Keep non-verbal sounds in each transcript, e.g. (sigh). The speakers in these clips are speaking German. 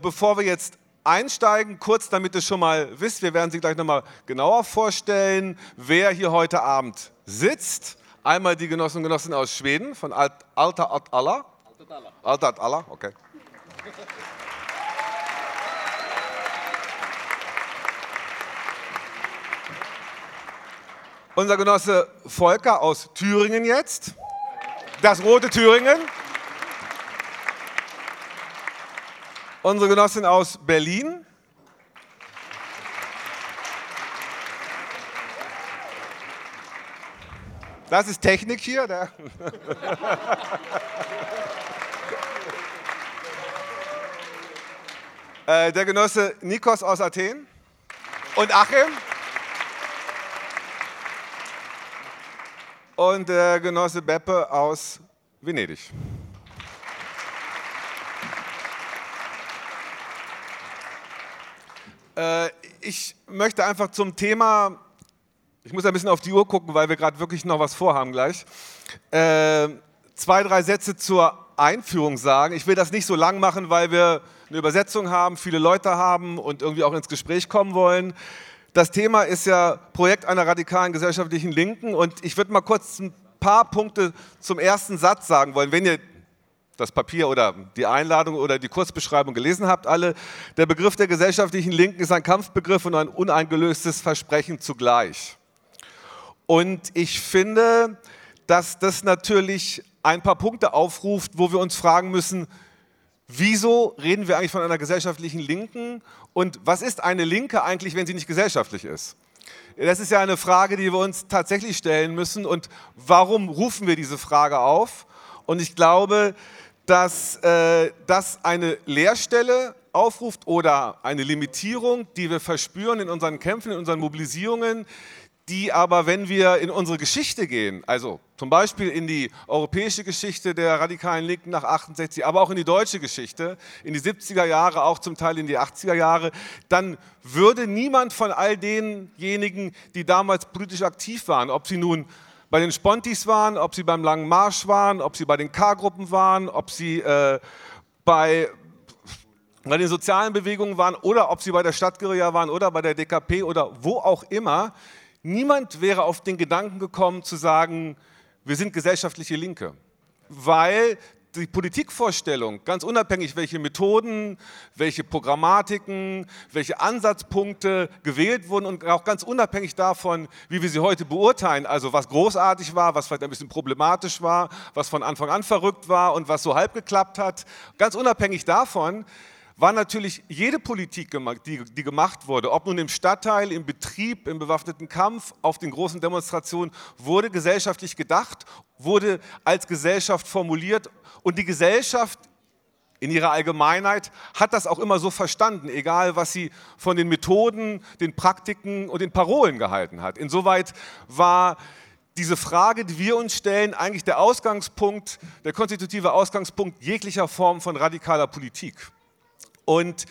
Bevor wir jetzt einsteigen, kurz damit ihr schon mal wisst, wir werden Sie gleich nochmal genauer vorstellen, wer hier heute Abend sitzt. Einmal die Genossen und Genossinnen aus Schweden von Alta Alt Alla. Alta Alt Alla, okay. Unser Genosse Volker aus Thüringen jetzt. Das rote Thüringen. Unsere Genossin aus Berlin. Das ist Technik hier. Der, (laughs) äh, der Genosse Nikos aus Athen und Achim. Und der Genosse Beppe aus Venedig. Ich möchte einfach zum Thema, ich muss ein bisschen auf die Uhr gucken, weil wir gerade wirklich noch was vorhaben gleich, äh, zwei, drei Sätze zur Einführung sagen. Ich will das nicht so lang machen, weil wir eine Übersetzung haben, viele Leute haben und irgendwie auch ins Gespräch kommen wollen. Das Thema ist ja Projekt einer radikalen gesellschaftlichen Linken und ich würde mal kurz ein paar Punkte zum ersten Satz sagen wollen. Wenn ihr das Papier oder die Einladung oder die Kurzbeschreibung gelesen habt, alle. Der Begriff der gesellschaftlichen Linken ist ein Kampfbegriff und ein uneingelöstes Versprechen zugleich. Und ich finde, dass das natürlich ein paar Punkte aufruft, wo wir uns fragen müssen, wieso reden wir eigentlich von einer gesellschaftlichen Linken und was ist eine Linke eigentlich, wenn sie nicht gesellschaftlich ist? Das ist ja eine Frage, die wir uns tatsächlich stellen müssen und warum rufen wir diese Frage auf? Und ich glaube, dass äh, das eine Leerstelle aufruft oder eine Limitierung, die wir verspüren in unseren Kämpfen, in unseren Mobilisierungen, die aber, wenn wir in unsere Geschichte gehen, also zum Beispiel in die europäische Geschichte der radikalen Linken nach 68, aber auch in die deutsche Geschichte, in die 70er Jahre, auch zum Teil in die 80er Jahre, dann würde niemand von all denjenigen, die damals politisch aktiv waren, ob sie nun bei den Spontis waren, ob sie beim Langen Marsch waren, ob sie bei den K-Gruppen waren, ob sie äh, bei, bei den sozialen Bewegungen waren oder ob sie bei der Stadtguerilla waren oder bei der DKP oder wo auch immer. Niemand wäre auf den Gedanken gekommen zu sagen, wir sind gesellschaftliche Linke, weil die Politikvorstellung, ganz unabhängig, welche Methoden, welche Programmatiken, welche Ansatzpunkte gewählt wurden und auch ganz unabhängig davon, wie wir sie heute beurteilen, also was großartig war, was vielleicht ein bisschen problematisch war, was von Anfang an verrückt war und was so halb geklappt hat, ganz unabhängig davon, war natürlich jede Politik, die, gemacht wurde, ob nun im Stadtteil, im Betrieb, im bewaffneten Kampf, auf den großen Demonstrationen, wurde gesellschaftlich gedacht, wurde als Gesellschaft formuliert und die Gesellschaft in ihrer Allgemeinheit hat das auch immer so verstanden, egal was sie von den Methoden, den Praktiken und den Parolen gehalten hat. Insoweit war diese Frage, die wir uns stellen, eigentlich der Ausgangspunkt, der konstitutive Ausgangspunkt jeglicher Form von radikaler Politik. Und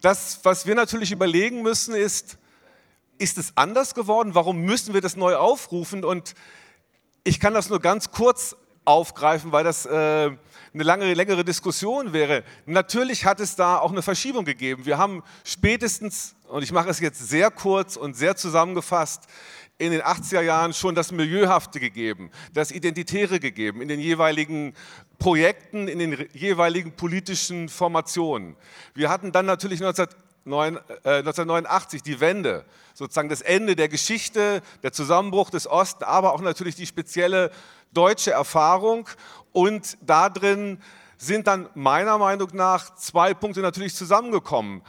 das, was wir natürlich überlegen müssen, ist, ist es anders geworden? Warum müssen wir das neu aufrufen? Und ich kann das nur ganz kurz aufgreifen, weil das äh, eine lange, längere Diskussion wäre. Natürlich hat es da auch eine Verschiebung gegeben. Wir haben spätestens, und ich mache es jetzt sehr kurz und sehr zusammengefasst, in den 80er Jahren schon das Milieuhafte gegeben, das Identitäre gegeben in den jeweiligen Projekten, in den jeweiligen politischen Formationen. Wir hatten dann natürlich 1989 äh, die Wende, sozusagen das Ende der Geschichte, der Zusammenbruch des Osten, aber auch natürlich die spezielle deutsche Erfahrung. Und darin sind dann meiner Meinung nach zwei Punkte natürlich zusammengekommen.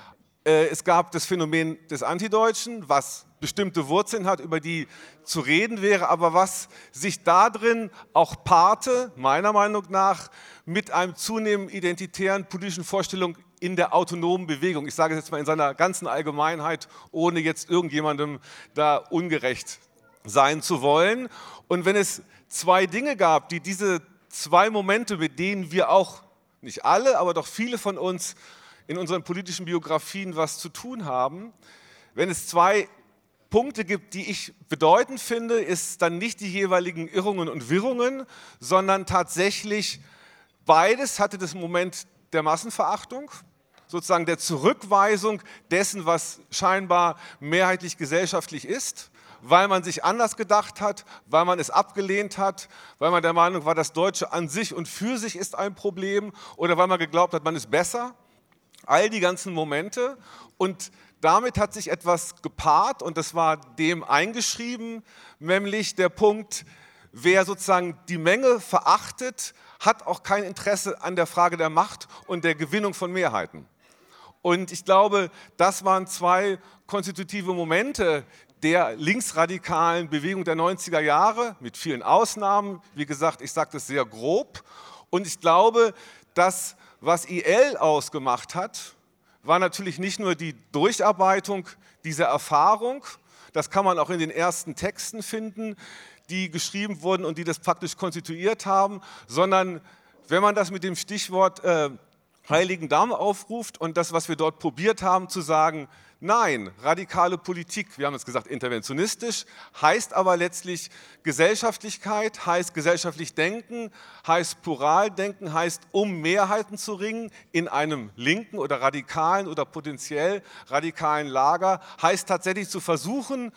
Äh, es gab das Phänomen des Antideutschen, was bestimmte Wurzeln hat, über die zu reden wäre, aber was sich darin auch paarte, meiner Meinung nach, mit einem zunehmend identitären politischen Vorstellung in der autonomen Bewegung. Ich sage es jetzt mal in seiner ganzen Allgemeinheit, ohne jetzt irgendjemandem da ungerecht sein zu wollen. Und wenn es zwei Dinge gab, die diese zwei Momente, mit denen wir auch, nicht alle, aber doch viele von uns in unseren politischen Biografien was zu tun haben, wenn es zwei Punkte gibt, die ich bedeutend finde, ist dann nicht die jeweiligen Irrungen und Wirrungen, sondern tatsächlich beides hatte das Moment der Massenverachtung, sozusagen der Zurückweisung dessen, was scheinbar mehrheitlich gesellschaftlich ist, weil man sich anders gedacht hat, weil man es abgelehnt hat, weil man der Meinung war, das Deutsche an sich und für sich ist ein Problem oder weil man geglaubt hat, man ist besser. All die ganzen Momente und damit hat sich etwas gepaart und das war dem eingeschrieben, nämlich der Punkt, wer sozusagen die Menge verachtet, hat auch kein Interesse an der Frage der Macht und der Gewinnung von Mehrheiten. Und ich glaube, das waren zwei konstitutive Momente der linksradikalen Bewegung der 90er Jahre, mit vielen Ausnahmen. Wie gesagt, ich sage das sehr grob. Und ich glaube, das, was IL ausgemacht hat, war natürlich nicht nur die Durcharbeitung dieser Erfahrung, das kann man auch in den ersten Texten finden, die geschrieben wurden und die das praktisch konstituiert haben, sondern wenn man das mit dem Stichwort äh, Heiligen Damm aufruft und das, was wir dort probiert haben zu sagen, Nein, radikale Politik, wir haben es gesagt, interventionistisch, heißt aber letztlich Gesellschaftlichkeit, heißt gesellschaftlich denken, heißt plural denken, heißt um Mehrheiten zu ringen in einem linken oder radikalen oder potenziell radikalen Lager, heißt tatsächlich zu versuchen,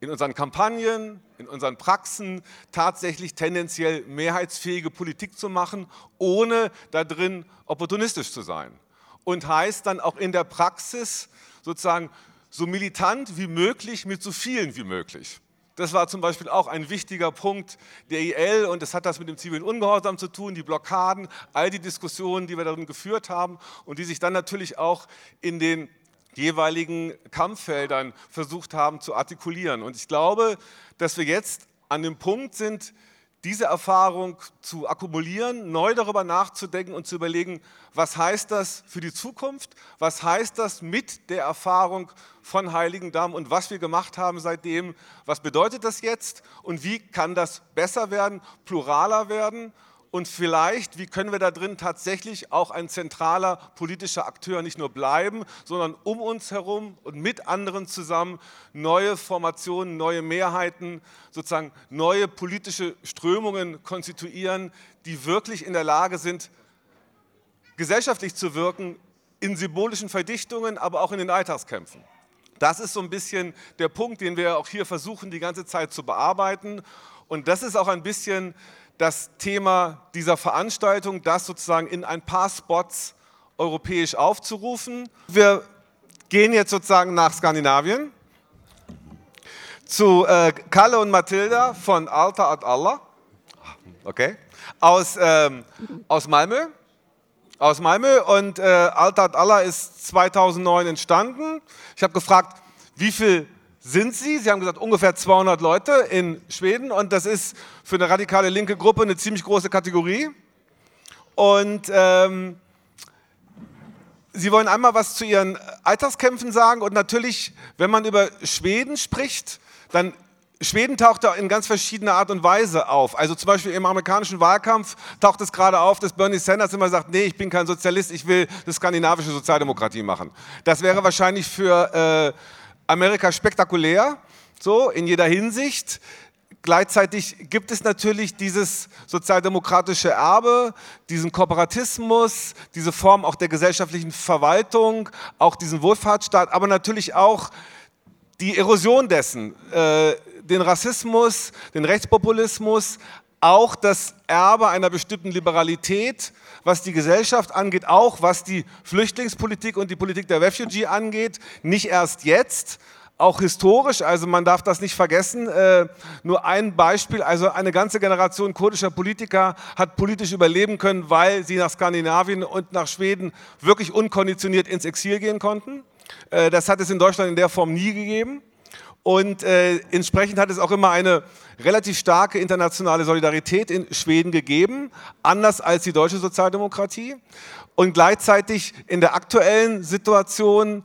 in unseren Kampagnen, in unseren Praxen tatsächlich tendenziell mehrheitsfähige Politik zu machen, ohne da drin opportunistisch zu sein. Und heißt dann auch in der Praxis, sozusagen so militant wie möglich mit so vielen wie möglich. Das war zum Beispiel auch ein wichtiger Punkt der IL und das hat das mit dem zivilen Ungehorsam zu tun, die Blockaden, all die Diskussionen, die wir darin geführt haben und die sich dann natürlich auch in den jeweiligen Kampffeldern versucht haben zu artikulieren. Und ich glaube, dass wir jetzt an dem Punkt sind, diese Erfahrung zu akkumulieren, neu darüber nachzudenken und zu überlegen, was heißt das für die Zukunft, was heißt das mit der Erfahrung von Heiligendamm und was wir gemacht haben seitdem, was bedeutet das jetzt? Und wie kann das besser werden, pluraler werden und vielleicht, wie können wir da drin tatsächlich auch ein zentraler politischer Akteur nicht nur bleiben, sondern um uns herum und mit anderen zusammen neue Formationen, neue Mehrheiten, sozusagen neue politische Strömungen konstituieren, die wirklich in der Lage sind, gesellschaftlich zu wirken, in symbolischen Verdichtungen, aber auch in den Alltagskämpfen. Das ist so ein bisschen der Punkt, den wir auch hier versuchen, die ganze Zeit zu bearbeiten. Und das ist auch ein bisschen das Thema dieser Veranstaltung, das sozusagen in ein paar Spots europäisch aufzurufen. Wir gehen jetzt sozusagen nach Skandinavien zu äh, Kalle und Mathilda von Alta ad Allah, okay, aus, ähm, aus Malmö. Aus Malmö und äh, Alta ad Allah ist 2009 entstanden. Ich habe gefragt, wie viel sind sie. Sie haben gesagt, ungefähr 200 Leute in Schweden und das ist für eine radikale linke Gruppe eine ziemlich große Kategorie. Und ähm, Sie wollen einmal was zu Ihren Alltagskämpfen sagen und natürlich, wenn man über Schweden spricht, dann Schweden taucht da in ganz verschiedener Art und Weise auf. Also zum Beispiel im amerikanischen Wahlkampf taucht es gerade auf, dass Bernie Sanders immer sagt, nee, ich bin kein Sozialist, ich will eine skandinavische Sozialdemokratie machen. Das wäre wahrscheinlich für äh, Amerika spektakulär, so in jeder Hinsicht. Gleichzeitig gibt es natürlich dieses sozialdemokratische Erbe, diesen Kooperatismus, diese Form auch der gesellschaftlichen Verwaltung, auch diesen Wohlfahrtsstaat, aber natürlich auch die Erosion dessen, äh, den Rassismus, den Rechtspopulismus, auch das Erbe einer bestimmten Liberalität, was die Gesellschaft angeht, auch was die Flüchtlingspolitik und die Politik der Refugee angeht, nicht erst jetzt, auch historisch, also man darf das nicht vergessen. Äh, nur ein Beispiel, also eine ganze Generation kurdischer Politiker hat politisch überleben können, weil sie nach Skandinavien und nach Schweden wirklich unkonditioniert ins Exil gehen konnten. Äh, das hat es in Deutschland in der Form nie gegeben. Und äh, entsprechend hat es auch immer eine relativ starke internationale Solidarität in Schweden gegeben, anders als die deutsche Sozialdemokratie. Und gleichzeitig in der aktuellen Situation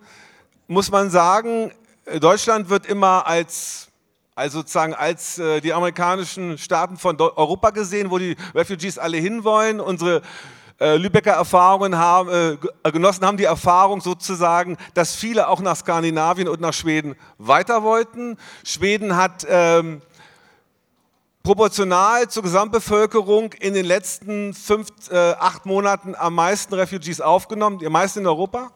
muss man sagen, Deutschland wird immer als also sozusagen als äh, die amerikanischen Staaten von Europa gesehen, wo die Refugees alle hinwollen. Unsere äh, Lübecker Erfahrungen haben, äh, Genossen haben die Erfahrung sozusagen, dass viele auch nach Skandinavien und nach Schweden weiter wollten. Schweden hat ähm, proportional zur Gesamtbevölkerung in den letzten fünf, äh, acht Monaten am meisten Refugees aufgenommen, die meisten in Europa.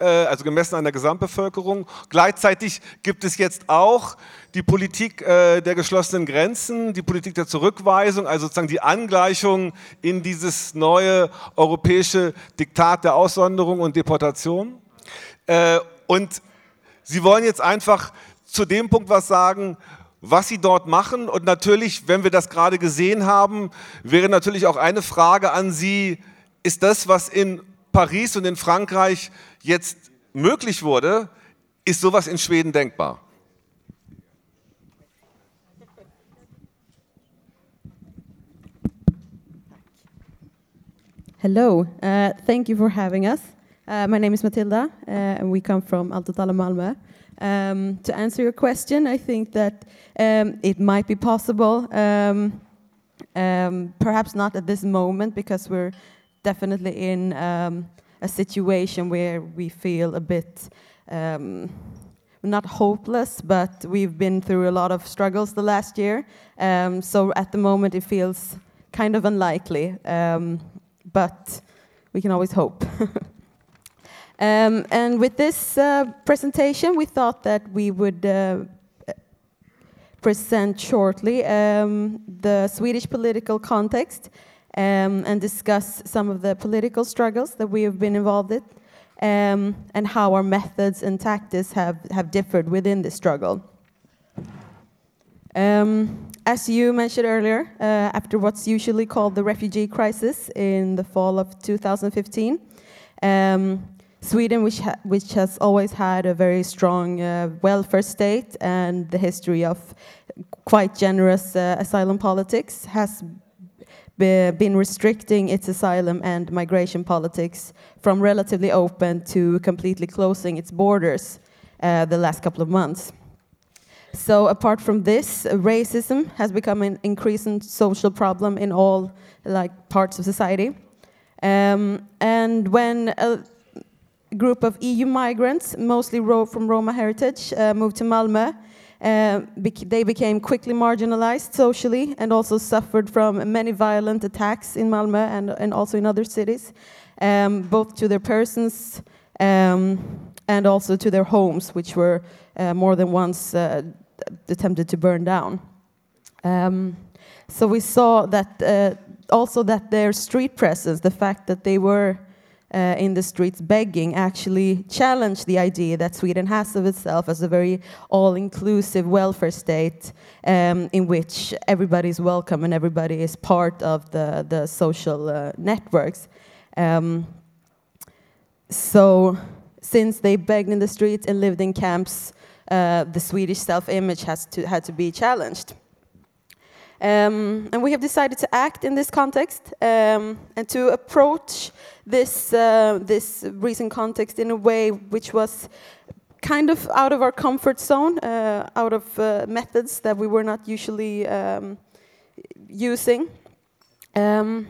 äh, also gemessen an der Gesamtbevölkerung. Gleichzeitig gibt es jetzt auch die Politik äh, der geschlossenen Grenzen, die Politik der Zurückweisung, also sozusagen die Angleichung in dieses neue europäische Diktat der Aussonderung und Deportation. Äh, und Sie wollen jetzt einfach zu dem Punkt was sagen, was Sie dort machen. Und natürlich, wenn wir das gerade gesehen haben, wäre natürlich auch eine Frage an Sie, ist das, was in Paris und in Frankreich jetzt möglich wurde, ist sowas in Schweden denkbar? Hello, uh, thank you for having us. Uh, my name is Matilda, uh, and we come from Alto Tala Malmö. Um, to answer your question, I think that um, it might be possible, um, um perhaps not at this moment, because we're definitely in um, a situation where we feel a bit um, not hopeless, but we've been through a lot of struggles the last year. So at the moment, it feels kind of unlikely, but we can always hope. (laughs) Um, and with this uh, presentation, we thought that we would uh, present shortly um, the Swedish political context um, and discuss some of the political struggles that we have been involved in um, and how our methods and tactics have, have differed within this struggle. Um, as you mentioned earlier, uh, after what's usually called the refugee crisis in the fall of 2015, um, Sweden, which, ha which has always had a very strong uh, welfare state and the history of quite generous uh, asylum politics, has been restricting its asylum and migration politics from relatively open to completely closing its borders uh, the last couple of months. So apart from this, racism has become an increasing social problem in all like parts of society. Um, and when a group of EU migrants, mostly from Roma heritage, uh, moved to Malmö, uh, bec they became quickly marginalized socially and also suffered from many violent attacks in Malmö and, and also in other cities, um, both to their persons um, and also to their homes, which were uh, more than once uh, attempted to burn down. Um, so we saw that uh, also that their street presence, the fact that they were uh, in the streets begging actually challenged the idea that Sweden has of itself as a very all-inclusive welfare state um, in which everybody is welcome and everybody is part of the, the social uh, networks. Um, so since they begged in the streets and lived in camps, uh, the Swedish self-image has to, had to be challenged. Um, and we have decided to act in this context um, and to approach this, uh, this recent context in a way which was kind of out of our comfort zone, uh, out of uh, methods that we were not usually um, using. Um,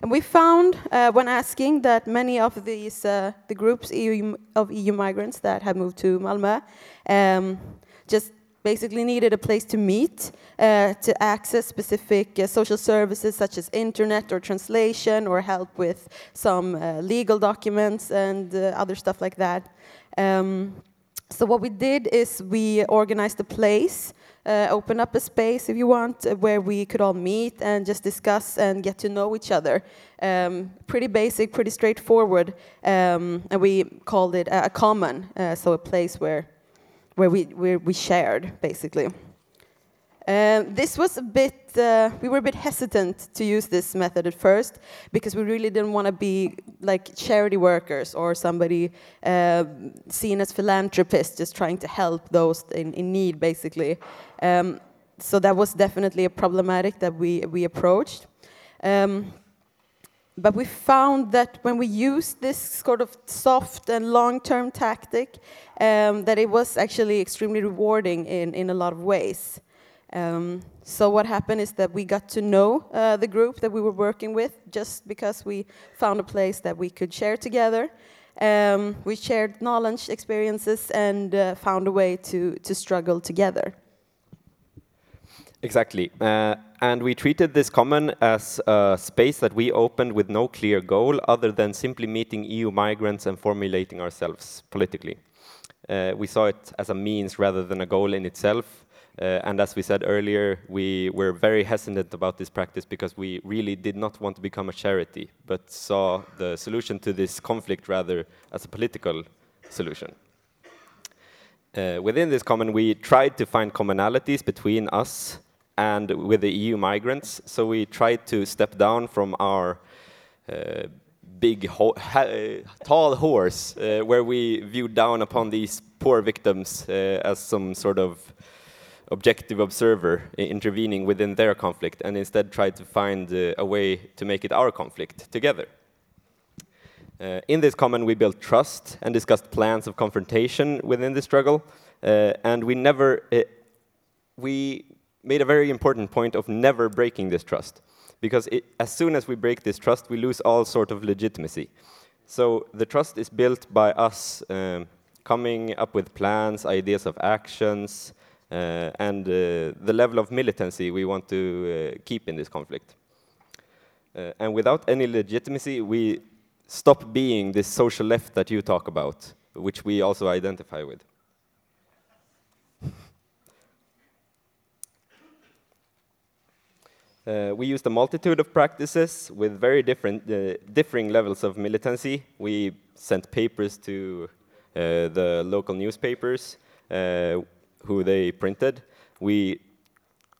and we found uh, when asking that many of these uh, the groups EU, of EU migrants that had moved to Malmö um, just basically needed a place to meet, uh, to access specific uh, social services such as internet or translation or help with some uh, legal documents and uh, other stuff like that. Um, so what we did is we organized a place, uh, opened up a space, if you want, uh, where we could all meet and just discuss and get to know each other. Um, pretty basic, pretty straightforward, um, and we called it a, a common, so a place where where we, where we shared, basically. Uh, this was a bit, uh, we were a bit hesitant to use this method at first because we really didn't want to be like charity workers or somebody uh, seen as philanthropists just trying to help those in, in need, basically. Um, so that was definitely a problematic that we, we approached. Um, but we found that when we used this sort of soft and long-term tactic, um, that it was actually extremely rewarding in, in a lot of ways. Um, so what happened is that we got to know uh, the group that we were working with just because we found a place that we could share together. Um, we shared knowledge, experiences, and uh, found a way to, to struggle together. Exactly. Uh, and we treated this common as a space that we opened with no clear goal other than simply meeting EU migrants and formulating ourselves politically. Uh, we saw it as a means rather than a goal in itself. Uh, and as we said earlier, we were very hesitant about this practice because we really did not want to become a charity, but saw the solution to this conflict rather as a political solution. Uh, within this common, we tried to find commonalities between us and with the EU migrants. So we tried to step down from our uh, big, ho ha tall horse, uh, where we viewed down upon these poor victims uh, as some sort of objective observer intervening within their conflict, and instead tried to find uh, a way to make it our conflict together. Uh, in this common, we built trust and discussed plans of confrontation within the struggle, uh, and we never, we made a very important point of never breaking this trust. Because it, as soon as we break this trust, we lose all sort of legitimacy. So the trust is built by us um, coming up with plans, ideas of actions, uh, and uh, the level of militancy we want to uh, keep in this conflict. Uh, and without any legitimacy, we stop being this social left that you talk about, which we also identify with. Uh, we used a multitude of practices with very different, uh, differing levels of militancy. We sent papers to uh, the local newspapers, uh, who they printed. We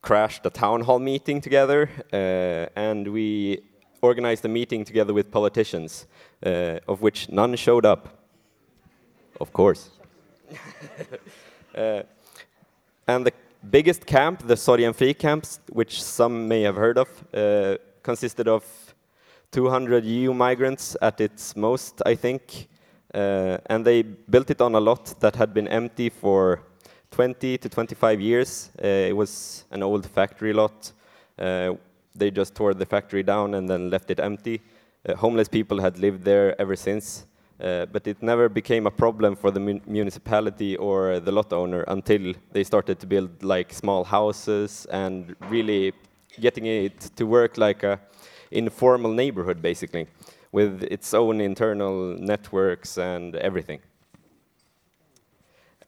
crashed a town hall meeting together, uh, and we organized a meeting together with politicians, uh, of which none showed up. Of course. (laughs) and the biggest camp, the Sorgenfri camps, which some may have heard of, uh, consisted of 200 EU migrants at its most, I think. Uh, and they built it on a lot that had been empty for 20 to 25 years. Uh, it was an old factory lot. Uh, they just tore the factory down and then left it empty. Uh, homeless people had lived there ever since. Uh, but it never became a problem for the mun municipality or the lot owner until they started to build like small houses and really getting it to work like a informal neighborhood basically with its own internal networks and everything.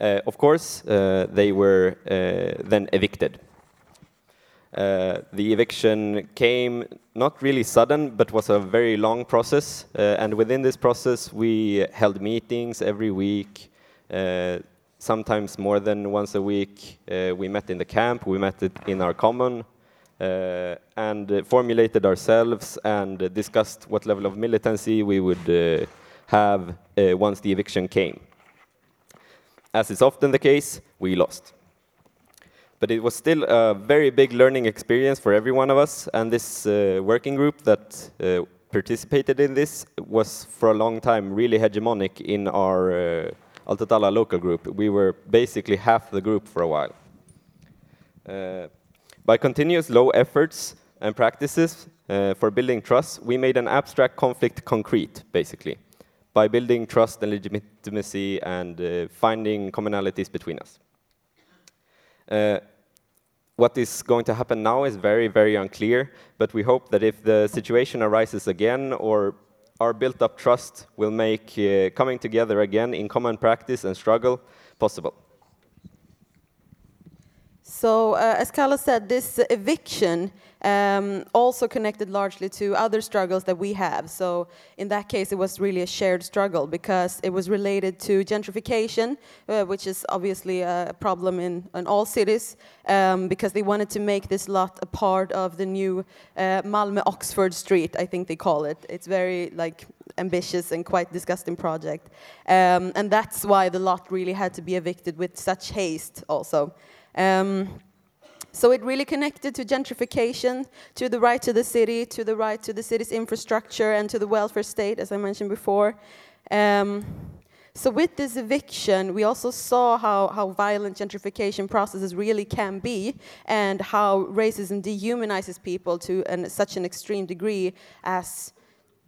Uh, of course, uh, they were uh, then evicted. Uh, the eviction came not really sudden, but was a very long process. Uh, and within this process, we held meetings every week, uh, sometimes more than once a week. Uh, we met in the camp, we met in our common, uh, and formulated ourselves and discussed what level of militancy we would have once the eviction came. As is often the case, we lost. But it was still a very big learning experience for every one of us, and this uh, working group that uh, participated in this was for a long time really hegemonic in our uh, Alto Tala local group. We were basically half the group for a while. Uh, by continuous low efforts and practices uh, for building trust, we made an abstract conflict concrete, basically, by building trust and legitimacy and uh, finding commonalities between us. Uh, what is going to happen now is very, very unclear, but we hope that if the situation arises again or our built-up trust will make uh, coming together again in common practice and struggle possible. So, uh, as Carla said, this eviction um, also connected largely to other struggles that we have. So in that case, it was really a shared struggle because it was related to gentrification, uh, which is obviously a problem in, in all cities, um, because they wanted to make this lot a part of the new uh, Malmö Oxford Street, I think they call it. It's very like ambitious and quite disgusting project. Um, and that's why the lot really had to be evicted with such haste also. Um, so it really connected to gentrification, to the right to the city, to the right to the city's infrastructure, and to the welfare state, as I mentioned before. Um, so with this eviction, we also saw how, how violent gentrification processes really can be and how racism dehumanizes people to an, such an extreme degree as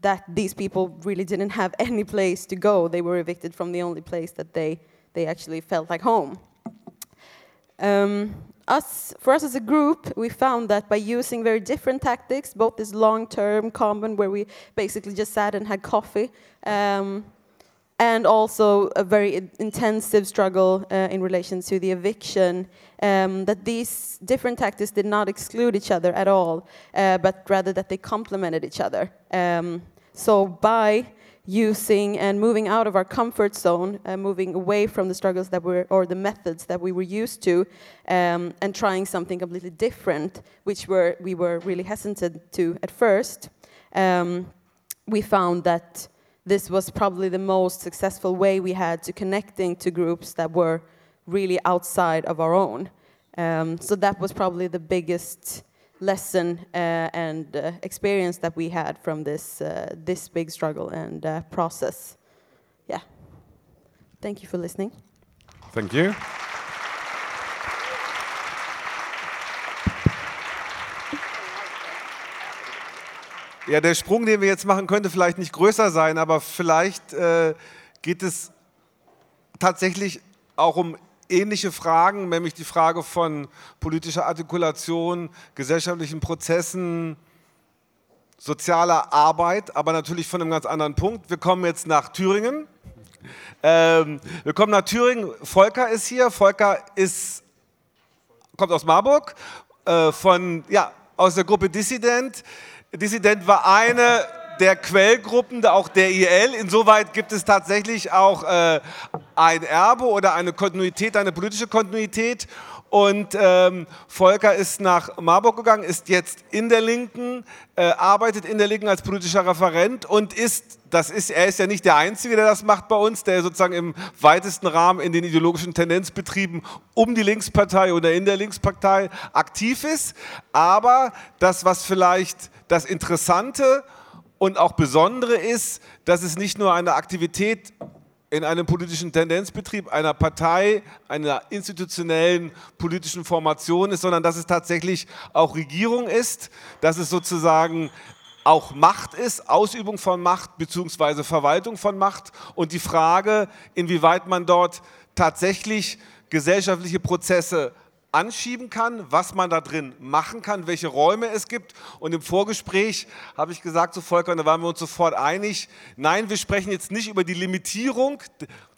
that these people really didn't have (laughs) any place to go. They were evicted from the only place that they, they actually felt like home. Um, us, for us as a group, we found that by using very different tactics, both this long-term common where we basically just sat and had coffee, um, and also a very intensive struggle uh, in relation to the eviction, um, that these different tactics did not exclude each other at all, uh, but rather that they complemented each other. Um, so by using and moving out of our comfort zone, uh, moving away from the struggles that were, or the methods that we were used to, um, and trying something completely different, which were, we were really hesitant to at first, um, we found that this was probably the most successful way we had to connecting to groups that were really outside of our own. Um, so that was probably the biggest lesson uh, and uh, experience that we had from this uh, this big struggle and uh, process. Yeah. Thank you for listening. Thank you. Ja, der Sprung, den wir jetzt machen, könnte vielleicht nicht größer sein, aber vielleicht äh, geht es tatsächlich auch um ähnliche Fragen, nämlich die Frage von politischer Artikulation, gesellschaftlichen Prozessen, sozialer Arbeit, aber natürlich von einem ganz anderen Punkt. Wir kommen jetzt nach Thüringen. Ähm, wir kommen nach Thüringen. Volker ist hier. Volker ist, kommt aus Marburg, äh, von, ja, aus der Gruppe Dissident. Dissident war eine der Quellgruppen, auch der IL. Insoweit gibt es tatsächlich auch äh, ein Erbe oder eine Kontinuität, eine politische Kontinuität. Und ähm, Volker ist nach Marburg gegangen, ist jetzt in der Linken, äh, arbeitet in der Linken als politischer Referent und ist, das ist, er ist ja nicht der Einzige, der das macht bei uns, der sozusagen im weitesten Rahmen in den ideologischen Tendenzbetrieben um die Linkspartei oder in der Linkspartei aktiv ist. Aber das, was vielleicht das Interessante und auch Besondere ist, dass es nicht nur eine Aktivität in einem politischen Tendenzbetrieb einer Partei, einer institutionellen politischen Formation ist, sondern dass es tatsächlich auch Regierung ist, dass es sozusagen auch Macht ist, Ausübung von Macht bzw. Verwaltung von Macht und die Frage, inwieweit man dort tatsächlich gesellschaftliche Prozesse anschieben kann, was man da drin machen kann, welche Räume es gibt. Und im Vorgespräch habe ich gesagt zu Volker, und da waren wir uns sofort einig, nein, wir sprechen jetzt nicht über die Limitierung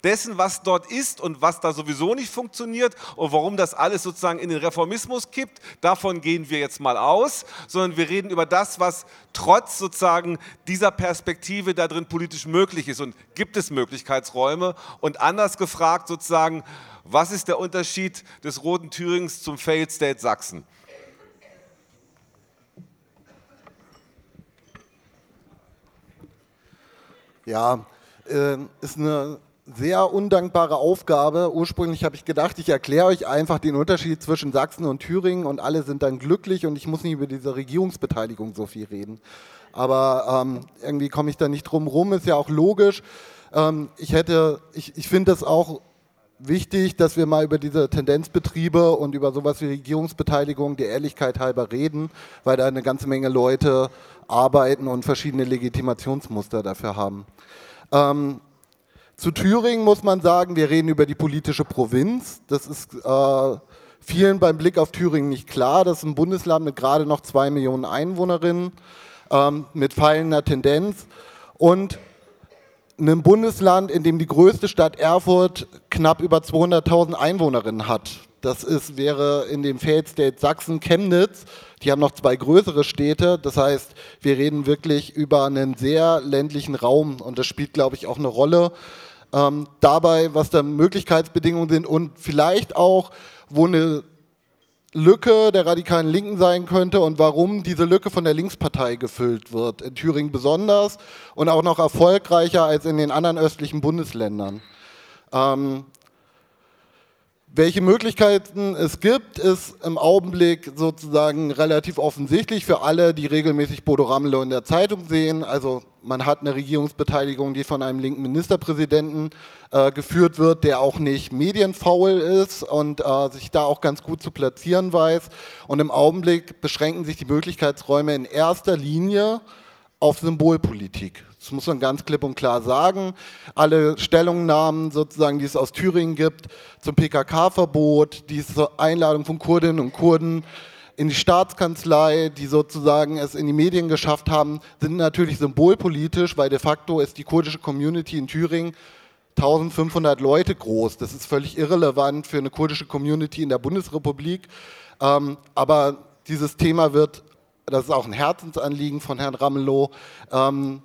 dessen, was dort ist und was da sowieso nicht funktioniert und warum das alles sozusagen in den Reformismus kippt. Davon gehen wir jetzt mal aus, sondern wir reden über das, was trotz sozusagen dieser Perspektive da drin politisch möglich ist. Und gibt es Möglichkeitsräume? Und anders gefragt sozusagen, was ist der Unterschied des roten Thürings zum Failed State Sachsen? Ja, äh, ist eine sehr undankbare Aufgabe. Ursprünglich habe ich gedacht, ich erkläre euch einfach den Unterschied zwischen Sachsen und Thüringen und alle sind dann glücklich und ich muss nicht über diese Regierungsbeteiligung so viel reden. Aber ähm, irgendwie komme ich da nicht drum rum, ist ja auch logisch. Ähm, ich hätte, ich, ich finde das auch wichtig, dass wir mal über diese Tendenzbetriebe und über sowas wie Regierungsbeteiligung der Ehrlichkeit halber reden, weil da eine ganze Menge Leute arbeiten und verschiedene Legitimationsmuster dafür haben. Ähm, zu Thüringen muss man sagen, wir reden über die politische Provinz. Das ist äh, vielen beim Blick auf Thüringen nicht klar. Das ist ein Bundesland mit gerade noch zwei Millionen Einwohnerinnen, ähm, mit fallender Tendenz. Und einem Bundesland, in dem die größte Stadt Erfurt knapp über 200.000 Einwohnerinnen hat. Das ist, wäre in dem Failed State Sachsen Chemnitz. Die haben noch zwei größere Städte. Das heißt, wir reden wirklich über einen sehr ländlichen Raum und das spielt, glaube ich, auch eine Rolle. Ähm, dabei, was da Möglichkeitsbedingungen sind und vielleicht auch, wo eine Lücke der radikalen Linken sein könnte und warum diese Lücke von der Linkspartei gefüllt wird. In Thüringen besonders und auch noch erfolgreicher als in den anderen östlichen Bundesländern. Ähm, welche Möglichkeiten es gibt, ist im Augenblick sozusagen relativ offensichtlich für alle, die regelmäßig Bodo Ramelow in der Zeitung sehen. Also man hat eine Regierungsbeteiligung, die von einem linken Ministerpräsidenten äh, geführt wird, der auch nicht medienfaul ist und äh, sich da auch ganz gut zu platzieren weiß. Und im Augenblick beschränken sich die Möglichkeitsräume in erster Linie auf Symbolpolitik. Das muss man ganz klipp und klar sagen. Alle Stellungnahmen sozusagen, die es aus Thüringen gibt zum PKK-Verbot, diese Einladung von Kurdinnen und Kurden in die Staatskanzlei, die sozusagen es in die Medien geschafft haben, sind natürlich symbolpolitisch, weil de facto ist die kurdische Community in Thüringen 1500 Leute groß. Das ist völlig irrelevant für eine kurdische Community in der Bundesrepublik. Ähm, aber dieses Thema wird, das ist auch ein Herzensanliegen von Herrn Ramelow, ähm,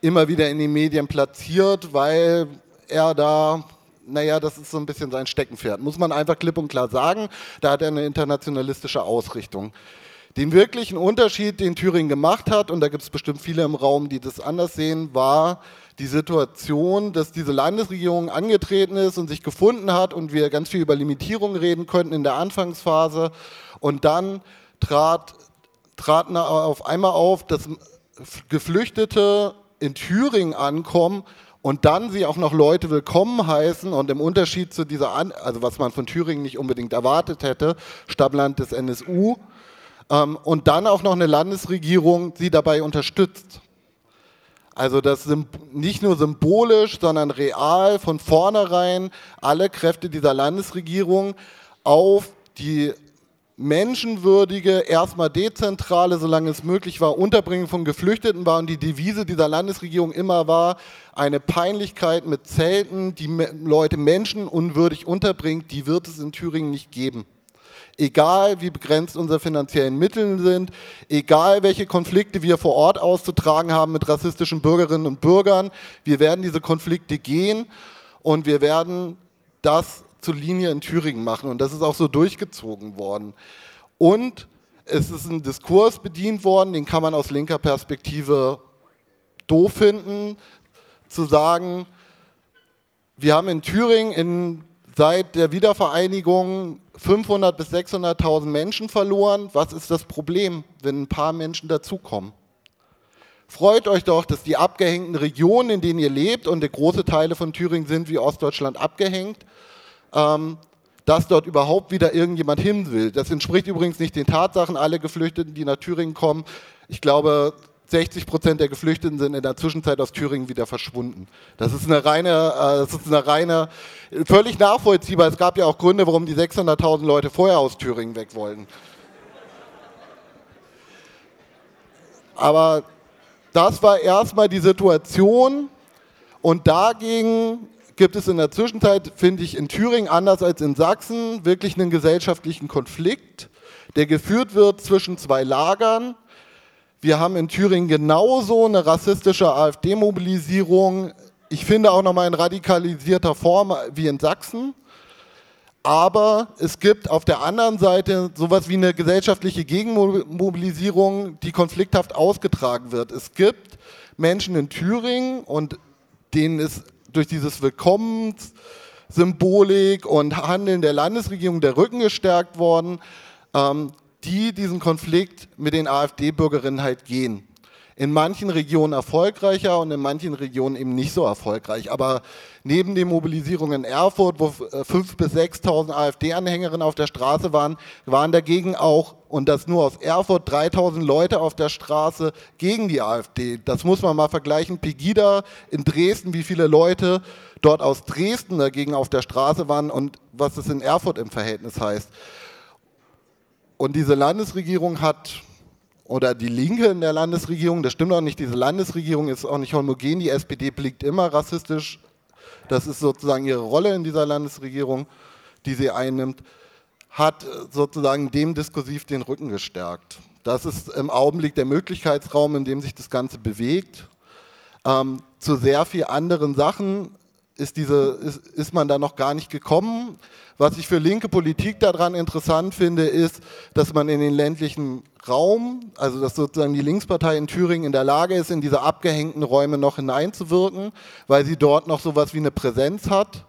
immer wieder in den Medien platziert, weil er da, naja, das ist so ein bisschen sein Steckenpferd. Muss man einfach klipp und klar sagen, da hat er eine internationalistische Ausrichtung. Den wirklichen Unterschied, den Thüringen gemacht hat, und da gibt es bestimmt viele im Raum, die das anders sehen, war die Situation, dass diese Landesregierung angetreten ist und sich gefunden hat und wir ganz viel über Limitierungen reden könnten in der Anfangsphase. Und dann trat, traten auf einmal auf, dass Geflüchtete in Thüringen ankommen und dann sie auch noch Leute willkommen heißen und im Unterschied zu dieser, An also was man von Thüringen nicht unbedingt erwartet hätte, Stammland des NSU, ähm, und dann auch noch eine Landesregierung sie dabei unterstützt. Also das nicht nur symbolisch, sondern real von vornherein alle Kräfte dieser Landesregierung auf die menschenwürdige, erstmal dezentrale, solange es möglich war, Unterbringung von Geflüchteten war und die Devise dieser Landesregierung immer war, eine Peinlichkeit mit Zelten, die Leute menschenunwürdig unterbringt, die wird es in Thüringen nicht geben. Egal wie begrenzt unsere finanziellen Mittel sind, egal welche Konflikte wir vor Ort auszutragen haben mit rassistischen Bürgerinnen und Bürgern, wir werden diese Konflikte gehen und wir werden das zur Linie in Thüringen machen. Und das ist auch so durchgezogen worden. Und es ist ein Diskurs bedient worden, den kann man aus linker Perspektive doof finden, zu sagen, wir haben in Thüringen in, seit der Wiedervereinigung 500 bis 600.000 Menschen verloren. Was ist das Problem, wenn ein paar Menschen dazukommen? Freut euch doch, dass die abgehängten Regionen, in denen ihr lebt, und große Teile von Thüringen sind wie Ostdeutschland abgehängt, ähm, dass dort überhaupt wieder irgendjemand hin will. Das entspricht übrigens nicht den Tatsachen. Alle Geflüchteten, die nach Thüringen kommen, ich glaube, 60 Prozent der Geflüchteten sind in der Zwischenzeit aus Thüringen wieder verschwunden. Das ist eine reine, äh, das ist eine reine, völlig nachvollziehbar. Es gab ja auch Gründe, warum die 600.000 Leute vorher aus Thüringen weg wollten. Aber das war erstmal die Situation und dagegen gibt es in der Zwischenzeit, finde ich, in Thüringen anders als in Sachsen wirklich einen gesellschaftlichen Konflikt, der geführt wird zwischen zwei Lagern. Wir haben in Thüringen genauso eine rassistische AfD-Mobilisierung, ich finde auch nochmal in radikalisierter Form wie in Sachsen. Aber es gibt auf der anderen Seite sowas wie eine gesellschaftliche Gegenmobilisierung, die konflikthaft ausgetragen wird. Es gibt Menschen in Thüringen und denen ist durch dieses Willkommenssymbolik und Handeln der Landesregierung der Rücken gestärkt worden, ähm, die diesen Konflikt mit den AfD-Bürgerinnen halt gehen. In manchen Regionen erfolgreicher und in manchen Regionen eben nicht so erfolgreich. Aber neben den Mobilisierungen in Erfurt, wo 5.000 bis 6.000 AfD-Anhängerinnen auf der Straße waren, waren dagegen auch, und das nur aus Erfurt, 3.000 Leute auf der Straße gegen die AfD. Das muss man mal vergleichen. Pegida in Dresden, wie viele Leute dort aus Dresden dagegen auf der Straße waren und was es in Erfurt im Verhältnis heißt. Und diese Landesregierung hat oder die Linke in der Landesregierung, das stimmt auch nicht, diese Landesregierung ist auch nicht homogen, die SPD blickt immer rassistisch, das ist sozusagen ihre Rolle in dieser Landesregierung, die sie einnimmt, hat sozusagen dem diskursiv den Rücken gestärkt. Das ist im Augenblick der Möglichkeitsraum, in dem sich das Ganze bewegt. Ähm, zu sehr vielen anderen Sachen ist, diese, ist, ist man da noch gar nicht gekommen. Was ich für linke Politik daran interessant finde, ist, dass man in den ländlichen Raum, also dass sozusagen die Linkspartei in Thüringen in der Lage ist, in diese abgehängten Räume noch hineinzuwirken, weil sie dort noch sowas wie eine Präsenz hat.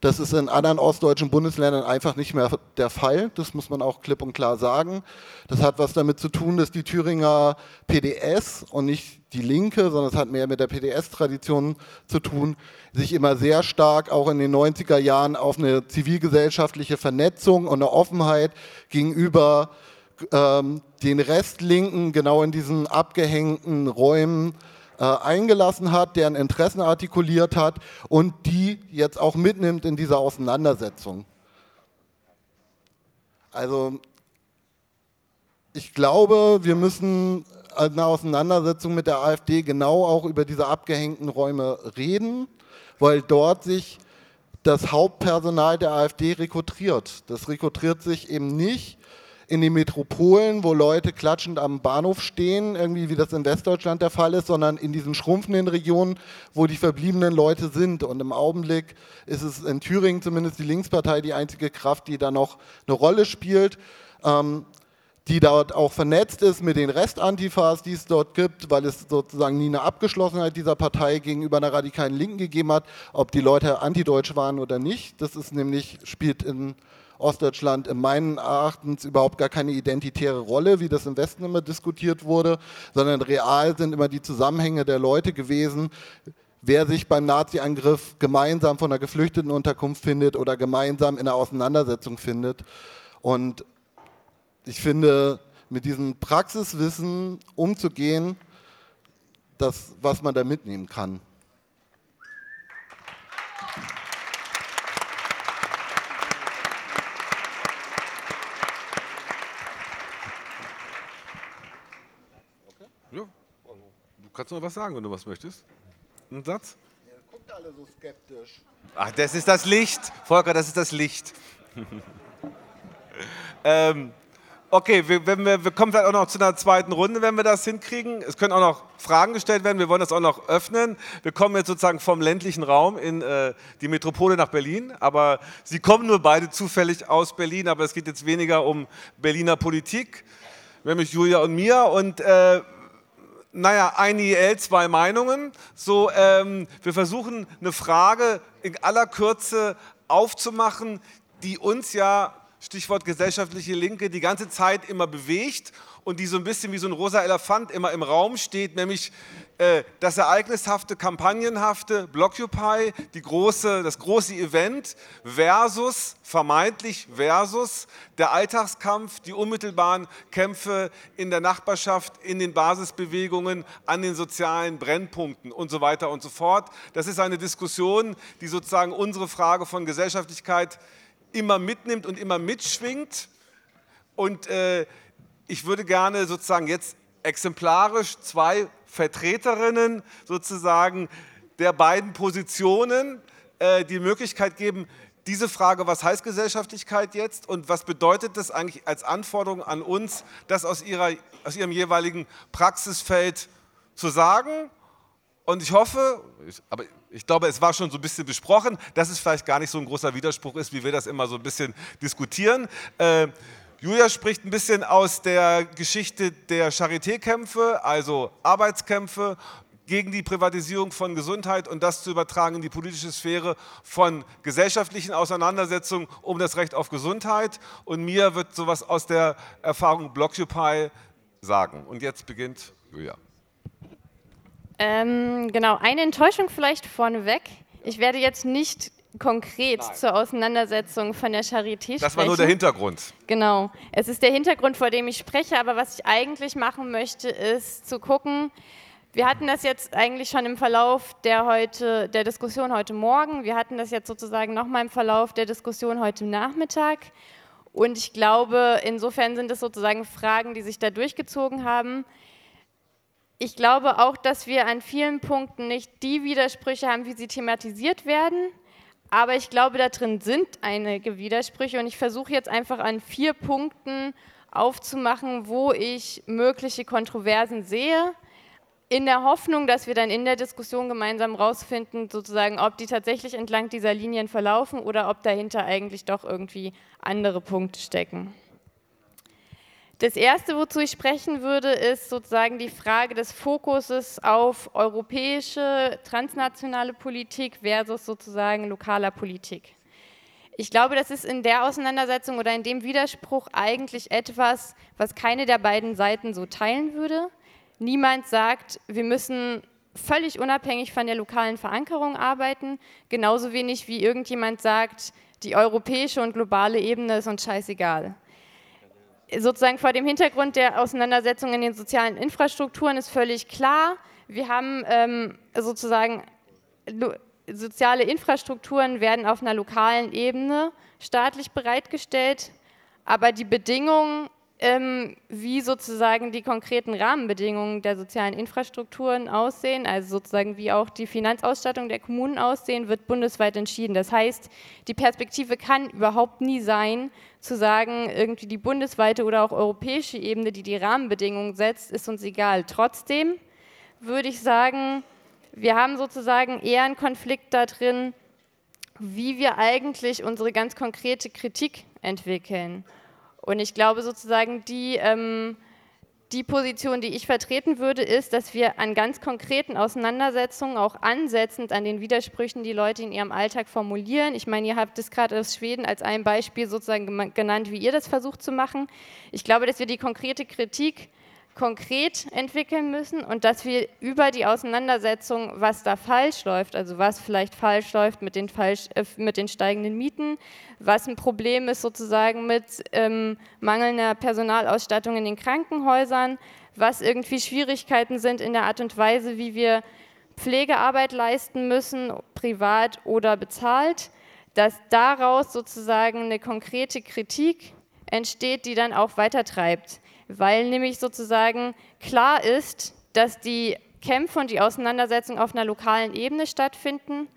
Das ist in anderen ostdeutschen Bundesländern einfach nicht mehr der Fall. Das muss man auch klipp und klar sagen. Das hat was damit zu tun, dass die Thüringer PDS und nicht die Linke, sondern es hat mehr mit der PDS-Tradition zu tun, sich immer sehr stark auch in den 90er Jahren auf eine zivilgesellschaftliche Vernetzung und eine Offenheit gegenüber ähm, den Restlinken genau in diesen abgehängten Räumen äh, eingelassen hat, deren Interessen artikuliert hat und die jetzt auch mitnimmt in dieser Auseinandersetzung. Also ich glaube, wir müssen einer Auseinandersetzung mit der AfD genau auch über diese abgehängten Räume reden, weil dort sich das Hauptpersonal der AfD rekrutiert. Das rekrutiert sich eben nicht in den Metropolen, wo Leute klatschend am Bahnhof stehen, irgendwie wie das in Westdeutschland der Fall ist, sondern in diesen schrumpfenden Regionen, wo die verbliebenen Leute sind. Und im Augenblick ist es in Thüringen zumindest die Linkspartei die einzige Kraft, die da noch eine Rolle spielt. Ähm, die dort auch vernetzt ist mit den Restantifas, die es dort gibt, weil es sozusagen nie eine Abgeschlossenheit dieser Partei gegenüber einer radikalen Linken gegeben hat, ob die Leute antideutsch waren oder nicht. Das ist nämlich, spielt in Ostdeutschland in meinen Erachtens überhaupt gar keine identitäre Rolle, wie das im Westen immer diskutiert wurde, sondern real sind immer die Zusammenhänge der Leute gewesen, wer sich beim Nazi-Angriff gemeinsam von einer geflüchteten Unterkunft findet oder gemeinsam in einer Auseinandersetzung findet. Und ich finde, mit diesem Praxiswissen umzugehen, das, was man da mitnehmen kann. Ja. Du kannst noch was sagen, wenn du was möchtest. Ein Satz? Ihr guckt alle so skeptisch. Ach, das ist das Licht. Volker, das ist das Licht. (laughs) ähm, okay, wir, wenn wir, wir kommen vielleicht auch noch zu einer zweiten Runde, wenn wir das hinkriegen. Es können auch noch Fragen gestellt werden. Wir wollen das auch noch öffnen. Wir kommen jetzt sozusagen vom ländlichen Raum in äh, die Metropole nach Berlin. Aber Sie kommen nur beide zufällig aus Berlin. Aber es geht jetzt weniger um Berliner Politik, nämlich Julia und mir. Und äh, naja, ein IL, zwei Meinungen. So, ähm, wir versuchen eine Frage in aller Kürze aufzumachen, die uns ja, Stichwort gesellschaftliche Linke, die ganze Zeit immer bewegt und die so ein bisschen wie so ein rosa Elefant immer im Raum steht, nämlich äh, das ereignishafte, kampagnenhafte Blockupy, die große, das große Event versus, vermeintlich versus der Alltagskampf, die unmittelbaren Kämpfe in der Nachbarschaft, in den Basisbewegungen, an den sozialen Brennpunkten und so weiter und so fort. Das ist eine Diskussion, die sozusagen unsere Frage von Gesellschaftlichkeit immer mitnimmt und immer mitschwingt. Und äh, ich würde gerne sozusagen jetzt exemplarisch zwei Vertreterinnen sozusagen der beiden Positionen äh, die Möglichkeit geben, diese Frage, was heißt Gesellschaftlichkeit jetzt und was bedeutet das eigentlich als Anforderung an uns, das aus, ihrer, aus ihrem jeweiligen Praxisfeld zu sagen. Und ich hoffe, aber ich glaube, es war schon so ein bisschen besprochen, dass es vielleicht gar nicht so ein großer Widerspruch ist, wie wir das immer so ein bisschen diskutieren. Äh, Julia spricht ein bisschen aus der Geschichte der Charité-Kämpfe, also Arbeitskämpfe gegen die Privatisierung von Gesundheit und das zu übertragen in die politische Sphäre von gesellschaftlichen Auseinandersetzungen um das Recht auf Gesundheit. Und mir wird sowas aus der Erfahrung Blockupy sagen. Und jetzt beginnt Julia. Ähm, genau, eine Enttäuschung vielleicht vorneweg. Ich werde jetzt nicht konkret Nein. zur Auseinandersetzung von der Charité sprechen. Das war nur der Hintergrund. Genau. Es ist der Hintergrund, vor dem ich spreche, aber was ich eigentlich machen möchte, ist zu gucken, wir hatten das jetzt eigentlich schon im Verlauf der, heute, der Diskussion heute Morgen, wir hatten das jetzt sozusagen nochmal im Verlauf der Diskussion heute Nachmittag. Und ich glaube, insofern sind es sozusagen Fragen, die sich da durchgezogen haben. Ich glaube auch, dass wir an vielen Punkten nicht die Widersprüche haben, wie sie thematisiert werden. Aber ich glaube, da drin sind einige Widersprüche und ich versuche jetzt einfach an vier Punkten aufzumachen, wo ich mögliche Kontroversen sehe, in der Hoffnung, dass wir dann in der Diskussion gemeinsam rausfinden, sozusagen, ob die tatsächlich entlang dieser Linien verlaufen oder ob dahinter eigentlich doch irgendwie andere Punkte stecken. Das Erste, wozu ich sprechen würde, ist sozusagen die Frage des Fokuses auf europäische, transnationale Politik versus sozusagen lokaler Politik. Ich glaube, das ist in der Auseinandersetzung oder in dem Widerspruch eigentlich etwas, was keine der beiden Seiten so teilen würde. Niemand sagt, wir müssen völlig unabhängig von der lokalen Verankerung arbeiten, genauso wenig wie irgendjemand sagt, die europäische und globale Ebene ist uns scheißegal sozusagen vor dem Hintergrund der Auseinandersetzung in den sozialen Infrastrukturen ist völlig klar, Wir haben ähm, sozusagen soziale Infrastrukturen werden auf einer lokalen Ebene staatlich bereitgestellt, aber die Bedingungen ähm, wie sozusagen die konkreten Rahmenbedingungen der sozialen Infrastrukturen aussehen, also sozusagen wie auch die Finanzausstattung der Kommunen aussehen, wird bundesweit entschieden. Das heißt, die Perspektive kann überhaupt nie sein, zu sagen, irgendwie die bundesweite oder auch europäische Ebene, die die Rahmenbedingungen setzt, ist uns egal. Trotzdem würde ich sagen, wir haben sozusagen eher einen Konflikt da drin, wie wir eigentlich unsere ganz konkrete Kritik entwickeln. Und ich glaube sozusagen, die, ähm, die Position, die ich vertreten würde, ist, dass wir an ganz konkreten Auseinandersetzungen, auch ansetzend an den Widersprüchen, die Leute in ihrem Alltag formulieren. Ich meine, ihr habt es gerade aus Schweden als ein Beispiel sozusagen genannt, wie ihr das versucht zu machen. Ich glaube, dass wir die konkrete Kritik konkret entwickeln müssen und dass wir über die Auseinandersetzung, was da falsch läuft, also was vielleicht falsch läuft mit den, falsch, äh, mit den steigenden Mieten, was ein Problem ist sozusagen mit ähm, mangelnder Personalausstattung in den Krankenhäusern, was irgendwie Schwierigkeiten sind in der Art und Weise, wie wir Pflegearbeit leisten müssen, privat oder bezahlt, dass daraus sozusagen eine konkrete Kritik entsteht, die dann auch weitertreibt weil nämlich sozusagen klar ist, dass die Kämpfe und die Auseinandersetzungen auf einer lokalen Ebene stattfinden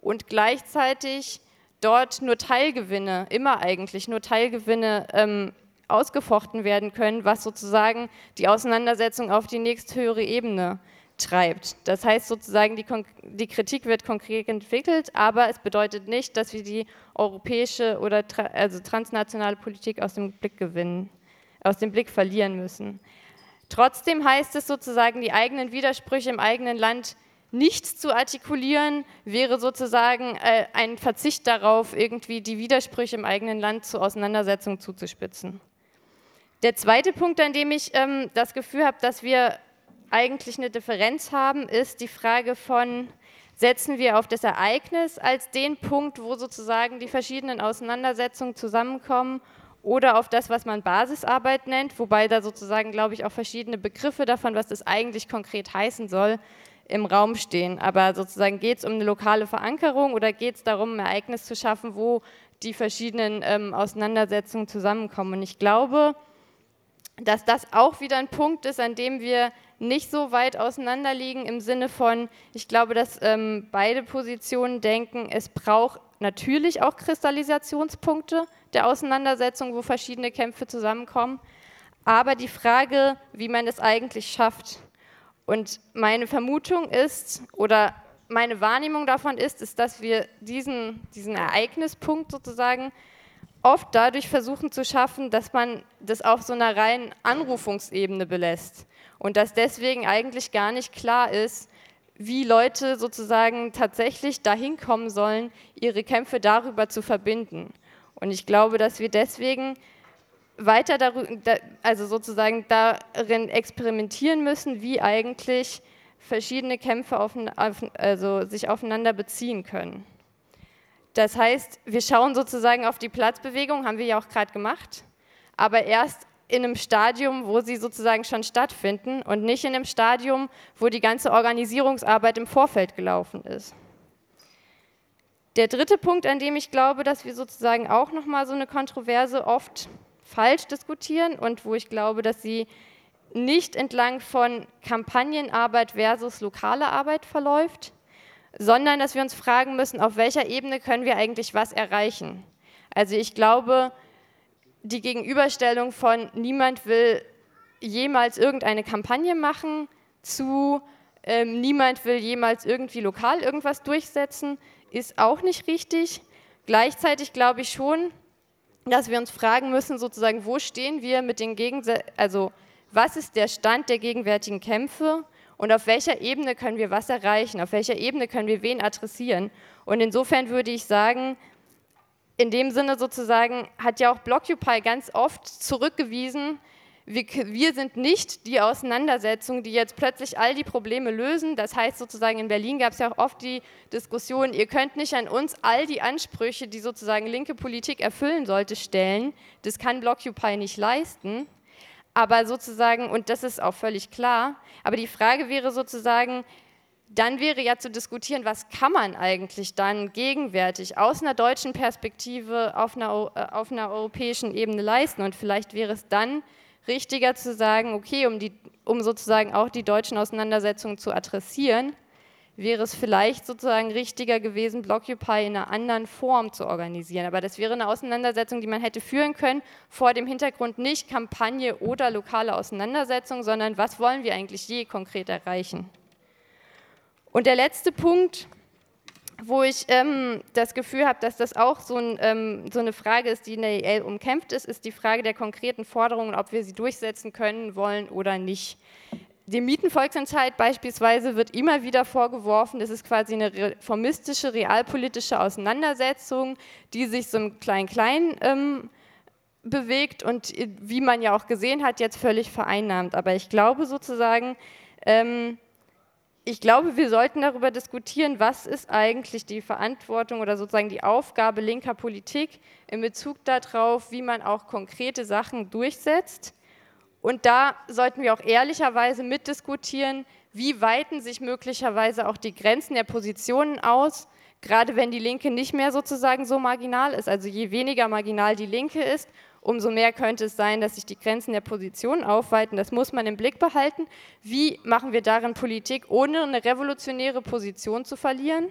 und gleichzeitig dort nur Teilgewinne, immer eigentlich nur Teilgewinne ähm, ausgefochten werden können, was sozusagen die Auseinandersetzung auf die nächsthöhere Ebene treibt. Das heißt sozusagen, die, die, Kritik wird konkret entwickelt, aber es bedeutet nicht, dass wir die europäische oder tra also transnationale Politik aus dem Blick gewinnen aus dem Blick verlieren müssen. Trotzdem heißt es sozusagen, die eigenen Widersprüche im eigenen Land nicht zu artikulieren, wäre sozusagen äh, ein Verzicht darauf, irgendwie die Widersprüche im eigenen Land zur Auseinandersetzung zuzuspitzen. Der zweite Punkt, an dem ich ähm, das Gefühl habe, dass wir eigentlich eine Differenz haben, ist die Frage von, setzen wir auf das Ereignis als den Punkt, wo sozusagen die verschiedenen Auseinandersetzungen zusammenkommen oder auf das, was man Basisarbeit nennt, wobei da sozusagen, glaube ich, auch verschiedene Begriffe davon, was das eigentlich konkret heißen soll, im Raum stehen. Aber sozusagen geht es um eine lokale Verankerung oder geht es darum, ein Ereignis zu schaffen, wo die verschiedenen ähm, Auseinandersetzungen zusammenkommen. Und ich glaube, dass das auch wieder ein Punkt ist, an dem wir nicht so weit auseinander liegen im Sinne von, ich glaube, dass ähm, beide Positionen denken, es braucht natürlich auch Kristallisationspunkte der Auseinandersetzung, wo verschiedene Kämpfe zusammenkommen, aber die Frage, wie man es eigentlich schafft. Und meine Vermutung ist, oder meine Wahrnehmung davon ist, ist, dass wir diesen, diesen Ereignispunkt sozusagen oft dadurch versuchen zu schaffen, dass man das auf so einer reinen Anrufungsebene belässt und dass deswegen eigentlich gar nicht klar ist, wie Leute sozusagen tatsächlich dahin kommen sollen, ihre Kämpfe darüber zu verbinden. Und ich glaube, dass wir deswegen weiter darüber, also sozusagen darin experimentieren müssen, wie eigentlich verschiedene Kämpfe auf, also sich aufeinander beziehen können. Das heißt, wir schauen sozusagen auf die Platzbewegung, haben wir ja auch gerade gemacht, aber erst in einem Stadium, wo sie sozusagen schon stattfinden und nicht in einem Stadium, wo die ganze Organisierungsarbeit im Vorfeld gelaufen ist. Der dritte Punkt, an dem ich glaube, dass wir sozusagen auch nochmal so eine Kontroverse oft falsch diskutieren und wo ich glaube, dass sie nicht entlang von Kampagnenarbeit versus lokale Arbeit verläuft, sondern dass wir uns fragen müssen, auf welcher Ebene können wir eigentlich was erreichen. Also ich glaube, die Gegenüberstellung von niemand will jemals irgendeine Kampagne machen zu ähm, niemand will jemals irgendwie lokal irgendwas durchsetzen, ist auch nicht richtig. Gleichzeitig glaube ich schon, dass wir uns fragen müssen, sozusagen, wo stehen wir mit den Gegensätzen, also was ist der Stand der gegenwärtigen Kämpfe und auf welcher Ebene können wir was erreichen, auf welcher Ebene können wir wen adressieren. Und insofern würde ich sagen, in dem Sinne sozusagen hat ja auch Blockupy ganz oft zurückgewiesen, wir, wir, sind nicht die Auseinandersetzung, die jetzt plötzlich all die Probleme lösen. Das heißt sozusagen, in Berlin gab es ja auch oft die Diskussion, ihr könnt nicht an uns all die Ansprüche, die sozusagen linke Politik erfüllen sollte, stellen. Das kann Blockupy nicht leisten. Aber sozusagen, und das ist auch völlig klar, aber die Frage wäre sozusagen, dann wäre ja zu diskutieren, was kann man eigentlich dann gegenwärtig aus einer deutschen Perspektive auf einer, äh, auf einer europäischen Ebene leisten. Und vielleicht wäre es dann richtiger zu sagen, okay, um, die, um sozusagen auch die deutschen Auseinandersetzungen zu adressieren, wäre es vielleicht sozusagen richtiger gewesen, Blockupy in einer anderen Form zu organisieren. Aber das wäre eine Auseinandersetzung, die man hätte führen können, vor dem Hintergrund nicht Kampagne oder lokale Auseinandersetzung, sondern was wollen wir eigentlich je konkret erreichen. Und der letzte Punkt, wo ich ähm, das Gefühl habe, dass das auch so, ein, ähm, so, eine Frage ist, die in der EL umkämpft ist, ist die Frage der konkreten Forderungen, ob wir sie durchsetzen können, wollen oder nicht. Dem Mietenvolksentscheid beispielsweise wird immer wieder vorgeworfen, es ist quasi eine reformistische, realpolitische Auseinandersetzung, die sich so im Klein-Klein ähm, bewegt und äh, wie man ja auch gesehen hat, jetzt völlig vereinnahmt. Aber ich glaube sozusagen, ähm, ich glaube, wir sollten darüber diskutieren, was ist eigentlich die Verantwortung oder sozusagen die Aufgabe linker Politik in Bezug darauf, wie man auch konkrete Sachen durchsetzt. Und da sollten wir auch ehrlicherweise mitdiskutieren, wie weiten sich möglicherweise auch die Grenzen der Positionen aus, gerade wenn die Linke nicht mehr sozusagen so marginal ist. Also je weniger marginal die Linke ist, umso mehr könnte es sein, dass sich die Grenzen der Position aufweiten. Das muss man im Blick behalten. Wie machen wir darin Politik, ohne eine revolutionäre Position zu verlieren?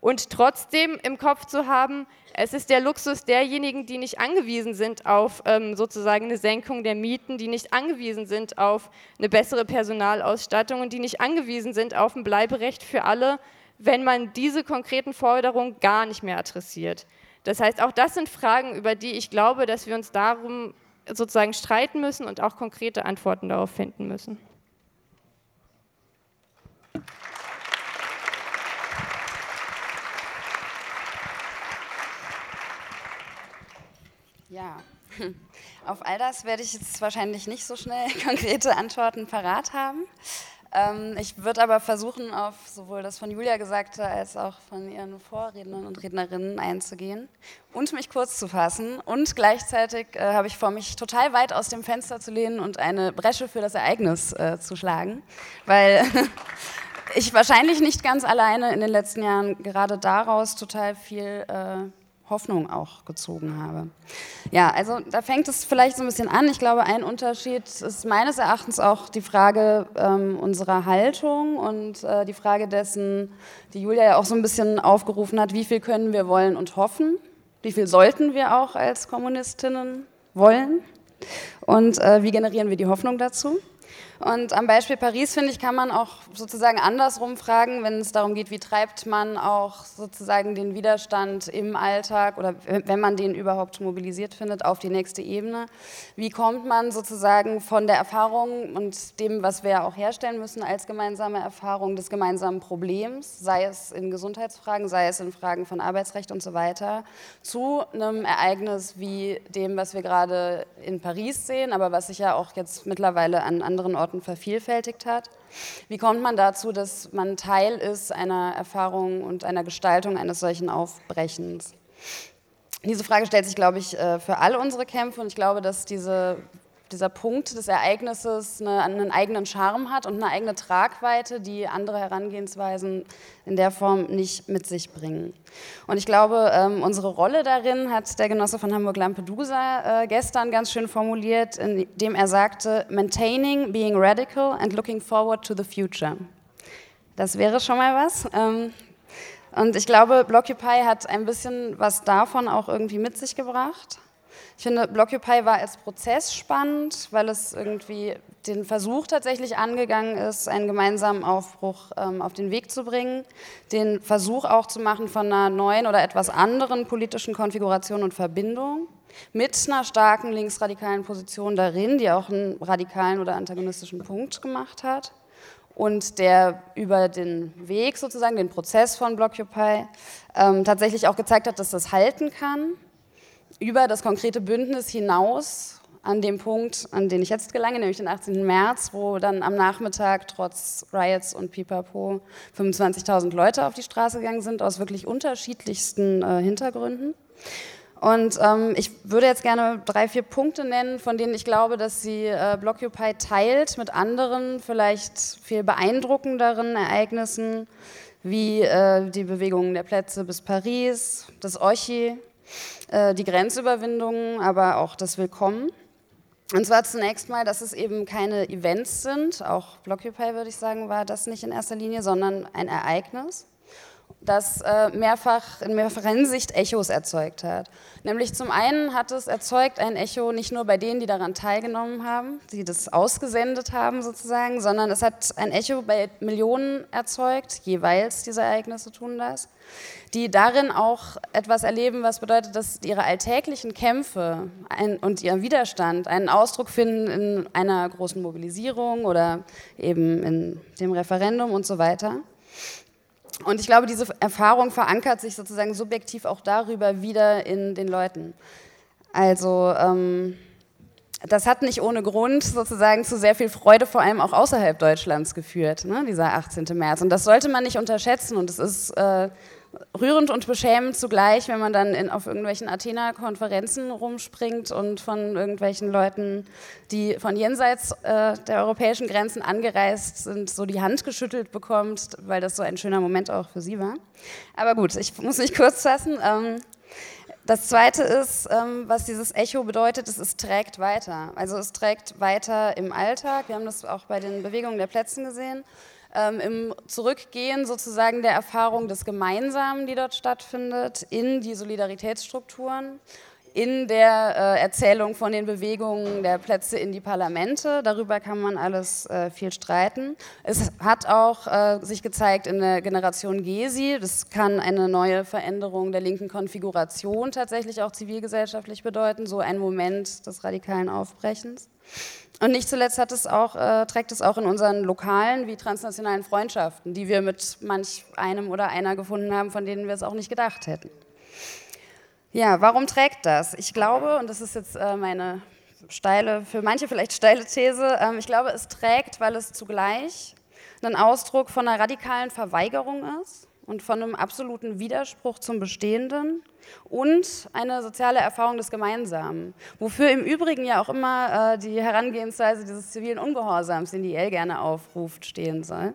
Und trotzdem im Kopf zu haben, es ist der Luxus derjenigen, die nicht angewiesen sind auf ähm, sozusagen eine Senkung der Mieten, die nicht angewiesen sind auf eine bessere Personalausstattung und die nicht angewiesen sind auf ein Bleiberecht für alle, wenn man diese konkreten Forderungen gar nicht mehr adressiert. Das heißt, auch das sind Fragen, über die ich glaube, dass wir uns darum sozusagen streiten müssen und auch konkrete Antworten darauf finden müssen. Ja, auf all das werde ich jetzt wahrscheinlich nicht so schnell (laughs) konkrete Antworten parat haben. Ähm, ich würde aber versuchen, auf sowohl das von Julia Gesagte als auch von ihren Vorrednern und Rednerinnen einzugehen und mich kurz zu fassen. Und gleichzeitig äh, habe ich vor, mich total weit aus dem Fenster zu lehnen und eine Bresche für das Ereignis äh, zu schlagen, weil (laughs) ich wahrscheinlich nicht ganz alleine in den letzten Jahren gerade daraus total viel äh, Hoffnung auch gezogen habe. Ja, also da fängt es vielleicht so ein bisschen an. Ich glaube, ein Unterschied ist meines Erachtens auch die Frage ähm, unserer Haltung und äh, die Frage dessen, die Julia ja auch so ein bisschen aufgerufen hat, wie viel können wir wollen und hoffen, wie viel sollten wir auch als Kommunistinnen wollen und äh, wie generieren wir die Hoffnung dazu. Und am Beispiel Paris, finde ich, kann man auch sozusagen andersrum fragen, wenn es darum geht, wie treibt man auch sozusagen den Widerstand im Alltag oder wenn man den überhaupt mobilisiert findet, auf die nächste Ebene. Wie kommt man sozusagen von der Erfahrung und dem, was wir auch herstellen müssen als gemeinsame Erfahrung des gemeinsamen Problems, sei es in Gesundheitsfragen, sei es in Fragen von Arbeitsrecht und so weiter, zu einem Ereignis wie dem, was wir gerade in Paris sehen, aber was sich ja auch jetzt mittlerweile an anderen Orten Orten vervielfältigt hat. Wie kommt man dazu, dass man Teil ist einer Erfahrung und einer Gestaltung eines solchen Aufbrechens? Diese Frage stellt sich, glaube ich, äh, für alle unsere Kämpfe und ich glaube, dass diese dieser Punkt des Ereignisses eine, einen eigenen Charme hat und eine eigene Tragweite, die andere Herangehensweisen in der Form nicht mit sich bringen. Und ich glaube, ähm, unsere Rolle darin hat der Genosse von Hamburg Lampedusa äh, gestern ganz schön formuliert, indem er sagte, maintaining, being radical and looking forward to the future. Das wäre schon mal was. Ähm, und ich glaube, Blockupy hat ein bisschen was davon auch irgendwie mit sich gebracht. Ich finde, Blockupy war als Prozess spannend, weil es irgendwie den Versuch tatsächlich angegangen ist, einen gemeinsamen Aufbruch ähm, auf den Weg zu bringen, den Versuch auch zu machen von einer neuen oder etwas anderen politischen Konfiguration und Verbindung mit einer starken linksradikalen Position darin, die auch einen radikalen oder antagonistischen Punkt gemacht hat. Und der über den Weg sozusagen, den Prozess von Blockupy ähm, tatsächlich auch gezeigt hat, dass das halten kann über das konkrete Bündnis hinaus an dem Punkt, an den ich jetzt gelange, nämlich den 18. März, wo dann am Nachmittag trotz Riots und Pipapo 25.000 Leute auf die Straße gegangen sind, aus wirklich unterschiedlichsten äh, Hintergründen. Und ähm, ich würde jetzt gerne drei, vier Punkte nennen, von denen ich glaube, dass sie äh, Blockupy teilt mit anderen, vielleicht viel beeindruckenderen Ereignissen, wie äh, die Bewegungen der Plätze bis Paris, das Ochi, äh, die Grenzüberwindungen, aber auch das Willkommen. Und zwar zunächst mal, dass es eben keine Events sind, auch Blockupy würde ich sagen, war das nicht in erster Linie, sondern ein Ereignis das äh, mehrfach in mehrfacher Hinsicht Echos erzeugt hat. Nämlich zum einen hat es erzeugt ein Echo nicht nur bei denen, die daran teilgenommen haben, die das ausgesendet haben sozusagen, sondern es hat ein Echo bei Millionen erzeugt, jeweils diese Ereignisse tun das, die darin auch etwas erleben, was bedeutet, dass ihre alltäglichen Kämpfe und ihr Widerstand einen Ausdruck finden in einer großen Mobilisierung oder eben in dem Referendum und so weiter. Und ich glaube, diese Erfahrung verankert sich sozusagen subjektiv auch darüber wieder in den Leuten. Also ähm, das hat nicht ohne Grund sozusagen zu sehr viel Freude, vor allem auch außerhalb Deutschlands geführt, ne, dieser 18. März. Und das sollte man nicht unterschätzen. Und es ist äh, rührend und beschämend zugleich, wenn man dann in, auf irgendwelchen Athena-Konferenzen rumspringt und von irgendwelchen Leuten, die von jenseits äh, der europäischen Grenzen angereist sind, so die Hand geschüttelt bekommt, weil das so ein schöner Moment auch für sie war. Aber gut, ich muss mich (laughs) kurz fassen. Ähm, das Zweite ist, ähm, was dieses Echo bedeutet, ist, es trägt weiter. Also es trägt weiter im Alltag. Wir haben das auch bei den Bewegungen der Plätzen gesehen ähm, im Zurückgehen sozusagen der Erfahrung des Gemeinsamen, die dort stattfindet, in die Solidaritätsstrukturen, in der äh, Erzählung von den Bewegungen der Plätze in die Parlamente. Darüber kann man alles äh, viel streiten. Es hat auch äh, sich gezeigt in der Generation Gesi. Das kann eine neue Veränderung der linken Konfiguration tatsächlich auch zivilgesellschaftlich bedeuten, so ein Moment des radikalen Aufbrechens. Und nicht zuletzt hat es auch, äh, trägt es auch in unseren lokalen wie transnationalen Freundschaften, die wir mit manch einem oder einer gefunden haben, von denen wir es auch nicht gedacht hätten. Ja, warum trägt das? Ich glaube, und das ist jetzt äh, meine steile, für manche vielleicht steile These, ähm, ich glaube, es trägt, weil es zugleich ein Ausdruck von einer radikalen Verweigerung ist und von einem absoluten Widerspruch zum Bestehenden und eine soziale Erfahrung des Gemeinsamen, wofür im Übrigen ja auch immer äh, die Herangehensweise dieses zivilen Ungehorsams, den die IL gerne aufruft, stehen soll.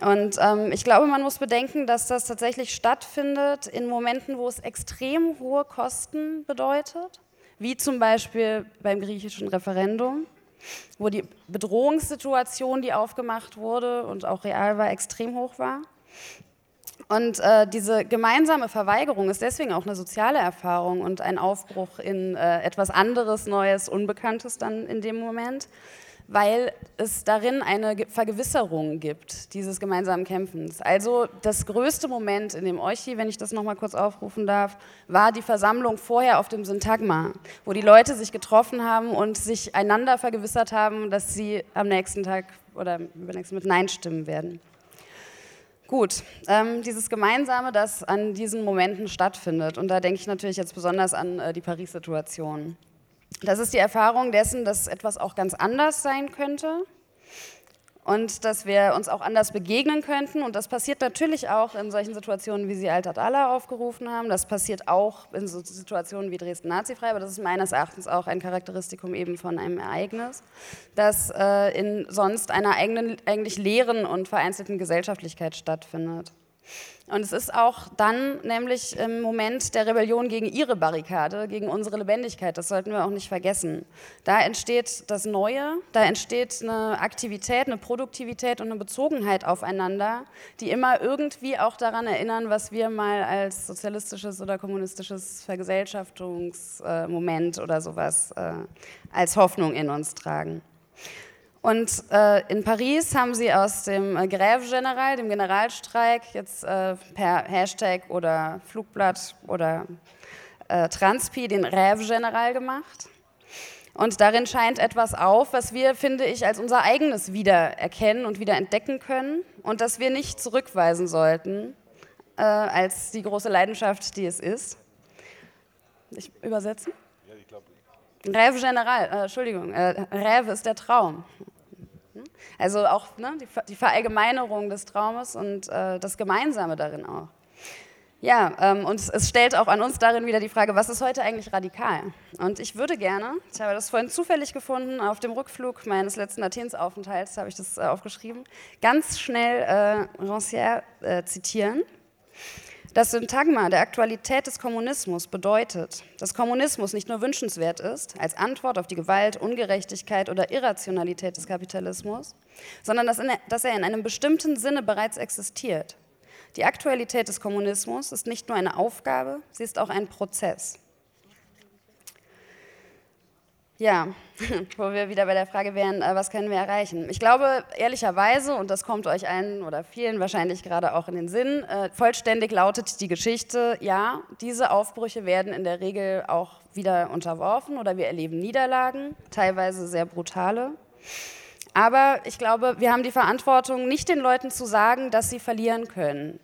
Und ähm, ich glaube, man muss bedenken, dass das tatsächlich stattfindet in Momenten, wo es extrem hohe Kosten bedeutet, wie zum Beispiel beim griechischen Referendum, wo die Bedrohungssituation, die aufgemacht wurde und auch real war, extrem hoch war. Und äh, diese gemeinsame Verweigerung ist deswegen auch eine soziale Erfahrung und ein Aufbruch in äh, etwas anderes, Neues, Unbekanntes dann in dem Moment, weil es darin eine Vergewisserung gibt, dieses gemeinsamen Kämpfens. Also das größte Moment in dem Euchi, wenn ich das nochmal kurz aufrufen darf, war die Versammlung vorher auf dem Syntagma, wo die Leute sich getroffen haben und sich einander vergewissert haben, dass sie am nächsten Tag oder übernächsten mit Nein stimmen werden. Gut, ähm, dieses Gemeinsame, das an diesen Momenten stattfindet, und da denke ich natürlich jetzt besonders an äh, die Paris-Situation. Das ist die Erfahrung dessen, dass etwas auch ganz anders sein könnte und dass wir uns auch anders begegnen könnten. Und das passiert natürlich auch in solchen Situationen, wie Sie Altat Allah aufgerufen haben. Das passiert auch in so Situationen wie Dresden nazifrei, aber das ist meines Erachtens auch ein Charakteristikum eben von einem Ereignis, das äh, in sonst einer eigenen, eigentlich leeren und vereinzelten Gesellschaftlichkeit stattfindet. Und es ist auch dann nämlich im Moment der Rebellion gegen ihre Barrikade, gegen unsere Lebendigkeit, das sollten wir auch nicht vergessen. Da entsteht das Neue, da entsteht eine Aktivität, eine Produktivität und eine Bezogenheit aufeinander, die immer irgendwie auch daran erinnern, was wir mal als sozialistisches oder kommunistisches Vergesellschaftungsmoment oder sowas äh, als Hoffnung in uns tragen. Und äh, in Paris haben sie aus dem äh, Grève General, dem Generalstreik, jetzt äh, per Hashtag oder Flugblatt oder äh, Transpi den Rêve General gemacht. Und darin scheint etwas auf, was wir, finde ich, als unser eigenes wiedererkennen und wieder entdecken können und das wir nicht zurückweisen sollten äh, als die große Leidenschaft, die es ist. Ich übersetze? Ja, ich glaube. Rêve General, äh, Entschuldigung, äh, Rêve ist der Traum. Also auch ne, die, die, Verallgemeinerung des Traumes und äh, das Gemeinsame darin auch. Ja, ähm, und es stellt auch an uns darin wieder die Frage, was ist heute eigentlich radikal? Und ich würde gerne, ich habe das vorhin zufällig gefunden, auf dem Rückflug meines letzten Athensaufenthalts habe ich das äh, aufgeschrieben, ganz schnell äh, Rancière äh, zitieren. Das Syntagma der Aktualität des Kommunismus bedeutet, dass Kommunismus nicht nur wünschenswert ist, als Antwort auf die Gewalt, Ungerechtigkeit oder Irrationalität des Kapitalismus, sondern dass, er in einem bestimmten Sinne bereits existiert die Aktualität des Kommunismus ist nicht nur eine Aufgabe, sie ist auch ein Prozess. Ja, (laughs) wo wir wieder bei der Frage wären, äh, was können wir erreichen? Ich glaube ehrlicherweise, und das kommt euch allen oder vielen wahrscheinlich gerade auch in den Sinn, äh, vollständig lautet die Geschichte, ja, diese Aufbrüche werden in der Regel auch wieder unterworfen oder wir erleben Niederlagen, teilweise sehr brutale. Aber ich glaube, wir haben die Verantwortung, nicht den Leuten zu sagen, dass sie verlieren können,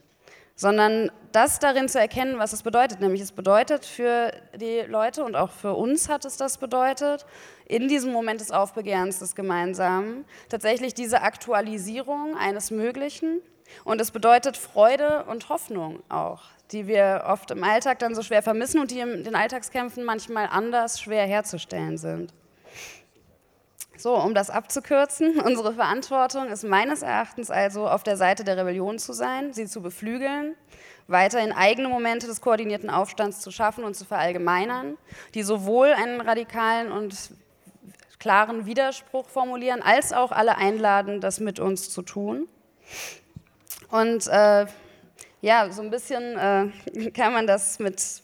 sondern das darin zu erkennen, was es bedeutet. Nämlich es bedeutet für die Leute und auch für uns hat es das bedeutet, in diesem Moment des Aufbegehrens des Gemeinsamen tatsächlich diese Aktualisierung eines Möglichen. Und es bedeutet Freude und Hoffnung auch, die wir oft im Alltag dann so schwer vermissen und die in den Alltagskämpfen manchmal anders schwer herzustellen sind. So, um das abzukürzen, (laughs) unsere Verantwortung ist meines Erachtens also auf der Seite der Rebellion zu sein, sie zu beflügeln, weiterhin eigene Momente des koordinierten Aufstands zu schaffen und zu verallgemeinern, die sowohl einen radikalen und klaren Widerspruch formulieren, als auch alle einladen, das mit uns zu tun. Und äh, ja, so ein bisschen äh, (laughs) kann man das mit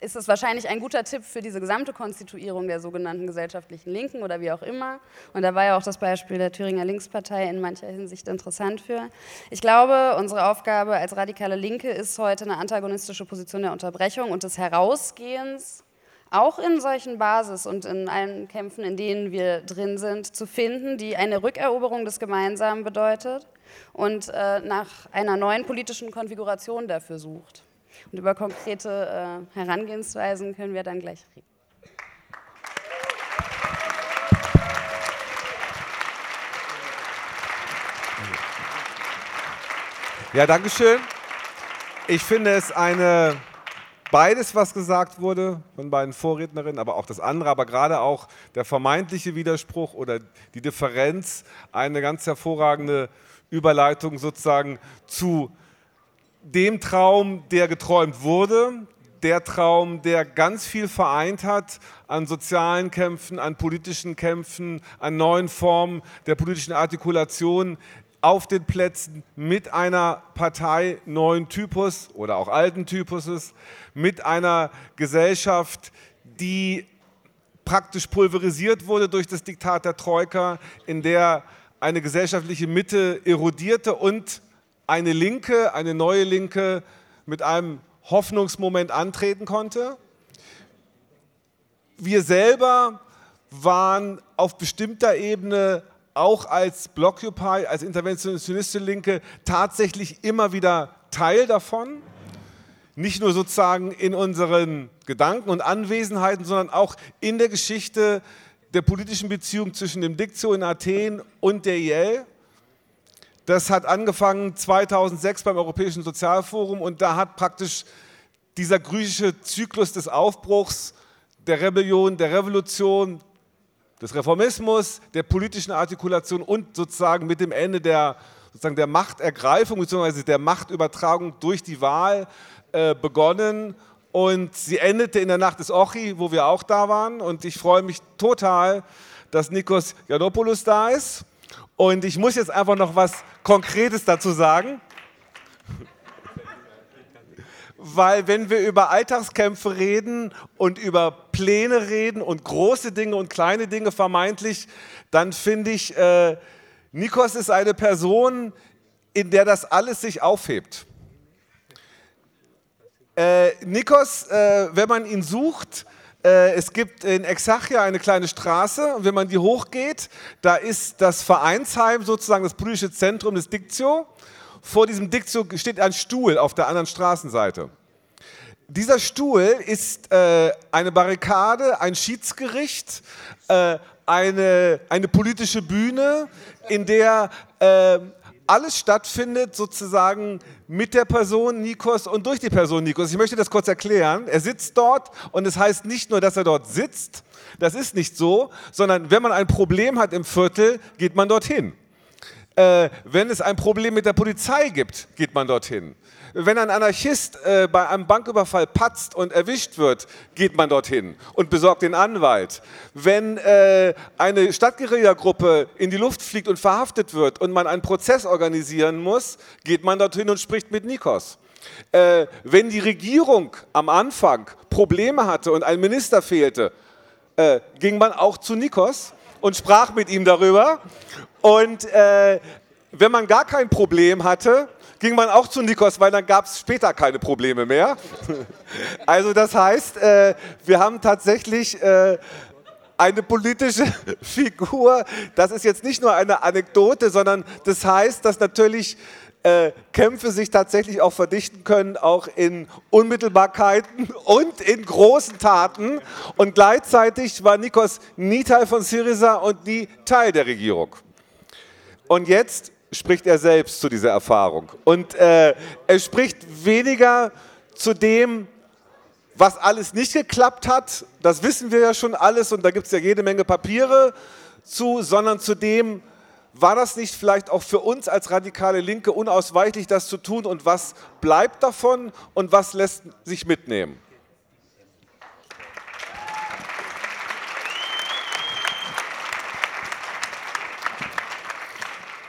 ist es wahrscheinlich ein guter Tipp für diese gesamte Konstituierung der sogenannten gesellschaftlichen Linken oder wie auch immer. Und da war ja auch das Beispiel der Thüringer Linkspartei in mancher Hinsicht interessant für. Ich glaube, unsere Aufgabe als radikale Linke ist heute eine antagonistische Position der Unterbrechung und des Herausgehens auch in solchen Basis- und in allen Kämpfen, in denen wir drin sind, zu finden, die eine Rückeroberung des Gemeinsamen bedeutet und äh, nach einer neuen politischen Konfiguration dafür sucht. Und über konkrete äh, Herangehensweisen können wir dann gleich reden. Ja, danke schön. Ich finde es eine beides, was gesagt wurde von beiden Vorrednerinnen, aber auch das andere, aber gerade auch der vermeintliche Widerspruch oder die Differenz, eine ganz hervorragende Überleitung sozusagen zu dem Traum, der geträumt wurde, der Traum, der ganz viel vereint hat an sozialen Kämpfen, an politischen Kämpfen, an neuen Formen der politischen Artikulation auf den Plätzen mit einer Partei neuen Typus oder auch alten Typuses, mit einer Gesellschaft, die praktisch pulverisiert wurde durch das Diktat der Troika, in der eine gesellschaftliche Mitte erodierte und eine Linke, eine neue Linke mit einem Hoffnungsmoment antreten konnte. Wir selber waren auf bestimmter Ebene auch als Blockupy, als interventionistische Linke tatsächlich immer wieder Teil davon. Nicht nur sozusagen in unseren Gedanken und Anwesenheiten, sondern auch in der Geschichte der politischen Beziehung zwischen dem Diktio in Athen und der IL. Das hat angefangen 2006 beim Europäischen Sozialforum und da hat praktisch dieser griechische Zyklus des Aufbruchs, der Rebellion, der Revolution, des Reformismus, der politischen Artikulation und sozusagen mit dem Ende der, sozusagen der Machtergreifung bzw. der Machtübertragung durch die Wahl äh, begonnen. Und sie endete in der Nacht des Ochi, wo wir auch da waren. Und ich freue mich total, dass Nikos Janopoulos da ist. Und ich muss jetzt einfach noch was Konkretes dazu sagen. Weil wenn wir über Alltagskämpfe reden und über Pläne reden und große Dinge und kleine Dinge vermeintlich, dann finde ich, äh, Nikos ist eine Person, in der das alles sich aufhebt. Äh, Nikos, äh, wenn man ihn sucht, es gibt in Exachia eine kleine Straße und wenn man die hochgeht, da ist das Vereinsheim sozusagen das politische Zentrum des Diktio. Vor diesem Diktio steht ein Stuhl auf der anderen Straßenseite. Dieser Stuhl ist äh, eine Barrikade, ein Schiedsgericht, äh, eine, eine politische Bühne, in der äh, alles stattfindet sozusagen mit der Person Nikos und durch die Person Nikos. Ich möchte das kurz erklären. Er sitzt dort und es heißt nicht nur, dass er dort sitzt, das ist nicht so, sondern wenn man ein Problem hat im Viertel, geht man dorthin. Äh, wenn es ein Problem mit der Polizei gibt, geht man dorthin. Wenn ein Anarchist äh, bei einem Banküberfall patzt und erwischt wird, geht man dorthin und besorgt den Anwalt. Wenn äh, eine Stadtguerilla-Gruppe in die Luft fliegt und verhaftet wird und man einen Prozess organisieren muss, geht man dorthin und spricht mit Nikos. Äh, wenn die Regierung am Anfang Probleme hatte und ein Minister fehlte, äh, ging man auch zu Nikos und sprach mit ihm darüber. Und äh, wenn man gar kein Problem hatte, ging man auch zu Nikos, weil dann gab es später keine Probleme mehr. (laughs) Also das heißt, äh, wir haben tatsächlich äh, eine politische (laughs) Figur. Das ist jetzt nicht nur eine Anekdote, sondern das heißt, dass natürlich äh, Kämpfe sich tatsächlich auch verdichten können, auch in Unmittelbarkeiten (laughs) und in großen Taten. Und gleichzeitig war Nikos nie Teil von Syriza und nie Teil der Regierung. Und jetzt spricht er selbst zu dieser Erfahrung. Und äh, er spricht weniger zu dem, was alles nicht geklappt hat, das wissen wir ja schon alles und da gibt es ja jede Menge Papiere zu, sondern zu dem, war das nicht vielleicht auch für uns als radikale Linke unausweichlich, das zu tun und was bleibt davon und was lässt sich mitnehmen?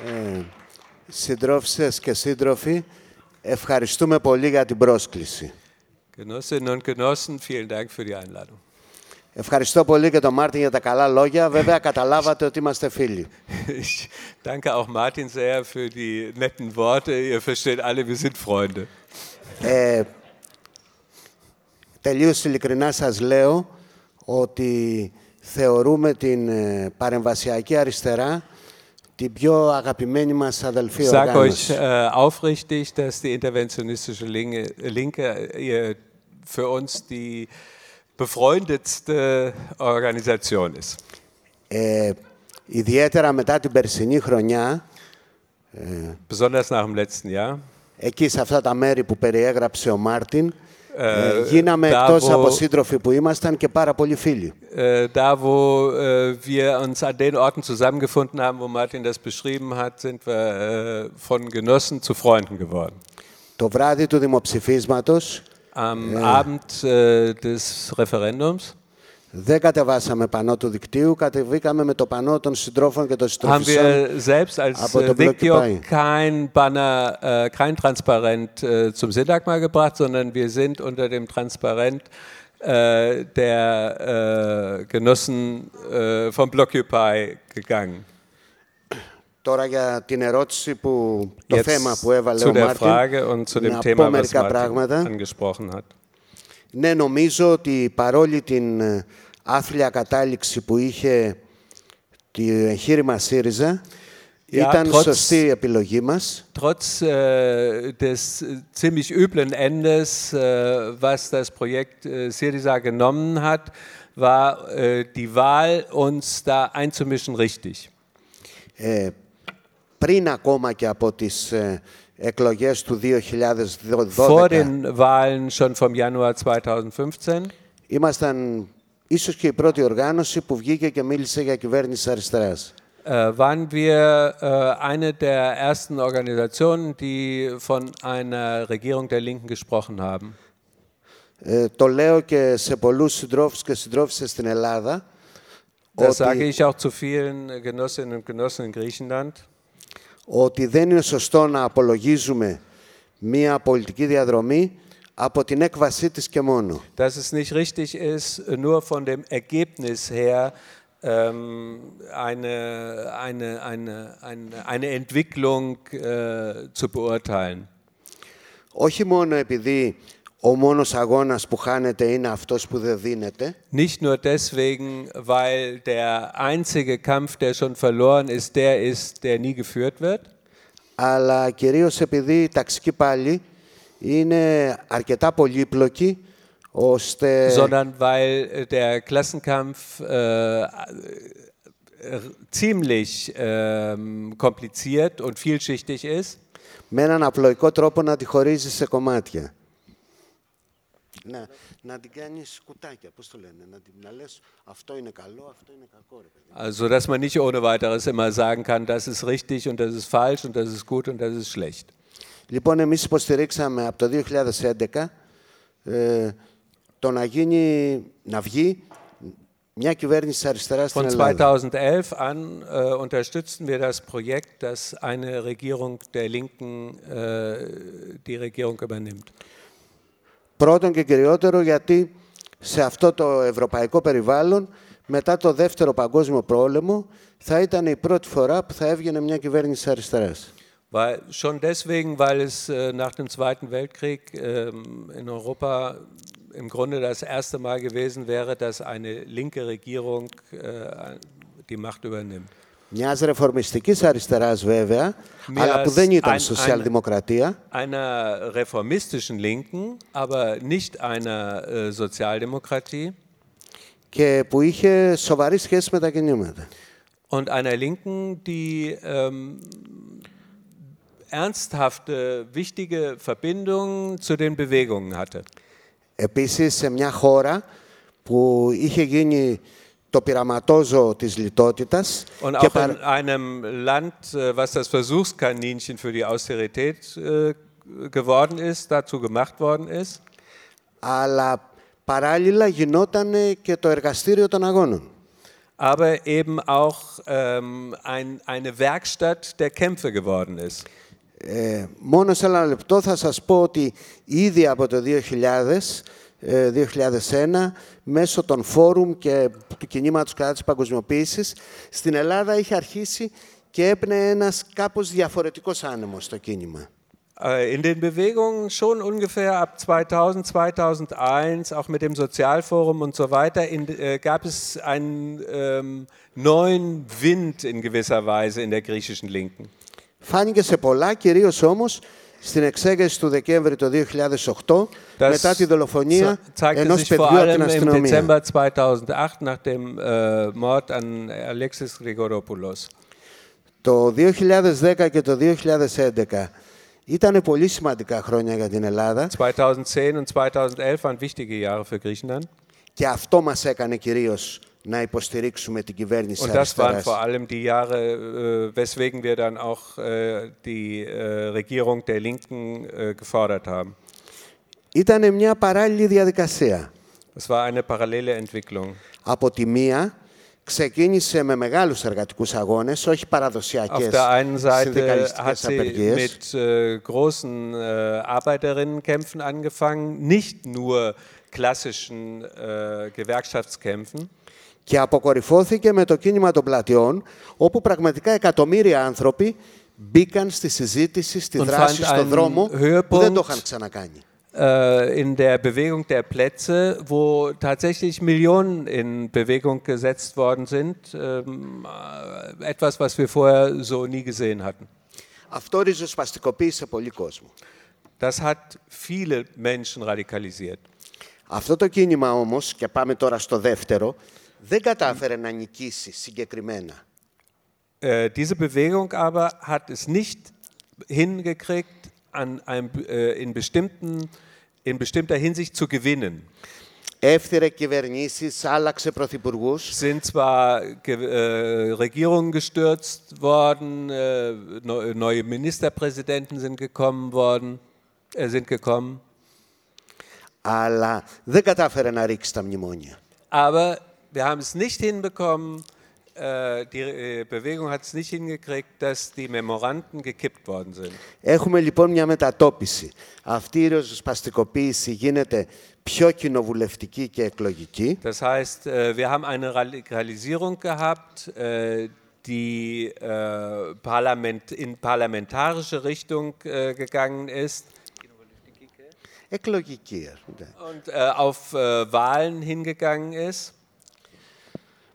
Ε, συντρόφισσες και σύντροφοι, ευχαριστούμε πολύ για την πρόσκληση. Genossinnen und Genossen, vielen Dank für die Einladung. Ευχαριστώ πολύ και τον Μάρτιν για τα καλά λόγια. Βέβαια, καταλάβατε ότι είμαστε φίλοι. Ich danke auch Martin sehr für die netten Worte. Ihr versteht alle, wir sind Freunde. Ε, τελείως ειλικρινά σας λέω ότι θεωρούμε την ε, παρεμβασιακή αριστερά Ich sage euch οργάνωση. äh, aufrichtig, dass die interventionistische Linke, Linke ihr, für uns die befreundetste Organisation ist. Ε, ιδιαίτερα μετά την περσινή χρονιά, Besonders nach dem letzten Jahr. εκεί σε αυτά τα μέρη που περιέγραψε ο Μάρτιν, ε, Ε, γίναμε τα εκτός wo- από σύντροφοι που ήμασταν και πάρα πολλοί φίλοι. Äh, da, wo äh, wir uns an den Orten zusammengefunden haben, wo Martin das beschrieben hat, sind wir äh, von Genossen zu Freunden geworden. Το βράδυ του δημοψηφίσματος Am Abend äh, des Referendums δεν κατεβάσαμε πανό του δικτύου, κατεβήκαμε με το πανό των συντρόφων και των haben συντροφισών wir selbst als Aber äh, der Block Wegdio dabei. kein Banner, äh, kein Transparent äh, zum Syntagma gebracht, sondern wir sind unter dem Transparent äh, der äh, Genossen äh, vom Blockupy gegangen. Τώρα για την ερώτηση που το Jetzt θέμα που έβαλε zu ο der Μάρτιν, Frage und zu dem να Thema, πω was μερικά Martin πράγματα. angesprochen hat. Ναι, νομίζω ότι παρόλη την ε, άθλια κατάληξη που είχε το εγχείρημα ΣΥΡΙΖΑ, Ja, ήταν trotz- σωστή η επιλογή μας. Trotz äh, des äh, ziemlich üblen Endes, äh, was das Projekt äh, Syriza genommen hat, war äh, die Wahl, uns da einzumischen, richtig. Ε, πριν ακόμα και από τις ε, εκλογές του 2012, Vor den Wahlen schon vom Januar 2015 ήμασταν ίσως και η πρώτη οργάνωση που βγήκε και μίλησε για κυβέρνηση αριστεράς. äh, waren wir äh, eine der ersten Organisationen, die von einer Regierung der Linken gesprochen haben; Ε, το λέω και σε πολλούς συντρόφους και συντρόφισσες στην Ελλάδα, Das sage ότι, ich auch zu vielen Genossinnen und Genossen in Griechenland. ότι δεν είναι σωστό να απολογίζουμε μία πολιτική διαδρομή από την έκβασή της και μόνο. dass es nicht richtig ist, nur von dem Ergebnis her ähm, eine, eine, eine, eine, eine Entwicklung äh, zu beurteilen. Όχι μόνο επειδή ο μόνος αγώνας που χάνεται είναι αυτός που δεν δίνεται, Nicht nur deswegen, weil der einzige Kampf, der schon verloren ist, der ist, der nie geführt wird, αλλά κυρίως επειδή η ταξική πάλι είναι αρκετά πολύπλοκη, ώστε sondern weil äh, der Klassenkampf äh, äh, ziemlich ähm, kompliziert und vielschichtig ist. Με έναν απλοϊκό τρόπο να τη χωρίζεις σε κομμάτια. Να, να την κάνεις κουτάκια, πώς το λένε, να, την- να λες αυτό είναι καλό, αυτό είναι κακό. Ρε, παιδί. Also, dass man nicht ohne weiteres immer sagen kann, das ist richtig und das ist falsch und das ist gut und das ist schlecht. Λοιπόν, εμείς υποστηρίξαμε από το 2011 ε, το να γίνει, να βγει μια κυβέρνηση της αριστεράς στην Von Ελλάδα. 2011 an äh, unterstützten wir das Projekt, dass eine Regierung der Linken äh, die Regierung übernimmt. Πρώτον και κυριότερο γιατί σε αυτό το ευρωπαϊκό περιβάλλον μετά το δεύτερο παγκόσμιο πόλεμο θα ήταν η πρώτη φορά που θα έβγαινε μια κυβέρνηση της αριστεράς. Weil, schon deswegen, weil es äh, nach dem Zweiten Weltkrieg ähm, in Europa im Grunde das erste Mal gewesen wäre, dass eine linke Regierung äh, die Macht übernimmt. Μιας ρεφορμιστικής αριστεράς βέβαια, Μιας αλλά που δεν ήταν ein- σοσιαλδημοκρατία, Einer reformistischen Linken, aber nicht einer äh, Sozialdemokratie και που είχε σοβαρή σχέση με τα κινήματα. und einer Linken, die ähm, ernsthafte, wichtige Verbindungen zu den Bewegungen hatte. Επίσης σε μια χώρα που είχε γίνει το πειραματόζω της λιτότητας Und και, auch in einem Land, äh, was das Versuchskaninchen für die Austerität äh, geworden ist, dazu gemacht worden ist, αλλά παράλληλα γινόταν και το εργαστήριο των αγώνων. aber eben auch ähm, ein, eine Werkstatt der Kämpfe geworden ist. Ε, μόνο σε ένα λεπτό θα σας πω ότι ήδη από το 2000, ε, 2001, μέσω των φόρουμ και του κινήματος κατά της παγκοσμιοποίησης, στην Ελλάδα είχε αρχίσει και έπνεε ένας κάπως διαφορετικός άνεμος στο κίνημα. Äh, In den Bewegungen schon ungefähr ab 2000, 2001, auch mit dem Sozialforum und so weiter, in, äh, gab es einen ähm, neuen Wind in gewisser Weise in der griechischen Linken. Φάνηκε σε πολλά, κυρίως όμως στην εξέγερση του Δεκέμβρη το 2008, Das μετά τη δολοφονία ze- zeigte ενός sich vor παιδιού από την allem im αστυνομία. Dezember 2008 nach dem äh, Mord an Alexis Grigoropoulos. Το 2010 και το 2011 ήταν πολύ σημαντικά χρόνια για την Ελλάδα 2010 und 2011 waren wichtige Jahre für Griechenland. και αυτό μας έκανε κυρίως να υποστηρίξουμε την κυβέρνηση Und της das waren αριστεράς. vor allem die Jahre, äh, weswegen wir dann auch äh, die äh, Regierung der Linken äh, gefordert haben. Ήταν μια παράλληλη διαδικασία. Das war eine parallele Entwicklung. Από τη μία ξεκίνησε με μεγάλους εργατικούς αγώνες, όχι Auf παραδοσιακές der einen Seite hat συνδικαλιστικές sie απεργίες. mit äh, großen äh, Arbeiterinnenkämpfen angefangen, nicht nur klassischen äh, Gewerkschaftskämpfen, Και αποκορυφώθηκε με το κίνημα των πλατιών, όπου πραγματικά εκατομμύρια άνθρωποι μπήκαν στη συζήτηση, στη Und δράση, fand στον einen δρόμο, που Höhepunkt. δεν το είχαν ξανακάνει. äh, in der Bewegung der Plätze, wo tatsächlich Millionen in Bewegung gesetzt worden sind. Ähm, äh, etwas, was wir vorher so nie gesehen hatten. Αυτό ριζοσπαστικοποίησε πολύ κόσμο. Das hat viele Menschen radikalisiert. Αυτό το κίνημα όμως, και πάμε τώρα στο δεύτερο, δεν κατάφερε να νικήσει συγκεκριμένα. Äh, diese Bewegung aber hat es nicht hingekriegt, an einem, äh, in, bestimmten, in bestimmter Hinsicht zu gewinnen. Έφθυρε κυβερνήσεις, άλλαξε πρωθυπουργούς, sind zwar ge äh, Regierungen gestürzt worden, äh, neu- neue Ministerpräsidenten sind gekommen worden, äh, sind gekommen, αλλά δεν κατάφερε να ρίξει τα μνημόνια. aber wir haben es nicht hinbekommen. Äh, die äh, Bewegung hat es nicht hingekriegt, dass die Memoranden gekippt worden sind. Έχουμε λοιπόν μια μετατόπιση. Αυτή η ριζοσπαστικοποίηση γίνεται πιο κοινοβουλευτική και εκλογική Das heißt, äh, wir haben eine Radikalisierung gehabt, äh, die äh, Parlament, in parlamentarische Richtung äh, gegangen ist εκλογική. ας πούμε. und äh, auf äh, Wahlen hingegangen ist.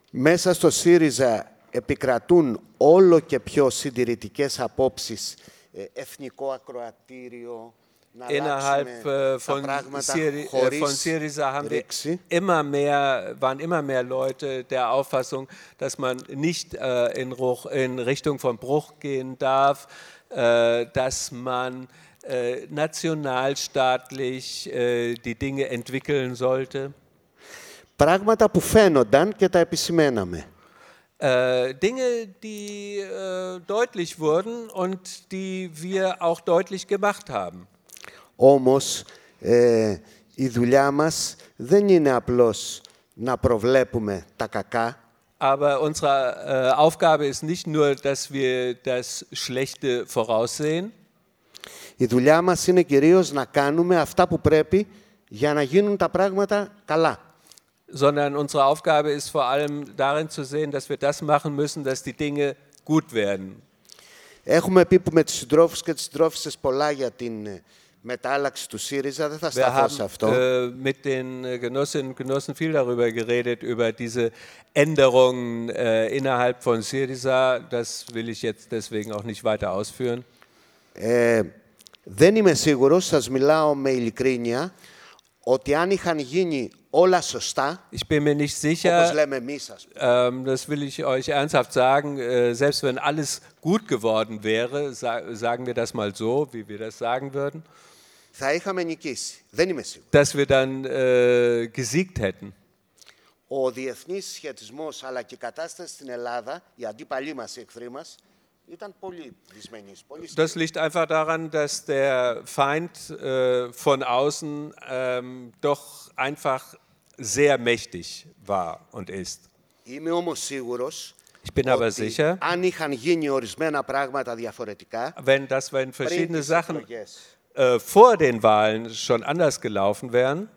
Μέσα στο ΣΥΡΙΖΑ επικρατούν όλο και πιο συντηρητικές απόψεις, ε, εθνικό ακροατήριο, να Innerhalb αλλάξουμε äh, von, τα πράγματα Syri äh, χωρίς von Syriza haben wir ρήξη. immer mehr, waren immer mehr Leute der Auffassung, dass man nicht äh, in, Ruch, in Richtung von Bruch gehen darf, äh, dass man äh, nationalstaatlich äh, die Dinge entwickeln sollte. Πράγματα που φαίνονταν και τα επισημέναμε. Äh, Dinge, die äh, deutlich wurden und die wir auch deutlich gemacht haben. Όμως ε, η δουλειά μας δεν είναι απλώς να προβλέπουμε τα κακά, Aber unsere äh, Aufgabe ist nicht nur, dass wir das Schlechte voraussehen, η δουλειά μας είναι κυρίως να κάνουμε αυτά που πρέπει για να γίνουν τα πράγματα καλά. sondern unsere Aufgabe ist vor allem darin zu sehen, dass wir das machen müssen, dass die Dinge gut werden. Έχουμε πει που με τους συντρόφους και τις συντρόφισσες πολλά για την ε, μετάλλαξη του ΣΥΡΙΖΑ, δεν θα Wir σταθώ σε haben αυτό. äh, mit den äh, Genossinnen und Genossen viel darüber geredet, über diese Änderungen äh, innerhalb von Syriza. Das will ich jetzt deswegen auch nicht weiter ausführen. Ε, δεν είμαι σίγουρος, σας μιλάω με ειλικρίνεια, ότι αν είχαν γίνει όλα σωστά, Ich bin mir nicht όπως sicher, λέμε εμείς ας πούμε, ähm, das will ich euch ernsthaft sagen, äh, selbst wenn alles gut geworden wäre, sa sagen wir das mal so, wie wir das sagen würden, θα είχαμε νικήσει. Δεν είμαι σίγουρος. dass wir dann äh, gesiegt hätten. Ο διεθνής σχετισμός αλλά και η κατάσταση στην Ελλάδα, οι αντίπαλοι μας, οι εχθροί μας, ήταν πολύ δυσμενής, πολύ Das liegt einfach daran, dass der Feind äh, von außen ähm, doch einfach sehr mächtig war und ist. Είμαι όμως σίγουρος Ich bin aber ότι sicher, αν είχαν γίνει ορισμένα πράγματα διαφορετικά, wenn das, wenn πριν verschiedene τις Sachen εκλογές, äh, vor den Wahlen schon anders gelaufen wären,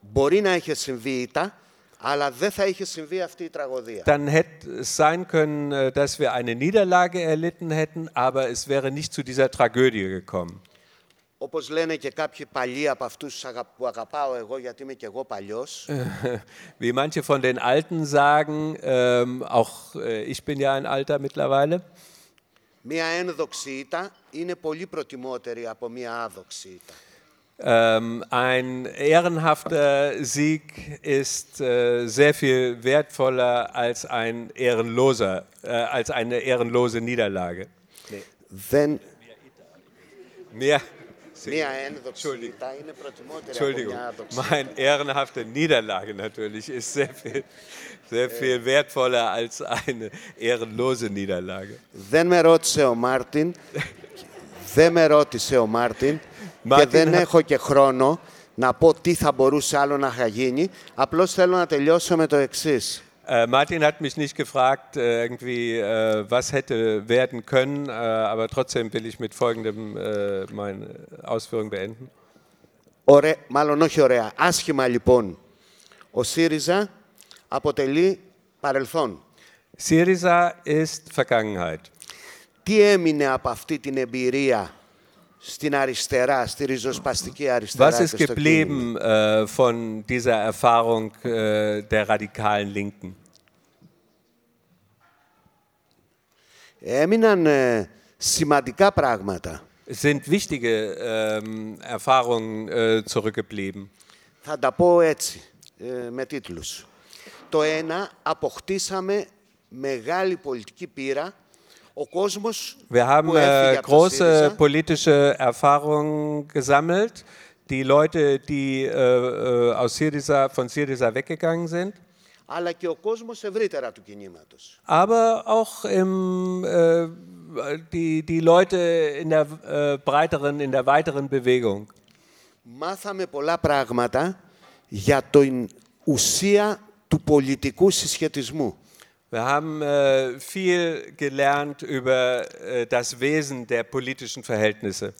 μπορεί να είχε συμβεί ήττα, αλλά δεν θα είχε συμβεί αυτή η τραγωδία. dann hätte es sein können, äh, dass wir eine Niederlage erlitten hätten, aber es wäre nicht zu dieser Tragödie gekommen. Όπως λένε και κάποιοι παλιοί από αυτούς αγα- που αγαπάω εγώ, γιατί είμαι και εγώ παλιός, (laughs) Wie manche von den Alten sagen, ähm, auch äh, ich bin ja ein Alter mittlerweile, μία ένδοξη ήττα είναι πολύ προτιμότερη από μία άδοξη ήττα. Ähm, ein ehrenhafter Sieg ist äh, sehr viel wertvoller als, ein ehrenloser, äh, als eine ehrenlose Niederlage. Δεν, Mehr, μία ένδοξη Entschuldigung. ήττα είναι προτιμότερη Entschuldigung, από μία άδοξη. meine ehrenhafte Niederlage natürlich ist sehr viel, sehr viel wertvoller als eine ehrenlose Niederlage. Δεν με ρώτησε ο Μάρτιν, δεν με ρώτησε ο Μάρτιν Και Μάρτιν, δεν ha- έχω και χρόνο να πω τι θα μπορούσε άλλο να είχα γίνει. Απλώς θέλω να τελειώσω με το εξής. Äh, Martin hat mich nicht gefragt, äh, irgendwie, äh, was hätte werden können, äh, aber trotzdem will ich mit folgendem äh, meine Ausführung beenden. Ωραία, μάλλον όχι ωραία. Άσχημα λοιπόν. Ο ΣΥΡΙΖΑ αποτελεί παρελθόν. Syriza ist Vergangenheit. Τι έμεινε από αυτή την εμπειρία στην αριστερά, στη ριζοσπαστική αριστερά Was και ist στο κίνημα. geblieben äh, von dieser Erfahrung äh, der radikalen Linken? Έμειναν ε, σημαντικά πράγματα. Es sind wichtige ähm, Erfahrungen äh, zurückgeblieben; Θα τα πω έτσι, ε, με τίτλους. Το ένα, αποκτήσαμε μεγάλη πολιτική πείρα. Ο κόσμος Wir haben που έφυγε äh, από το große ΣΥΡΙΖΑ politische Erfahrungen gesammelt. Die Leute, die äh, äh, aus Syriza, von Syriza weggegangen sind, αλλά και ο κόσμος ευρύτερα του κινήματος. aber auch im, äh, die, die Leute in der äh, breiteren, in der weiteren Bewegung. Μάθαμε πολλά πράγματα για την ουσία του πολιτικού συσχετισμού. Wir haben äh, viel gelernt über äh, das Wesen der politischen Verhältnisse.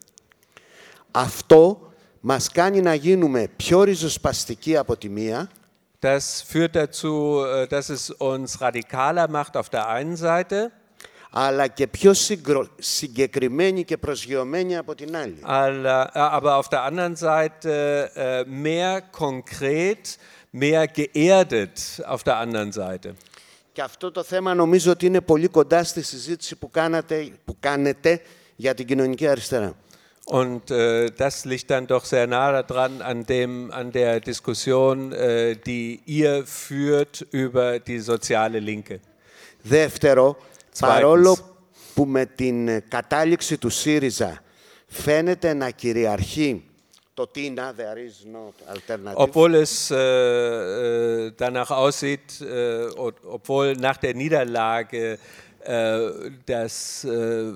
Αυτό μας κάνει να γίνουμε πιο ριζοσπαστικοί από τη μία Das führt dazu, äh, dass es uns radikaler macht auf der einen Seite, αλλά και πιο συγκρο- συγκεκριμένοι και προσγειωμένοι από την άλλη. aller- äh, aber auf der anderen Seite äh, mehr konkret, mehr geerdet auf der anderen Seite. Και αυτό το θέμα νομίζω ότι είναι πολύ κοντά στη συζήτηση που, κάνατε, που κάνετε για την κοινωνική αριστερά. Und äh, das liegt dann doch sehr nah dran an, dem, an der Diskussion, äh, die ihr führt über die soziale Linke. Δεύτερο, παρόλο που με την κατάληξη του ΣΥΡΙΖΑ φαίνεται να κυριαρχεί το TINA, there is no alternative. Obwohl es äh, äh, danach aussieht, äh, obwohl nach der Niederlage äh, das äh,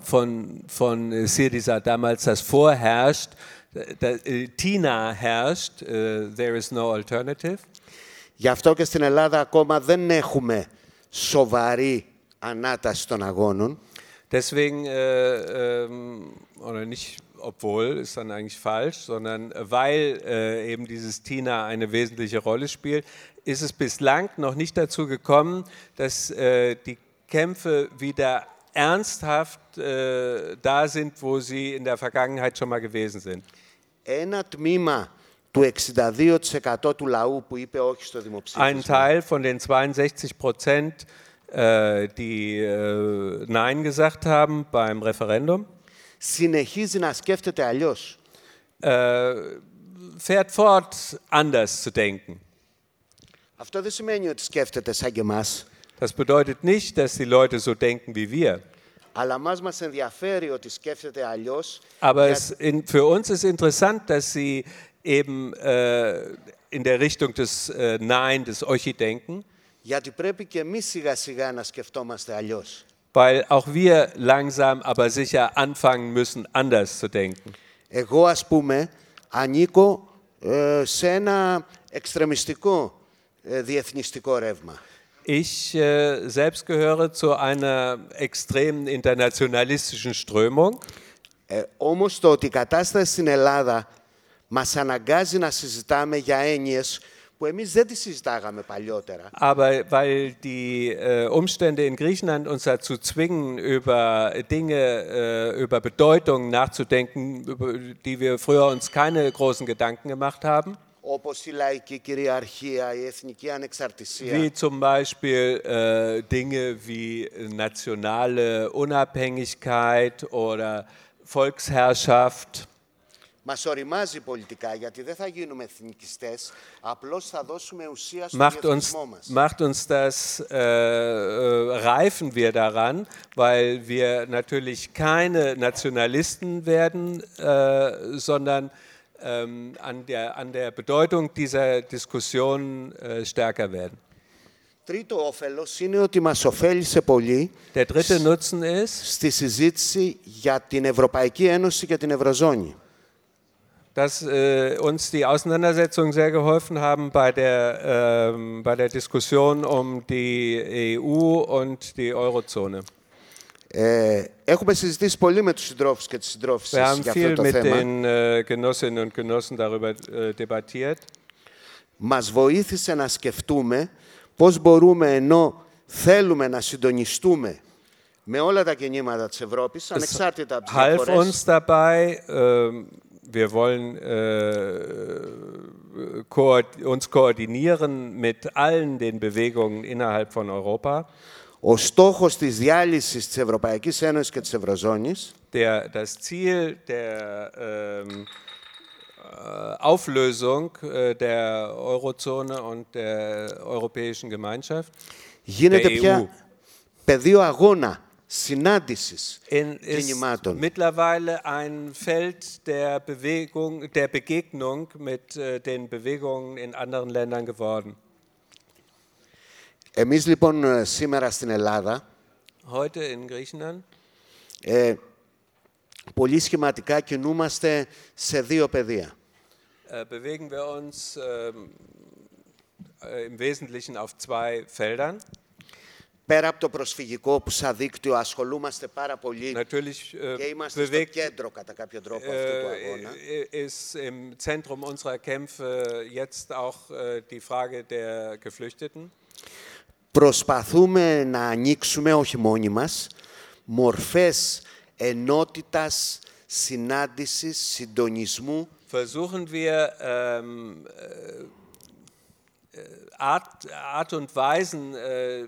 von, von Syriza damals das vorherrscht, das, TINA herrscht, there is no alternative. Γι' αυτό και στην Ελλάδα ακόμα δεν έχουμε σοβαρή ανάταση των αγώνων. Deswegen, äh, ähm, oder nicht obwohl, ist dann eigentlich falsch, sondern weil äh, eben dieses TINA eine wesentliche Rolle spielt, ist es bislang noch nicht dazu gekommen, dass äh, die Kämpfe wieder ernsthaft äh, da sind, wo sie in der Vergangenheit schon mal gewesen sind. Ένα τμήμα του 62% του λαού που είπε όχι στο δημοψήφισμα. Ein Teil von den 62 Prozent, äh, die äh, Nein gesagt haben beim Referendum, συνεχίζει να σκέφτεται αλλιώς. Äh, fährt fort, anders zu denken. Αυτό δεν σημαίνει ότι σκέφτεται σαν και εμάς. Das bedeutet nicht, dass die Leute so denken wie wir. Αλλά μας μας ενδιαφέρει ότι σκέφτεται αλλιώς. Aber es in, für uns ist interessant, dass sie eben äh, in der Richtung des äh, Nein, des Ochi denken. Γιατί πρέπει και εμείς σιγά σιγά να σκεφτόμαστε αλλιώς. Weil auch wir langsam, aber sicher anfangen müssen, anders zu denken. Εγώ ας πούμε ανήκω ε, σε ένα εξτρεμιστικό ε, διεθνιστικό ρεύμα. Ich äh, selbst gehöre zu einer extremen internationalistischen Strömung. Ε, όμως το ότι η κατάσταση στην Ελλάδα μας αναγκάζει να συζητάμε για έννοιες που εμείς δεν τις συζητάγαμε παλιότερα. Aber weil die äh, Umstände in Griechenland uns dazu zwingen, über Dinge, äh, über Bedeutungen nachzudenken, über die wir früher uns keine großen Gedanken gemacht haben. όπως η λαϊκή κυριαρχία, η εθνική ανεξαρτησία. Wie zum Beispiel äh, Dinge wie nationale Unabhängigkeit oder Volksherrschaft. Macht uns, διεθνισμό μας. macht uns das, äh, äh, reifen wir daran, weil wir natürlich keine Nationalisten werden, äh, sondern ähm, an, der, an der Bedeutung dieser Diskussion äh, stärker werden. Τρίτο όφελος είναι ότι μας ωφέλησε πολύ Der dritte Nutzen ist, στη συζήτηση για την Ευρωπαϊκή Ένωση και την Ευρωζώνη. dass äh, uns die Auseinandersetzungen sehr geholfen haben bei der, ähm, bei der Diskussion um die EU und die Eurozone. Ε, έχουμε συζητήσει πολύ με τους συντρόφους και τις συντρόφισσες Wir haben για αυτό viel το mit θέμα. den äh, Genossinnen und Genossen darüber äh, debattiert. Μας βοήθησε να σκεφτούμε πώς μπορούμε ενώ θέλουμε να συντονιστούμε με όλα τα κινήματα της Ευρώπης, ανεξάρτητα από τις half διαφορές, uns dabei, ähm, wir wollen äh, koord uns koordinieren mit allen den Bewegungen innerhalb von Europa. ο στόχος της διάλυσης της Ευρωπαϊκής Ένωσης και της Ευρωζώνης Der, das Ziel der ähm, äh, Auflösung äh, der Eurozone und der Europäischen Gemeinschaft γίνεται der πια EU. πεδίο αγώνα, συνάντησης in, ist κινημάτων. mittlerweile ein Feld der Bewegung, der Begegnung mit äh, den Bewegungen in anderen Ländern geworden. Εμείς λοιπόν ε, σήμερα στην Ελλάδα Heute in Griechenland ε, πολύ σχηματικά κινούμαστε σε δύο πεδία. äh, bewegen wir uns ähm, äh, im Wesentlichen auf zwei Feldern. Πέρα από το προσφυγικό που σαν δίκτυο ασχολούμαστε πάρα πολύ Natürlich äh, και είμαστε στο bewegt κέντρο κατά κάποιο τρόπο αυτού του αγώνα. äh, ist im Zentrum unserer Kämpfe jetzt auch äh, die Frage der Geflüchteten. Προσπαθούμε να ανοίξουμε, όχι μόνοι μας, μορφές ενότητας, συνάντησης, συντονισμού versuchen wir ähm, äh, Art, Art und Weisen, äh, äh,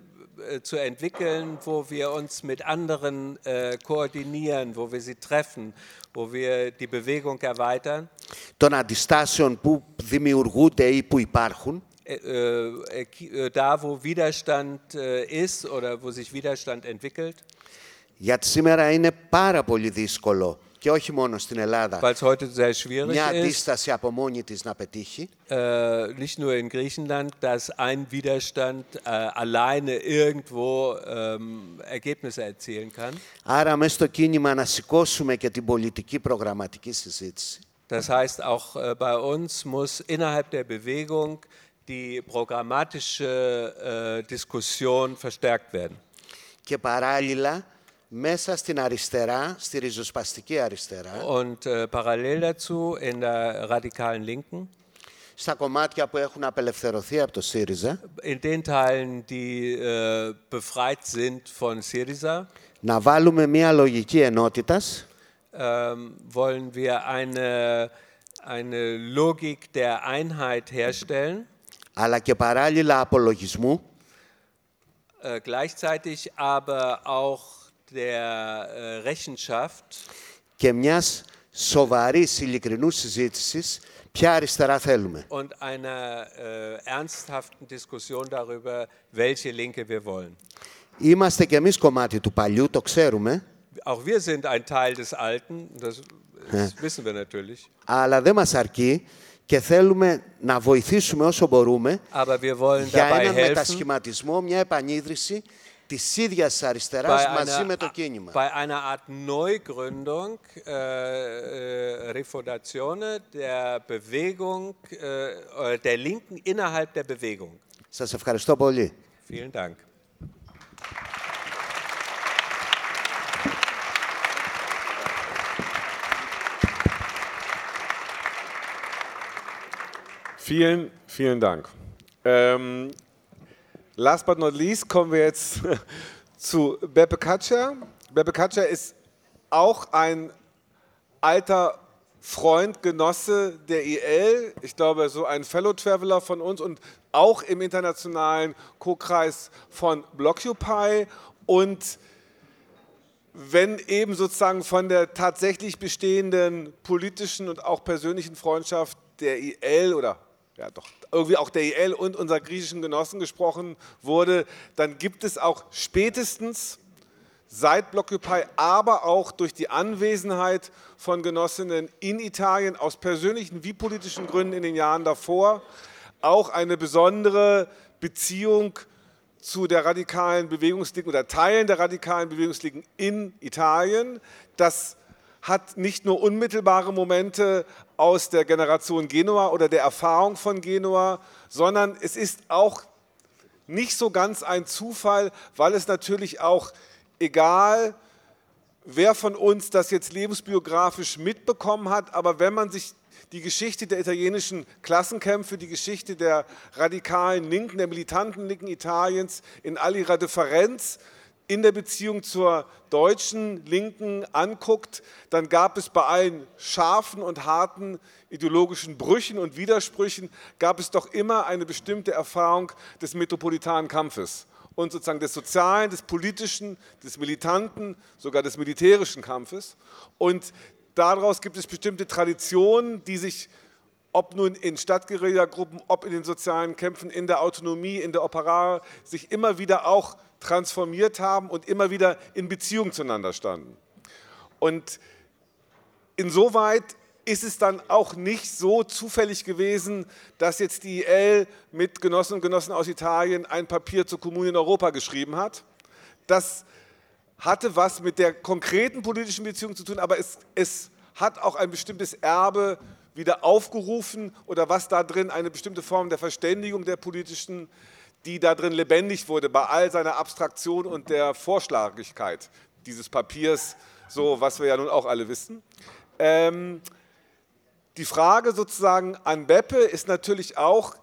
zu entwickeln, wo wir uns mit anderen äh, koordinieren, wo wir sie treffen, wo wir die Bewegung erweitern. των αντιστάσεων που δημιουργούνται ή που υπάρχουν Äh, äh, äh, da, wo Widerstand äh, ist oder wo sich Widerstand entwickelt, γιατί σήμερα είναι πάρα πολύ δύσκολο και όχι μόνο στην Ελλάδα weil es heute sehr schwierig μια ist, αντίσταση από μόνη της να πετύχει. äh, nicht nur in Griechenland, dass ein Widerstand äh, alleine irgendwo ähm, Ergebnisse erzielen kann. Άρα μέσα στο κίνημα να σηκώσουμε και την πολιτική προγραμματική συζήτηση. Das heißt, auch äh, bei uns muss innerhalb der Bewegung die programmatische äh, Diskussion verstärkt werden. Και παράλληλα μέσα στην αριστερά, στη ριζοσπαστική αριστερά, Und äh, parallel dazu in der radikalen Linken, στα κομμάτια που έχουν απελευθερωθεί από το ΣΥΡΙΖΑ, in den Teilen, die äh, befreit sind von Syriza, να βάλουμε μια λογική ενότητας ähm, wollen wir eine, eine Logik der Einheit herstellen, αλλά και παράλληλα απολογισμού äh, gleichzeitig aber auch der äh, Rechenschaft και μιας σοβαρής ειλικρινούς συζήτησης ποια αριστερά θέλουμε. und einer äh, ernsthaften Diskussion darüber, welche Linke wir wollen. Είμαστε κι εμείς κομμάτι του παλιού, το ξέρουμε, Auch wir sind ein Teil des Alten, das, das wissen wir natürlich. αλλά δεν μας αρκεί και θέλουμε να βοηθήσουμε όσο μπορούμε Aber wir wollen για dabei έναν helfen, μετασχηματισμό, μια επανίδρυση της ίδιας της αριστεράς bei μαζί einer, με το κίνημα. bei einer Art Neugründung, äh, äh, Refundatione der Bewegung, äh, äh, der Linken innerhalb der Bewegung. Σας ευχαριστώ πολύ. Vielen Dank. Vielen, vielen Dank. Ähm, last but not least kommen wir jetzt (laughs) zu Beppe Katscher. Beppe Katscher ist auch ein alter Freund, Genosse der IL. Ich glaube, so ein Fellow Traveler von uns und auch im internationalen Co-Kreis von Blockupy. Und wenn eben sozusagen von der tatsächlich bestehenden politischen und auch persönlichen Freundschaft der IL oder ja doch irgendwie auch der IL und unserer griechischen Genossen gesprochen wurde, dann gibt es auch spätestens seit Blockupy, aber auch durch die Anwesenheit von Genossinnen in Italien aus persönlichen wie politischen Gründen in den Jahren davor auch eine besondere Beziehung zu der radikalen Bewegungslinken oder Teilen der radikalen Bewegungslinken in Italien. Das hat nicht nur unmittelbare Momente aus der Generation Genua oder der Erfahrung von Genua, sondern es ist auch nicht so ganz ein Zufall, weil es natürlich auch, egal wer von uns das jetzt lebensbiografisch mitbekommen hat, aber wenn man sich die Geschichte der italienischen Klassenkämpfe, die Geschichte der radikalen Linken, der militanten Linken Italiens in all ihrer Differenz in der Beziehung zur deutschen Linken anguckt, dann gab es bei allen scharfen und harten ideologischen Brüchen und Widersprüchen, gab es doch immer eine bestimmte Erfahrung des metropolitanen Kampfes und sozusagen des sozialen, des politischen, des militanten, sogar des militärischen Kampfes. Und daraus gibt es bestimmte Traditionen, die sich, ob nun in Stadtguerillagruppen, ob in den sozialen Kämpfen, in der Autonomie, in der Opera, sich immer wieder auch transformiert haben und immer wieder in Beziehung zueinander standen. Und insoweit ist es dann auch nicht so zufällig gewesen, dass jetzt die IL mit Genossinnen und Genossen aus Italien ein Papier zur Kommune in Europa geschrieben hat. Das hatte was mit der konkreten politischen Beziehung zu tun, aber es, es hat auch ein bestimmtes Erbe wieder aufgerufen oder was da drin eine bestimmte Form der Verständigung der politischen, die da drin lebendig wurde, bei all seiner Abstraktion und der Vorschlagigkeit dieses Papiers, so was wir ja nun auch alle wissen. Ähm, die Frage sozusagen an Beppe ist natürlich auch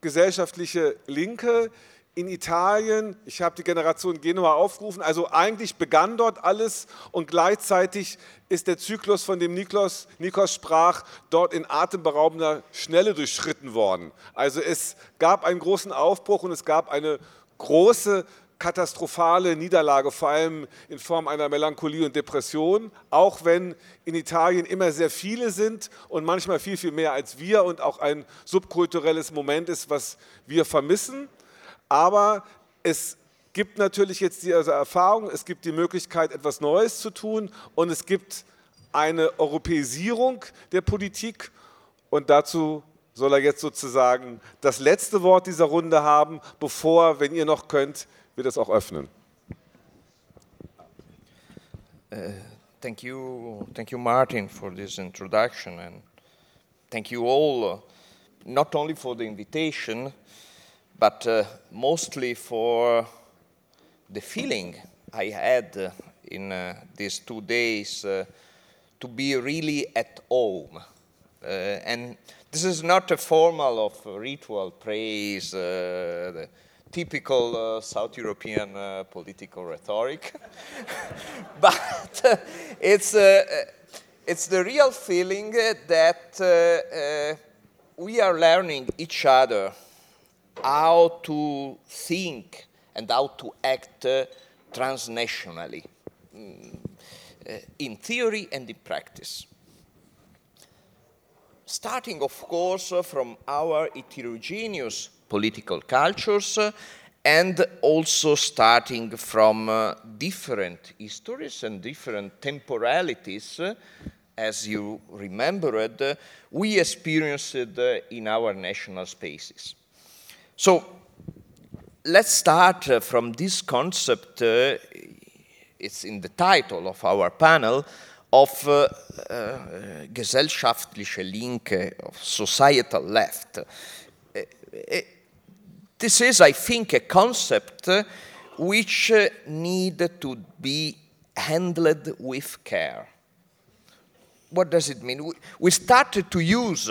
gesellschaftliche Linke in Italien. Ich habe die Generation Genua aufgerufen. Also eigentlich begann dort alles und gleichzeitig ist der Zyklus, von dem Nikos, Nikos sprach, dort in atemberaubender Schnelle durchschritten worden. Also es gab einen großen Aufbruch und es gab eine große katastrophale Niederlage, vor allem in Form einer Melancholie und Depression, auch wenn in Italien immer sehr viele sind und manchmal viel, viel mehr als wir und auch ein subkulturelles Moment ist, was wir vermissen. Aber es gibt natürlich jetzt diese Erfahrung, es gibt die Möglichkeit, etwas Neues zu tun und es gibt eine Europäisierung der Politik und dazu soll er jetzt sozusagen das letzte Wort dieser Runde haben, bevor, wenn ihr noch könnt, wir das auch öffnen. Uh, thank you, thank you, Martin, for this introduction, and thank you all, uh, not only for the invitation, but uh, mostly for the feeling I had uh, in uh, these two days uh, to be really at home. Uh, and this is not a formal of ritual praise, uh, the typical South European political rhetoric, (laughs) but it's, it's the real feeling that we are learning each other how to think and how to act uh, transnationally, mm, uh, in theory and in practice. Starting, of course, uh, from our heterogeneous political cultures uh, and also starting from different histories and different temporalities, as you remembered, we experienced in our national spaces. So, let's start uh, from this concept, uh, it's in the title of our panel, of uh, uh, gesellschaftliche Linke, of societal left. Uh, this is, I think, a concept which need to be handled with care what does it mean? We started to use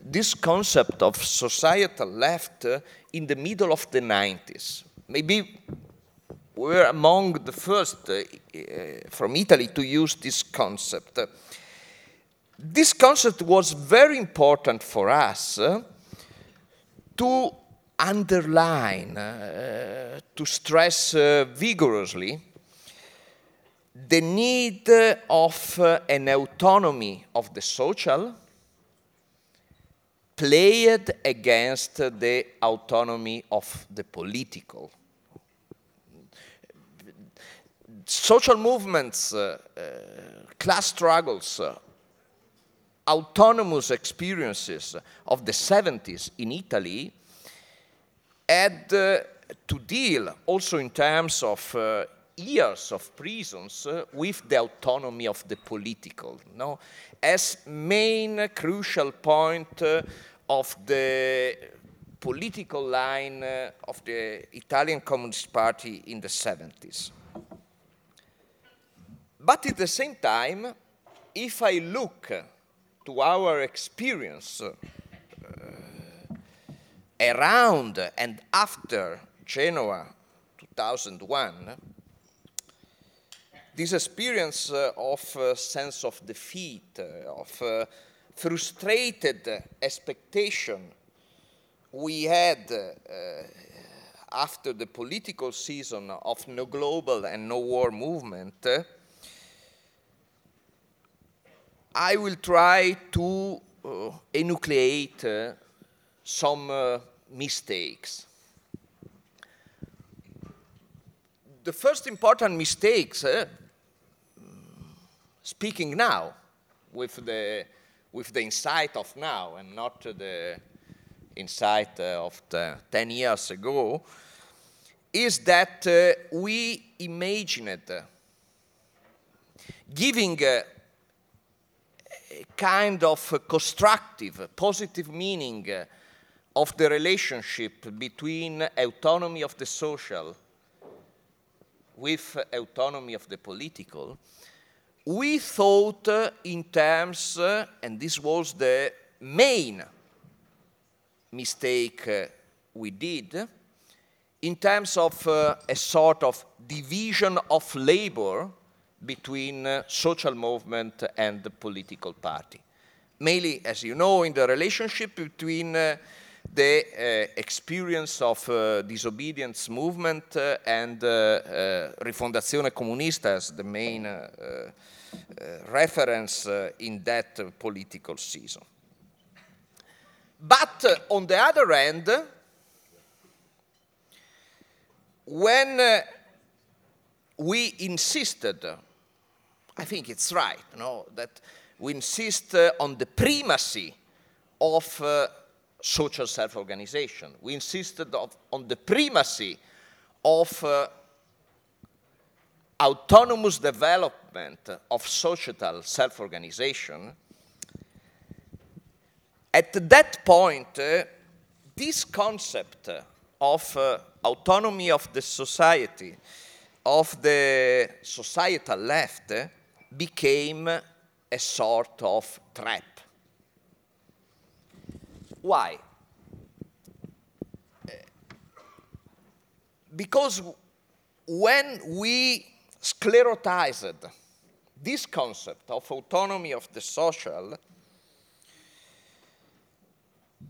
this concept of societal left in the middle of the 90s. Maybe we were among the first uh, from Italy to use this concept. This concept was very important for us uh, to underline, uh, to stress uh, vigorously the need of uh, an autonomy of the social played against the autonomy of the political. Social movements, uh, uh, class struggles, uh, autonomous experiences of the 70s in Italy had uh, to deal also in terms of uh, years of prisons uh, with the autonomy of the political, no? as main crucial point uh, of the political line uh, of the Italian Communist Party in the 70s. But at the same time, if I look to our experience uh, around and after Genoa 2001, this experience uh, of uh, sense of defeat, uh, of uh, frustrated expectation we had uh, after the political season of no global and no war movement, uh, I will try to enucleate some mistakes. The first important mistakes speaking now with the, with the insight of now and not the insight uh, of the 10 years ago, is that uh, we imagined giving a, a kind of constructive, positive meaning of the relationship between autonomy of the social with autonomy of the political we thought in terms, and this was the main mistake we did, in terms of uh, a sort of division of labor between uh, social movement and the political party. Mainly, as you know, in the relationship between uh, the uh, experience of uh, disobedience movement uh, and uh, uh, Rifondazione Comunista as the main uh, Uh, reference uh, in that political season. But uh, on the other hand, when we insisted, I think it's right, you know, that we insist on the primacy of social self-organization. We insisted of, on the primacy of uh, autonomous development of societal self-organization. At that point, uh, this concept of uh, autonomy of the society, of the societal left, became a sort of trap why? Because when we sclerotized this concept of autonomy of the social,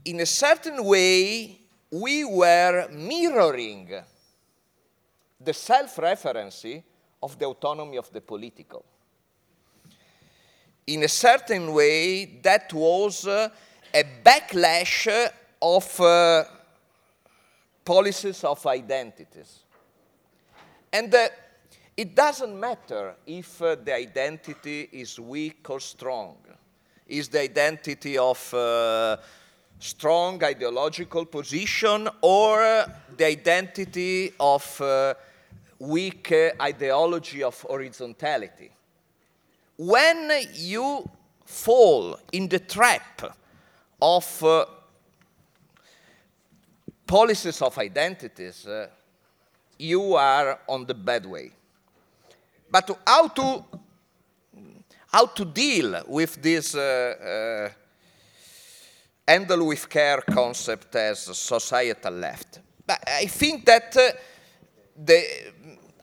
in a certain way, we were mirroring the self referency of the autonomy of the political. In a certain way, that was uh, a backlash of uh, policies of identities. And uh, it doesn't matter if uh, the identity is weak or strong. Is the identity of uh, strong ideological position or the identity of uh, weak uh, ideology of horizontality? When you fall in the trap of uh, policies of identities, uh, you are on the bad way. But how to, how to deal with this uh, uh, handle with care concept as societal left? But I think that uh, the,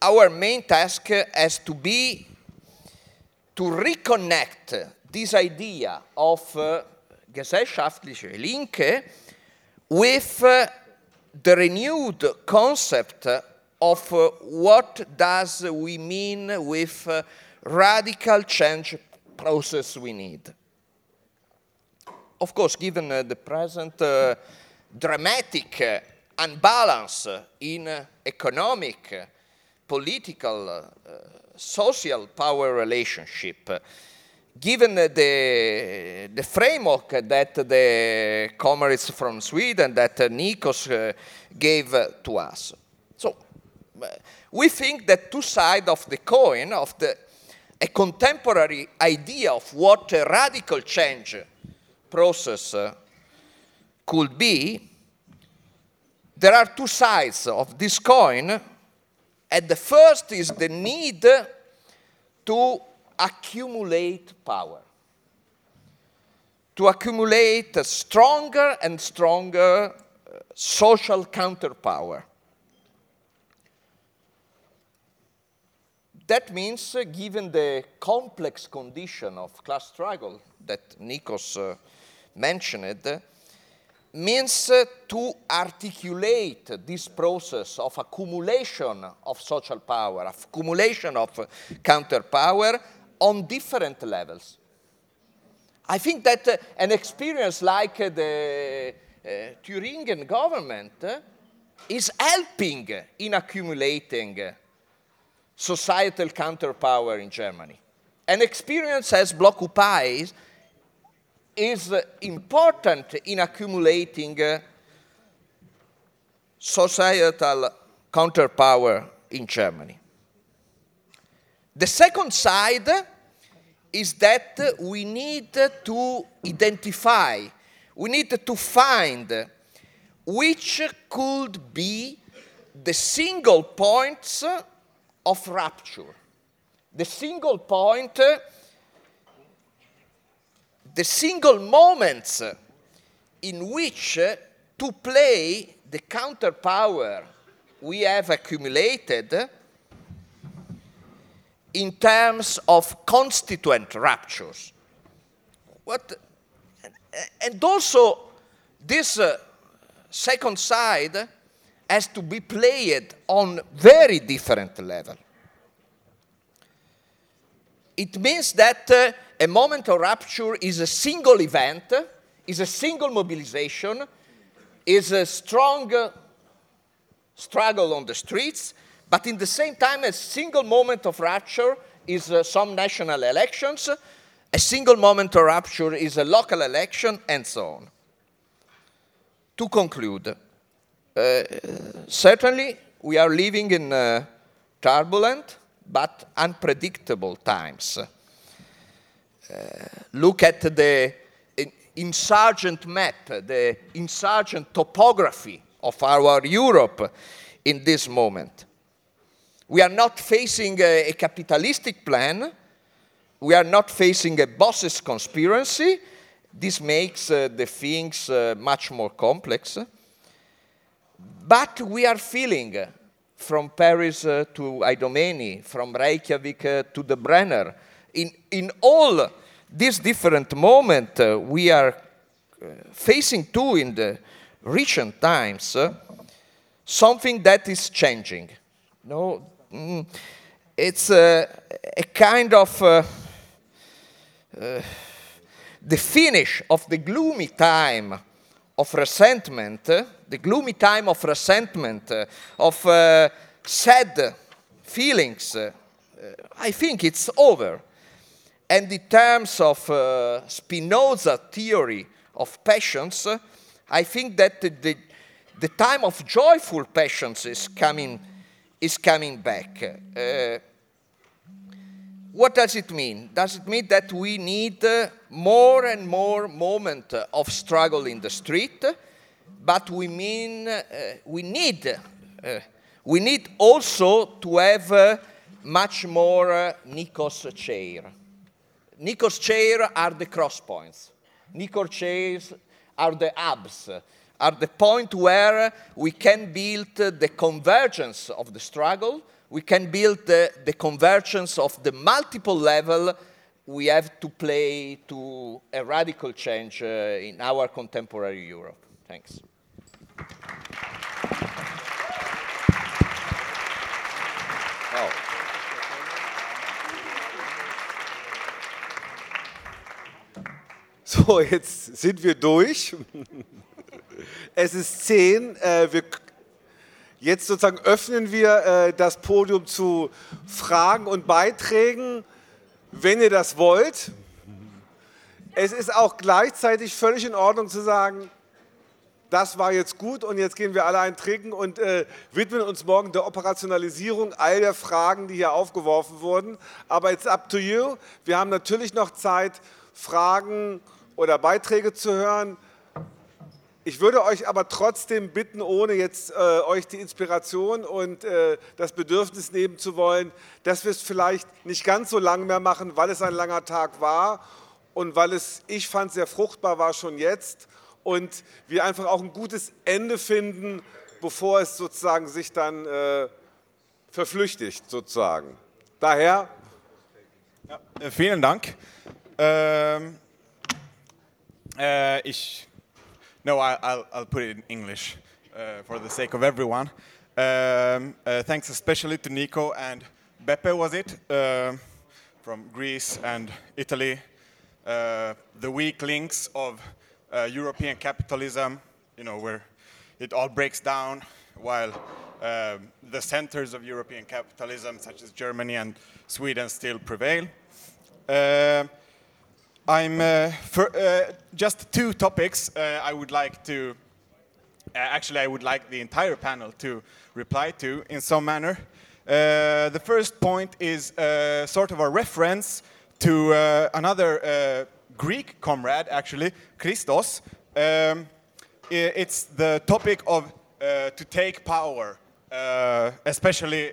our main task has to be to reconnect this idea of uh, gesellschaftliche Linke with uh, the renewed concept of uh, what does we mean with uh, radical change process we need. Of course, given uh, the present uh, dramatic uh, unbalance in uh, economic, political, social power relationship, given the, the framework that the comrades from Sweden, that Nikos gave to us. So we think that two sides of the coin, of the, a contemporary idea of what a radical change process uh, could be, there are two sides of this coin. And the first is the need to accumulate power, to accumulate a stronger and stronger uh, social counterpower. That means, uh, given the complex condition of class struggle that Nikos uh, mentioned, means uh, to articulate this process of accumulation of social power, of accumulation of uh, counterpower on different levels. I think that uh, an experience like uh, the uh, Thuringian government uh, is helping in accumulating societal counterpower in Germany. An experience as Blockupy is uh, important in accumulating societal counterpower in Germany. The second side is that we need to identify, we need to find which could be the single points of rupture, the single point, uh, the single moments uh, in which uh, to play the counterpower we have accumulated in terms of constituent ruptures. What, and also, this uh, second side has to be played on very different level. It means that uh, a moment of rupture is a single event, is a single mobilization, is a strong uh, struggle on the streets, but in the same time, a single moment of rupture is uh, some national elections, a single moment of rupture is a local election, and so on. To conclude, uh, certainly we are living in uh, turbulent but unpredictable times. Uh, look at the insurgent map, the insurgent topography of our Europe in this moment. We are not facing a, a capitalistic plan. We are not facing a boss's conspiracy. This makes uh, the things uh, much more complex. But we are feeling uh, from Paris uh, to Idomeni, from Reykjavik uh, to the Brenner, in, in all these different moments uh, we are facing too in the recent times, something that is changing. No, mm, it's a, a, kind of uh, uh, the finish of the gloomy time of resentment, uh, the gloomy time of resentment, uh, of uh, sad feelings. Uh, I think it's over. And in terms of Spinoza theory of passions, I think that the, the time of joyful passions is coming is coming back. Uh, what does it mean? Does it mean that we need uh, more and more moment of struggle in the street? But we mean uh, we need uh, we need also to have uh, much more uh, Nikos chair. Nikos chair are the cross points. Nikos chairs are the hubs are the point where we can build the convergence of the struggle, we can build the, the convergence of the multiple level we have to play to a radical change uh, in our contemporary Europe. Thanks. Oh. So, jetzt sind wir durch. Es ist zehn. Äh, wir, jetzt sozusagen öffnen wir äh, das Podium zu Fragen und Beiträgen, wenn ihr das wollt. Es ist auch gleichzeitig völlig in Ordnung zu sagen, das war jetzt gut und jetzt gehen wir alle ein Trinken und äh, widmen uns morgen der Operationalisierung all der Fragen, die hier aufgeworfen wurden. Aber it's up to you. Wir haben natürlich noch Zeit, Fragen oder Beiträge zu hören. Ich würde euch aber trotzdem bitten, ohne jetzt äh, euch die Inspiration und äh, das Bedürfnis nehmen zu wollen, dass wir es vielleicht nicht ganz so lang mehr machen, weil es ein langer Tag war und weil es, ich fand, sehr fruchtbar war schon jetzt und wir einfach auch ein gutes Ende finden, bevor es sozusagen sich dann äh, verflüchtigt, sozusagen. Daher. Ja, vielen Dank. Ähm, äh, ich No, I, will I'll put it in English uh, for the sake of everyone. Um, uh, thanks especially to Nico and Beppe, was it? Uh, from Greece and Italy. Uh, the weak links of uh, European capitalism, you know, where it all breaks down while um, the centers of European capitalism, such as Germany and Sweden, still prevail. Uh, I'm uh, for, uh, just two topics uh, I would like to, uh, actually I would like the entire panel to reply to in some manner. Uh, the first point is uh, sort of a reference to another Greek comrade, actually, Christos. Um, it's the topic of to take power, especially,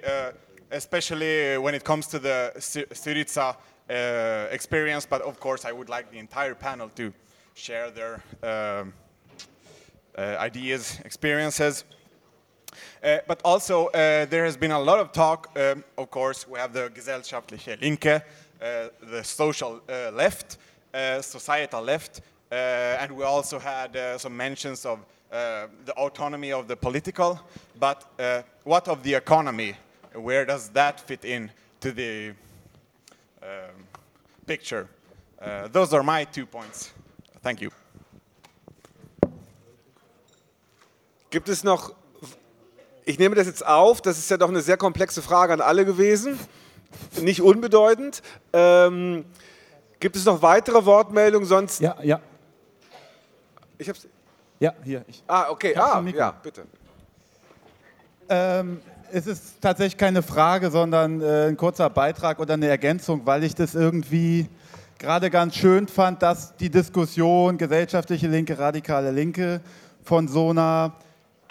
especially when it comes to the Syriza uh, experience, but of course I would like the entire panel to share their um, uh, ideas, experiences. Uh, but also, uh, there has been a lot of talk, um, of course, we have the Gesellschaftliche Linke, uh, the social left, societal left, and we also had some mentions of the autonomy of the political, but what of the economy? Where does that fit in to the um, picture? Uh, those are my two points. Thank you. Gibt es noch, ich nehme das jetzt auf, das ist ja doch eine sehr komplexe Frage an alle gewesen, nicht unbedeutend. Ähm, gibt es noch weitere Wortmeldungen? Sonst. Ja, ja. Ich hab's. Ja, hier. Ich, Ah, okay. Ah, ja, bitte. Ähm, es ist tatsächlich keine Frage, sondern äh, ein kurzer Beitrag oder eine Ergänzung, weil ich das irgendwie gerade ganz schön fand, dass die Diskussion gesellschaftliche Linke, radikale Linke von so einer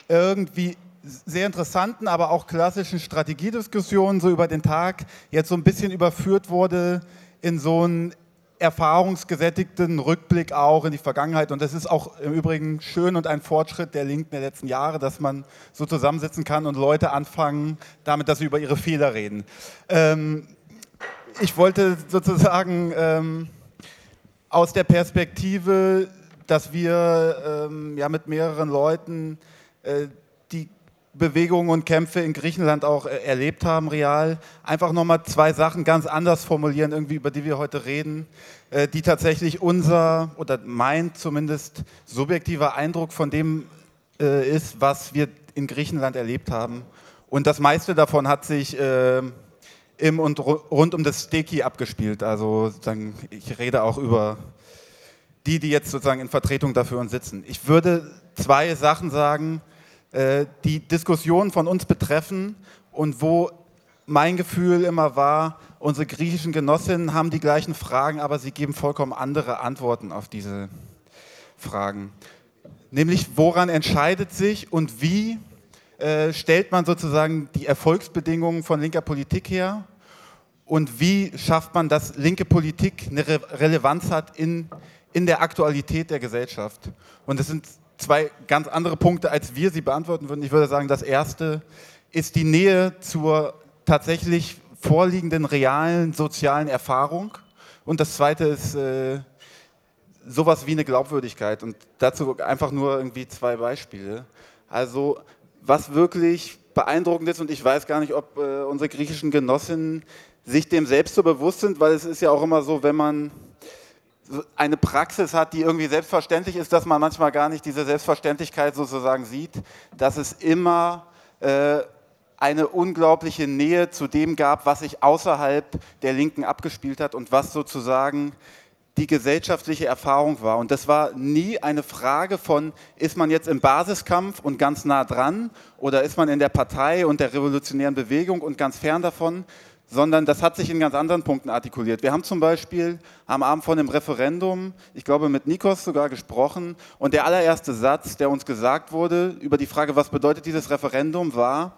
irgendwie sehr interessanten, aber auch klassischen Strategiediskussion so über den Tag jetzt so ein bisschen überführt wurde in so einen erfahrungsgesättigten Rückblick auch in die Vergangenheit. Und das ist auch im Übrigen schön und ein Fortschritt der Linken der letzten Jahre, dass man so zusammensitzen kann und Leute anfangen damit, dass sie über ihre Fehler reden. Ähm, ich wollte sozusagen ähm, aus der Perspektive, dass wir ähm, ja mit mehreren Leuten äh, Bewegungen und Kämpfe in Griechenland auch äh, erlebt haben, real, einfach nochmal zwei Sachen ganz anders formulieren, irgendwie über die wir heute reden, äh, die tatsächlich unser oder mein zumindest subjektiver Eindruck von dem äh, ist, was wir in Griechenland erlebt haben. Und das meiste davon hat sich im und ru- rund um das Steki abgespielt. Also ich rede auch über die, die jetzt sozusagen in Vertretung dafür uns sitzen. Ich würde zwei Sachen sagen, die Diskussion von uns betreffen und wo mein Gefühl immer war, unsere griechischen Genossinnen haben die gleichen Fragen, aber sie geben vollkommen andere Antworten auf diese Fragen. Nämlich, woran entscheidet sich und wie äh, stellt man sozusagen die Erfolgsbedingungen von linker Politik her und wie schafft man, dass linke Politik eine Re Relevanz hat in, in der Aktualität der Gesellschaft. Und das sind zwei ganz andere Punkte, als wir sie beantworten würden. Ich würde sagen, das erste ist die Nähe zur tatsächlich vorliegenden realen sozialen Erfahrung. Und das zweite ist äh, sowas wie eine Glaubwürdigkeit. Und dazu einfach nur irgendwie zwei Beispiele. Also was wirklich beeindruckend ist, und ich weiß gar nicht, ob äh, unsere griechischen Genossinnen sich dem selbst so bewusst sind, weil es ist ja auch immer so, wenn man eine Praxis hat, die irgendwie selbstverständlich ist, dass man manchmal gar nicht diese Selbstverständlichkeit sozusagen sieht, dass es immer äh, eine unglaubliche Nähe zu dem gab, was sich außerhalb der Linken abgespielt hat und was sozusagen die gesellschaftliche Erfahrung war. Und das war nie eine Frage von, ist man jetzt im Basiskampf und ganz nah dran oder ist man in der Partei und der revolutionären Bewegung und ganz fern davon, sondern das hat sich in ganz anderen Punkten artikuliert. Wir haben zum Beispiel am Abend von dem Referendum, ich glaube mit Nikos sogar gesprochen, und der allererste Satz, der uns gesagt wurde über die Frage, was bedeutet dieses Referendum, war,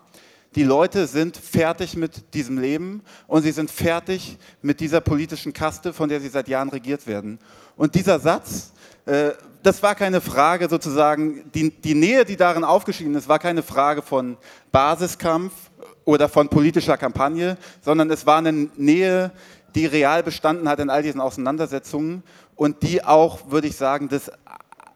die Leute sind fertig mit diesem Leben und sie sind fertig mit dieser politischen Kaste, von der sie seit Jahren regiert werden. Und dieser Satz, äh, das war keine Frage sozusagen, die, die Nähe, die darin aufgeschieden ist, war keine Frage von Basiskampf oder von politischer Kampagne, sondern es war eine Nähe, die real bestanden hat in all diesen Auseinandersetzungen und die auch, würde ich sagen, das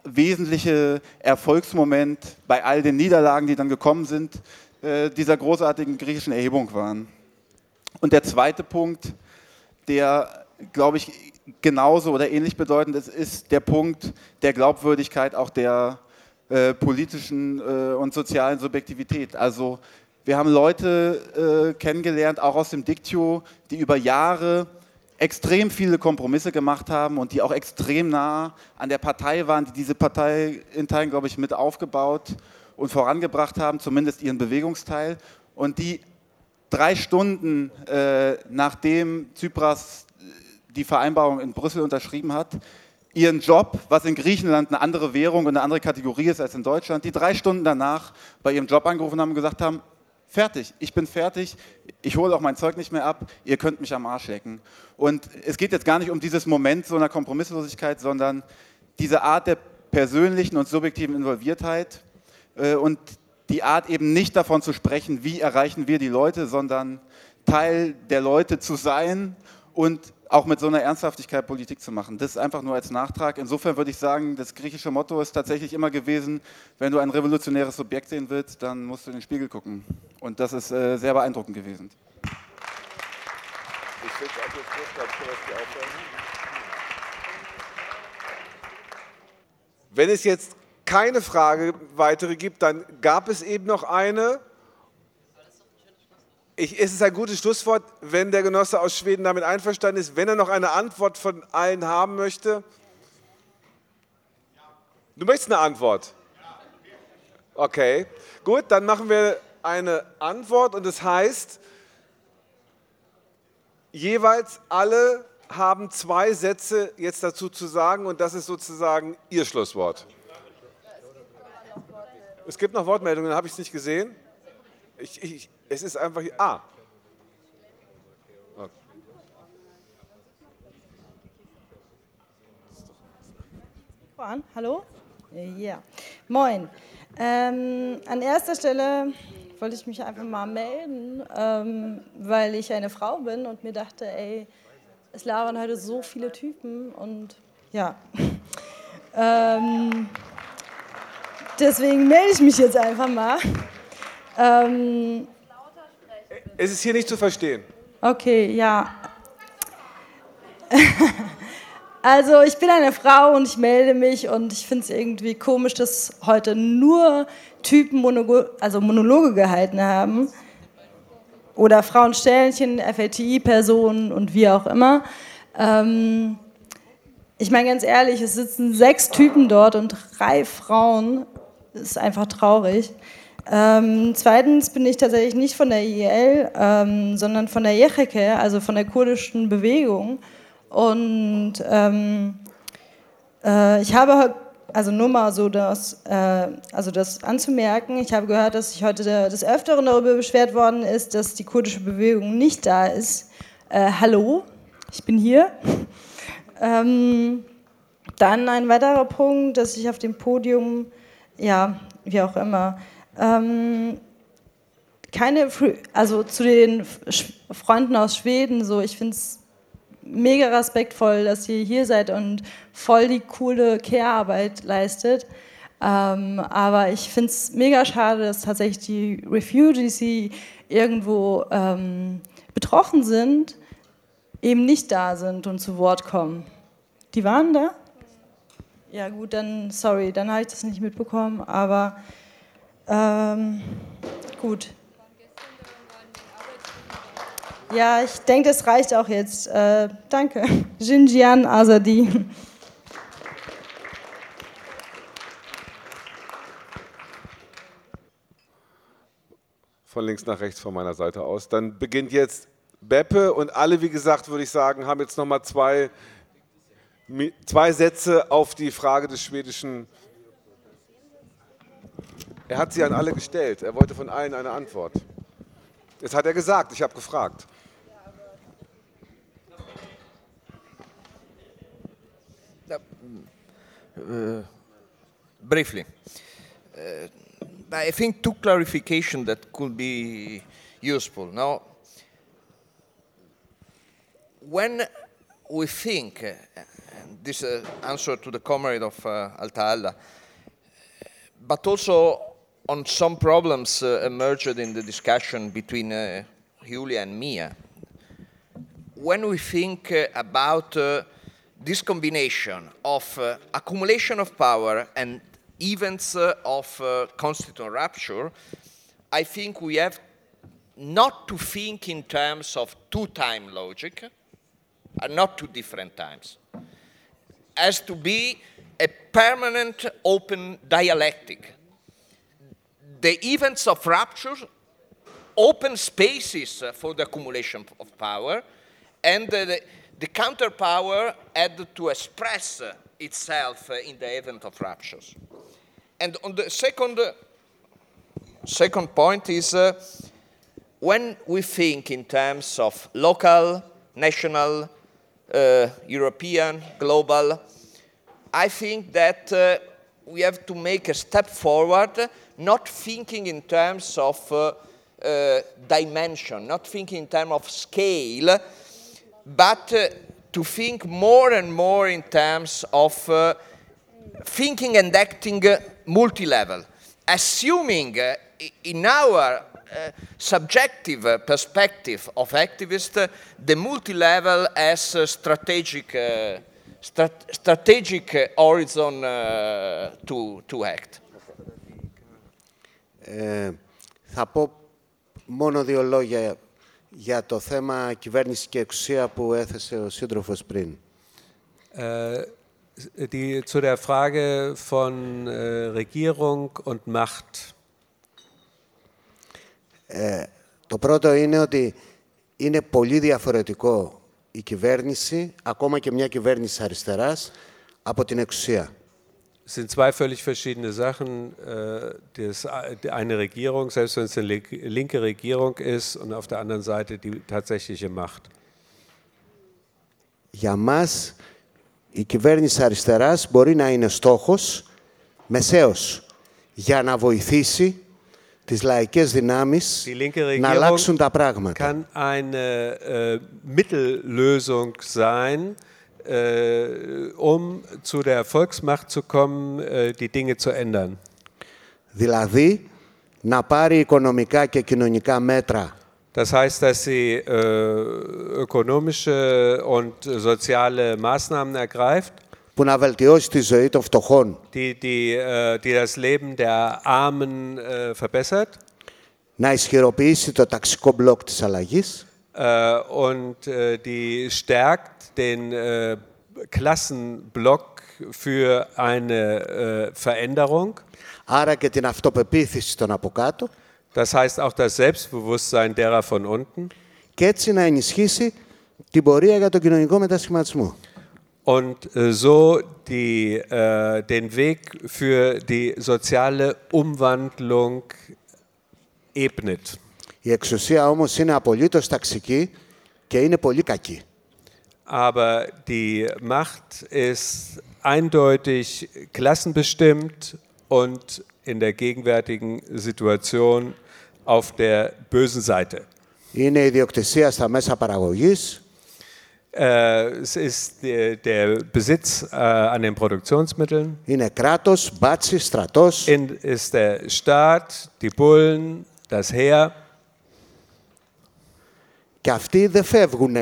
wesentliche Erfolgsmoment bei all den Niederlagen, die dann gekommen sind, äh, dieser großartigen griechischen Erhebung waren. Und der zweite Punkt, der, glaube ich, genauso oder ähnlich bedeutend ist, ist der Punkt der Glaubwürdigkeit auch der äh, politischen äh, und sozialen Subjektivität. Also wir haben Leute äh, kennengelernt, auch aus dem Diktio, die über Jahre extrem viele Kompromisse gemacht haben und die auch extrem nah an der Partei waren, die diese Partei in Teilen, glaube ich, mit aufgebaut und vorangebracht haben, zumindest ihren Bewegungsteil. Und die drei Stunden äh, nachdem Tsipras die Vereinbarung in Brüssel unterschrieben hat, ihren Job, was in Griechenland eine andere Währung und eine andere Kategorie ist als in Deutschland, die drei Stunden danach bei ihrem Job angerufen haben und gesagt haben, fertig, ich bin fertig, ich hole auch mein Zeug nicht mehr ab, ihr könnt mich am Arsch lecken. Und es geht jetzt gar nicht um dieses Moment so einer Kompromisslosigkeit, sondern diese Art der persönlichen und subjektiven Involviertheit äh, und die Art eben nicht davon zu sprechen, wie erreichen wir die Leute, sondern Teil der Leute zu sein und auch mit so einer Ernsthaftigkeit Politik zu machen. Das einfach nur als Nachtrag. Insofern würde ich sagen, das griechische Motto ist tatsächlich immer gewesen, wenn du ein revolutionäres Subjekt sehen willst, dann musst du in den Spiegel gucken. Und das ist äh, sehr beeindruckend gewesen. Wenn es jetzt keine Frage weitere gibt, dann gab es eben noch eine. Ich, es ist ein gutes Schlusswort, wenn der Genosse aus Schweden damit einverstanden ist, wenn er noch eine Antwort von allen haben möchte. Du möchtest eine Antwort? Okay, gut, dann machen wir eine Antwort und es das heißt, jeweils alle haben zwei Sätze jetzt dazu zu sagen und das ist sozusagen Ihr Schlusswort. Es gibt noch Wortmeldungen, habe ich es nicht gesehen. Ich, ich, es ist einfach. Ah. Okay. Hallo? Ja. Moin. Ähm, an erster Stelle wollte ich mich einfach mal melden, ähm, weil ich eine Frau bin und mir dachte, ey, es labern heute so viele Typen und ja. (laughs) ähm, deswegen melde ich mich jetzt einfach mal. Ähm, es ist hier nicht zu verstehen. Okay, ja. (laughs) also ich bin eine Frau und ich melde mich und ich finde es irgendwie komisch, dass heute nur Typen Monologe, also Monologe gehalten haben. Oder Frauensternchen, FLTI-Personen und wie auch immer. Ähm, ich meine ganz ehrlich, es sitzen sechs Typen dort und drei Frauen. Das ist einfach traurig. Ähm, zweitens bin ich tatsächlich nicht von der IL, ähm, sondern von der Yecheke, also von der kurdischen Bewegung. Und ähm, äh, ich habe, also nur mal so das, äh, also das anzumerken, ich habe gehört, dass sich heute des Öfteren darüber beschwert worden ist, dass die kurdische Bewegung nicht da ist. Äh, hallo, ich bin hier. Ähm, dann ein weiterer Punkt, dass ich auf dem Podium, ja, wie auch immer, ähm, keine, also zu den Freunden aus Schweden, so, ich finde es mega respektvoll, dass ihr hier seid und voll die coole Care-Arbeit leistet. Ähm, aber ich finde es mega schade, dass tatsächlich die Refugees, die irgendwo ähm, betroffen sind, eben nicht da sind und zu Wort kommen. Die waren da? Ja gut, dann sorry, dann habe ich das nicht mitbekommen, aber ähm, gut. Ja, ich denke, das reicht auch jetzt. Äh, danke. (laughs) Jinjian Azadi. Von links nach rechts von meiner Seite aus. Dann beginnt jetzt Beppe und alle, wie gesagt, würde ich sagen, haben jetzt nochmal zwei, zwei Sätze auf die Frage des schwedischen er hat sie an alle gestellt. Er wollte von allen eine Antwort. Das hat er gesagt, ich habe gefragt. Uh, briefly, uh, I think two clarification that could be useful. Now, when we think, uh, this uh, answer to the comrade of uh, Alta but also on some problems uh, emerged in the discussion between uh, Julia and Mia. When we think uh, about uh, this combination of uh, accumulation of power and events uh, of constituent rupture, I think we have not to think in terms of two-time logic, and not two different times. as to be a permanent open dialectic the events of rupture open spaces for the accumulation of power, and the, the counterpower had to express itself in the event of ruptures. And on the second, second point is uh, when we think in terms of local, national, uh, European, global, I think that uh, we have to make a step forward not thinking in terms of uh, uh, dimension, not thinking in terms of scale, but uh, to think more and more in terms of uh, thinking and acting uh, multi-level, assuming uh, in our subjective perspective of activists, uh, the multi-level as a strategic, strat- strategic horizon to, to act. Ε, θα πω μόνο δύο λόγια για το θέμα κυβέρνησης και εξουσία που έθεσε ο σύντροφος πριν. Äh, die, zu der Frage von äh, Regierung und Macht. Ε, το πρώτο είναι ότι είναι πολύ διαφορετικό η κυβέρνηση, ακόμα και μια κυβέρνηση αριστεράς, από την εξουσία. Es sind zwei völlig verschiedene Sachen. Äh, das, eine Regierung, selbst wenn es eine link- linke Regierung ist, und auf der anderen Seite die tatsächliche Macht. Για μας, η κυβέρνηση αριστεράς μπορεί να είναι στόχος μεσαίος για να βοηθήσει τις λαϊκές δυνάμεις Die linke να Regierung αλλάξουν τα πράγματα. kann eine äh, Mittellösung sein, äh, um zu der Volksmacht zu kommen, äh, die Dinge zu ändern. Δηλαδή, να πάρει οικονομικά και κοινωνικά μέτρα Das heißt, dass sie äh, ökonomische und soziale Maßnahmen ergreift, που να βελτιώσει τη ζωή των φτωχών, die, die, äh, die das Leben der Armen äh, verbessert να ισχυροποιήσει το ταξικό μπλοκ της αλλαγής äh, und äh, die stärkt den äh, Klassenblock für eine äh, Veränderung. άρα και την αυτοπεποίθηση των από κάτω Das heißt auch das Selbstbewusstsein derer von unten και έτσι να ενισχύσει την πορεία για τον κοινωνικό μετασχηματισμό. und äh, so die, äh, den Weg für die soziale Umwandlung ebnet. Η εξουσία όμως είναι απολύτως ταξική και είναι πολύ κακή. Aber die Macht ist eindeutig klassenbestimmt und in der gegenwärtigen Situation auf der bösen Seite. Είναι η ιδιοκτησία στα μέσα παραγωγής, Äh, es ist der, der Besitz äh, an den Produktionsmitteln, είναι κράτος, μπάτσι, στρατός in, ist der Staat, die Bullen, das Heer. και αυτοί δεν φεύγουν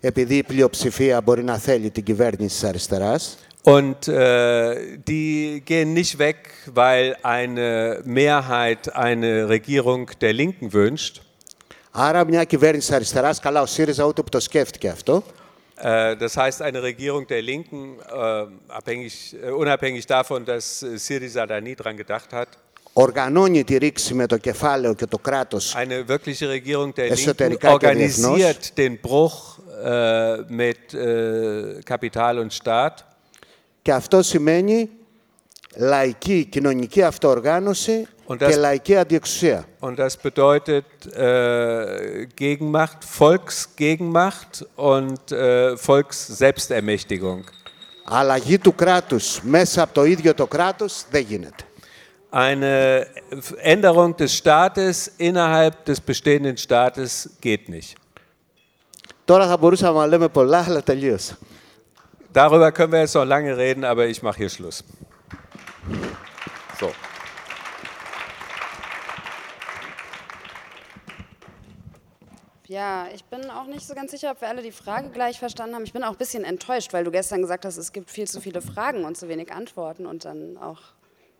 επειδή η πλειοψηφία μπορεί να θέλει την κυβέρνηση της αριστεράς. Und äh, die gehen nicht weg, weil eine Mehrheit eine Regierung der Linken wünscht. Άρα μια κυβέρνηση της αριστεράς, καλά ο ΣΥΡΙΖΑ ούτε που το σκέφτηκε αυτό, Äh, das heißt, eine Regierung der Linken, äh, abhängig, äh, unabhängig davon, dass äh, Syriza da nie dran gedacht hat, Οργανώνει τη ρήξη με το κεφάλαιο και το κράτος eine wirkliche Regierung der Linken Εσωτερικά και organisiert den Bruch äh, mit äh, Kapital und Staat. και αυτό σημαίνει λαϊκή κοινωνική αυτοοργάνωση Und και das- λαϊκή αντιεξουσία. Und das bedeutet äh, Gegenmacht, Volksgegenmacht und äh, Volksselbstermächtigung. Αλλαγή του κράτους μέσα από το ίδιο το κράτος δεν γίνεται. Eine Änderung des Staates innerhalb des bestehenden Staates geht nicht. Τώρα θα μπορούσαμε να λέμε πολλά, αλλά τελείωσα. Darüber können wir jetzt noch lange reden, aber ich mache hier Schluss. So. Ja, ich bin auch nicht so ganz sicher, ob wir alle die Frage gleich verstanden haben. Ich bin auch ein bisschen enttäuscht, weil du gestern gesagt hast, es gibt viel zu viele Fragen und zu wenig Antworten und dann auch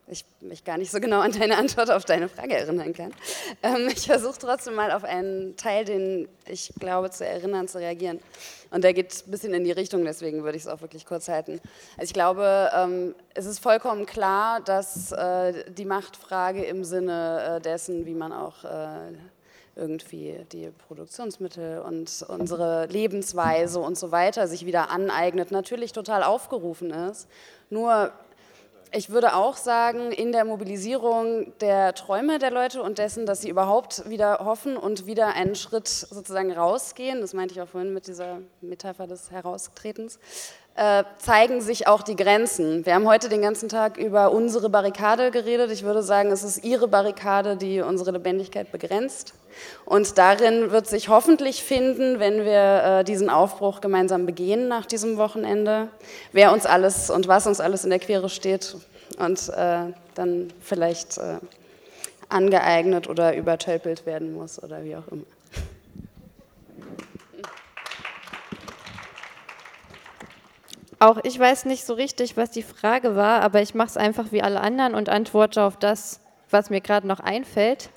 ich mich gar nicht so genau an deine Antwort auf deine Frage erinnern kann. Ähm, ich versuche trotzdem mal auf einen Teil, den ich glaube zu erinnern, zu reagieren. Und der geht ein bisschen in die Richtung, deswegen würde ich es auch wirklich kurz halten. Also ich glaube, ähm, es ist vollkommen klar, dass äh, die Machtfrage im Sinne äh, dessen, wie man auch äh, irgendwie die Produktionsmittel und unsere Lebensweise und so weiter sich wieder aneignet, natürlich total aufgerufen ist. Nur ich würde auch sagen, in der Mobilisierung der Träume der Leute und dessen, dass sie überhaupt wieder hoffen und wieder einen Schritt sozusagen rausgehen, das meinte ich auch vorhin mit dieser Metapher des Heraustretens, zeigen sich auch die Grenzen. Wir haben heute den ganzen Tag über unsere Barrikade geredet. Ich würde sagen, es ist Ihre Barrikade, die unsere Lebendigkeit begrenzt. Und darin wird sich hoffentlich finden, wenn wir äh, diesen Aufbruch gemeinsam begehen nach diesem Wochenende, wer uns alles und was uns alles in der Quere steht und äh, dann vielleicht äh, angeeignet oder übertölpelt werden muss oder wie auch immer. Auch ich weiß nicht so richtig, was die Frage war, aber ich mache es einfach wie alle anderen und antworte auf das, was mir gerade noch einfällt.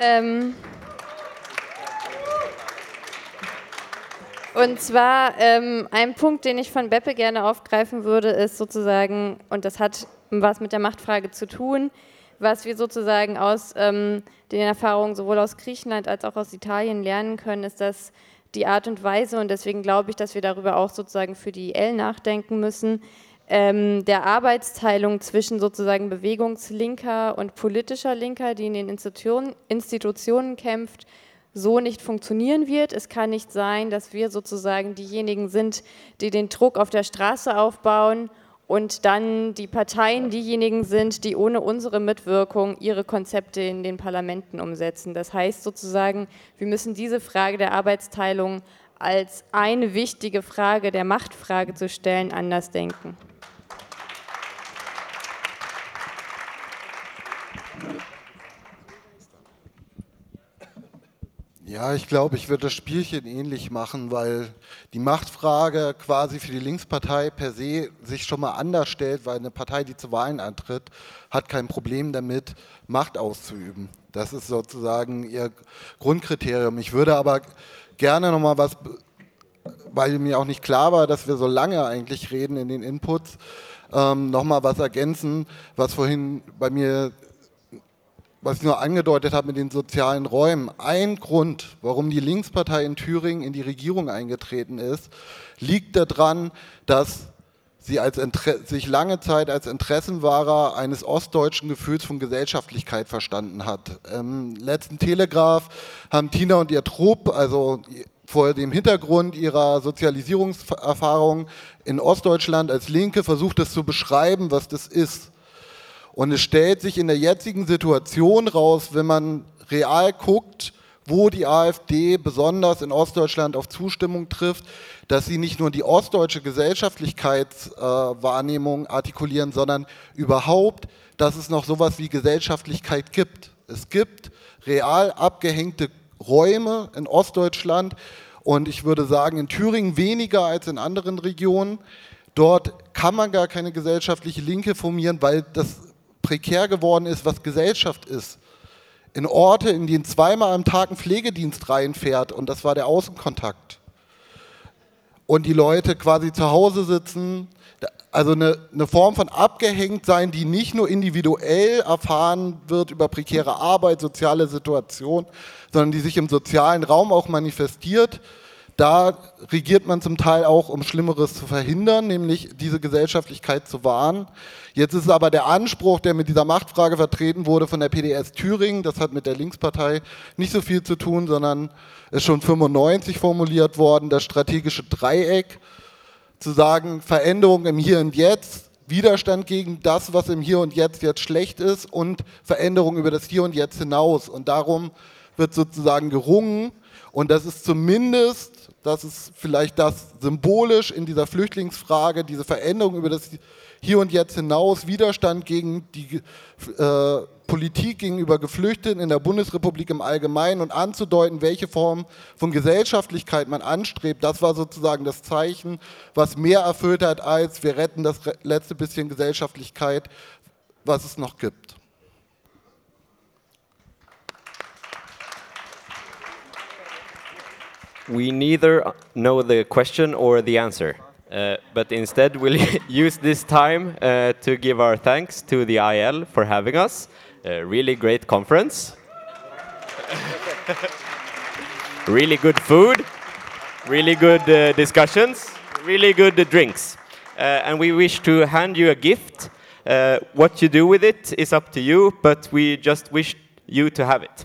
Ähm und zwar ähm, ein Punkt, den ich von Beppe gerne aufgreifen würde, ist sozusagen, und das hat was mit der Machtfrage zu tun, was wir sozusagen aus ähm, den Erfahrungen sowohl aus Griechenland als auch aus Italien lernen können, ist, dass die Art und Weise, und deswegen glaube ich, dass wir darüber auch sozusagen für die L nachdenken müssen, ähm, der Arbeitsteilung zwischen sozusagen bewegungslinker und politischer Linker, die in den Institutionen, Institutionen kämpft, so nicht funktionieren wird. Es kann nicht sein, dass wir sozusagen diejenigen sind, die den Druck auf der Straße aufbauen und dann die Parteien diejenigen sind, die ohne unsere Mitwirkung ihre Konzepte in den Parlamenten umsetzen. Das heißt sozusagen, wir müssen diese Frage der Arbeitsteilung als eine wichtige Frage der Machtfrage zu stellen anders denken. Ja, ich glaube, ich würde das Spielchen ähnlich machen, weil die Machtfrage quasi für die Linkspartei per se sich schon mal anders stellt, weil eine Partei, die zu Wahlen antritt, hat kein Problem damit, Macht auszuüben. Das ist sozusagen ihr Grundkriterium. Ich würde aber gerne noch mal was, weil mir auch nicht klar war, dass wir so lange eigentlich reden in den Inputs, ähm, noch mal was ergänzen, was vorhin bei mir was ich nur angedeutet habe mit den sozialen Räumen, ein Grund, warum die Linkspartei in Thüringen in die Regierung eingetreten ist, liegt daran, dass sie sich lange Zeit als Interessenwahrer eines ostdeutschen Gefühls von Gesellschaftlichkeit verstanden hat. Im letzten Telegraph haben Tina und ihr Trupp, also vor dem Hintergrund ihrer Sozialisierungserfahrung in Ostdeutschland als Linke, versucht es zu beschreiben, was das ist. Und es stellt sich in der jetzigen Situation raus, wenn man real guckt, wo die AfD besonders in Ostdeutschland auf Zustimmung trifft, dass sie nicht nur die ostdeutsche Gesellschaftlichkeitswahrnehmung äh, artikulieren, sondern überhaupt, dass es noch sowas wie Gesellschaftlichkeit gibt. Es gibt real abgehängte Räume in Ostdeutschland und ich würde sagen in Thüringen weniger als in anderen Regionen. Dort kann man gar keine gesellschaftliche Linke formieren, weil das prekär geworden ist, was Gesellschaft ist. In Orte, in denen zweimal am Tag ein Pflegedienst reinfährt und das war der Außenkontakt. Und die Leute quasi zu Hause sitzen, also eine, eine Form von Abgehängtsein, die nicht nur individuell erfahren wird über prekäre Arbeit, soziale Situation, sondern die sich im sozialen Raum auch manifestiert. Da regiert man zum Teil auch, um Schlimmeres zu verhindern, nämlich diese Gesellschaftlichkeit zu wahren. Jetzt ist aber der Anspruch, der mit dieser Machtfrage vertreten wurde von der PDS Thüringen, das hat mit der Linkspartei nicht so viel zu tun, sondern ist schon 95 formuliert worden, das strategische Dreieck, zu sagen, Veränderung im Hier und Jetzt, Widerstand gegen das, was im Hier und Jetzt jetzt schlecht ist und Veränderung über das Hier und Jetzt hinaus. Und darum wird sozusagen gerungen. Und das ist zumindest, das ist vielleicht das symbolisch in dieser Flüchtlingsfrage, diese Veränderung über das hier und jetzt hinaus Widerstand gegen die äh, Politik gegenüber Geflüchteten in der Bundesrepublik im Allgemeinen und anzudeuten, welche Form von Gesellschaftlichkeit man anstrebt. Das war sozusagen das Zeichen, was mehr erfüllt hat als wir retten das letzte bisschen Gesellschaftlichkeit, was es noch gibt. We neither know the question or the answer. Uh, but instead, we'll (laughs) use this time uh, to give our thanks to the IL for having us. A really great conference. (laughs) really good food. Really good uh, discussions. Really good drinks. Uh, and we wish to hand you a gift. Uh, what you do with it is up to you, but we just wish you to have it.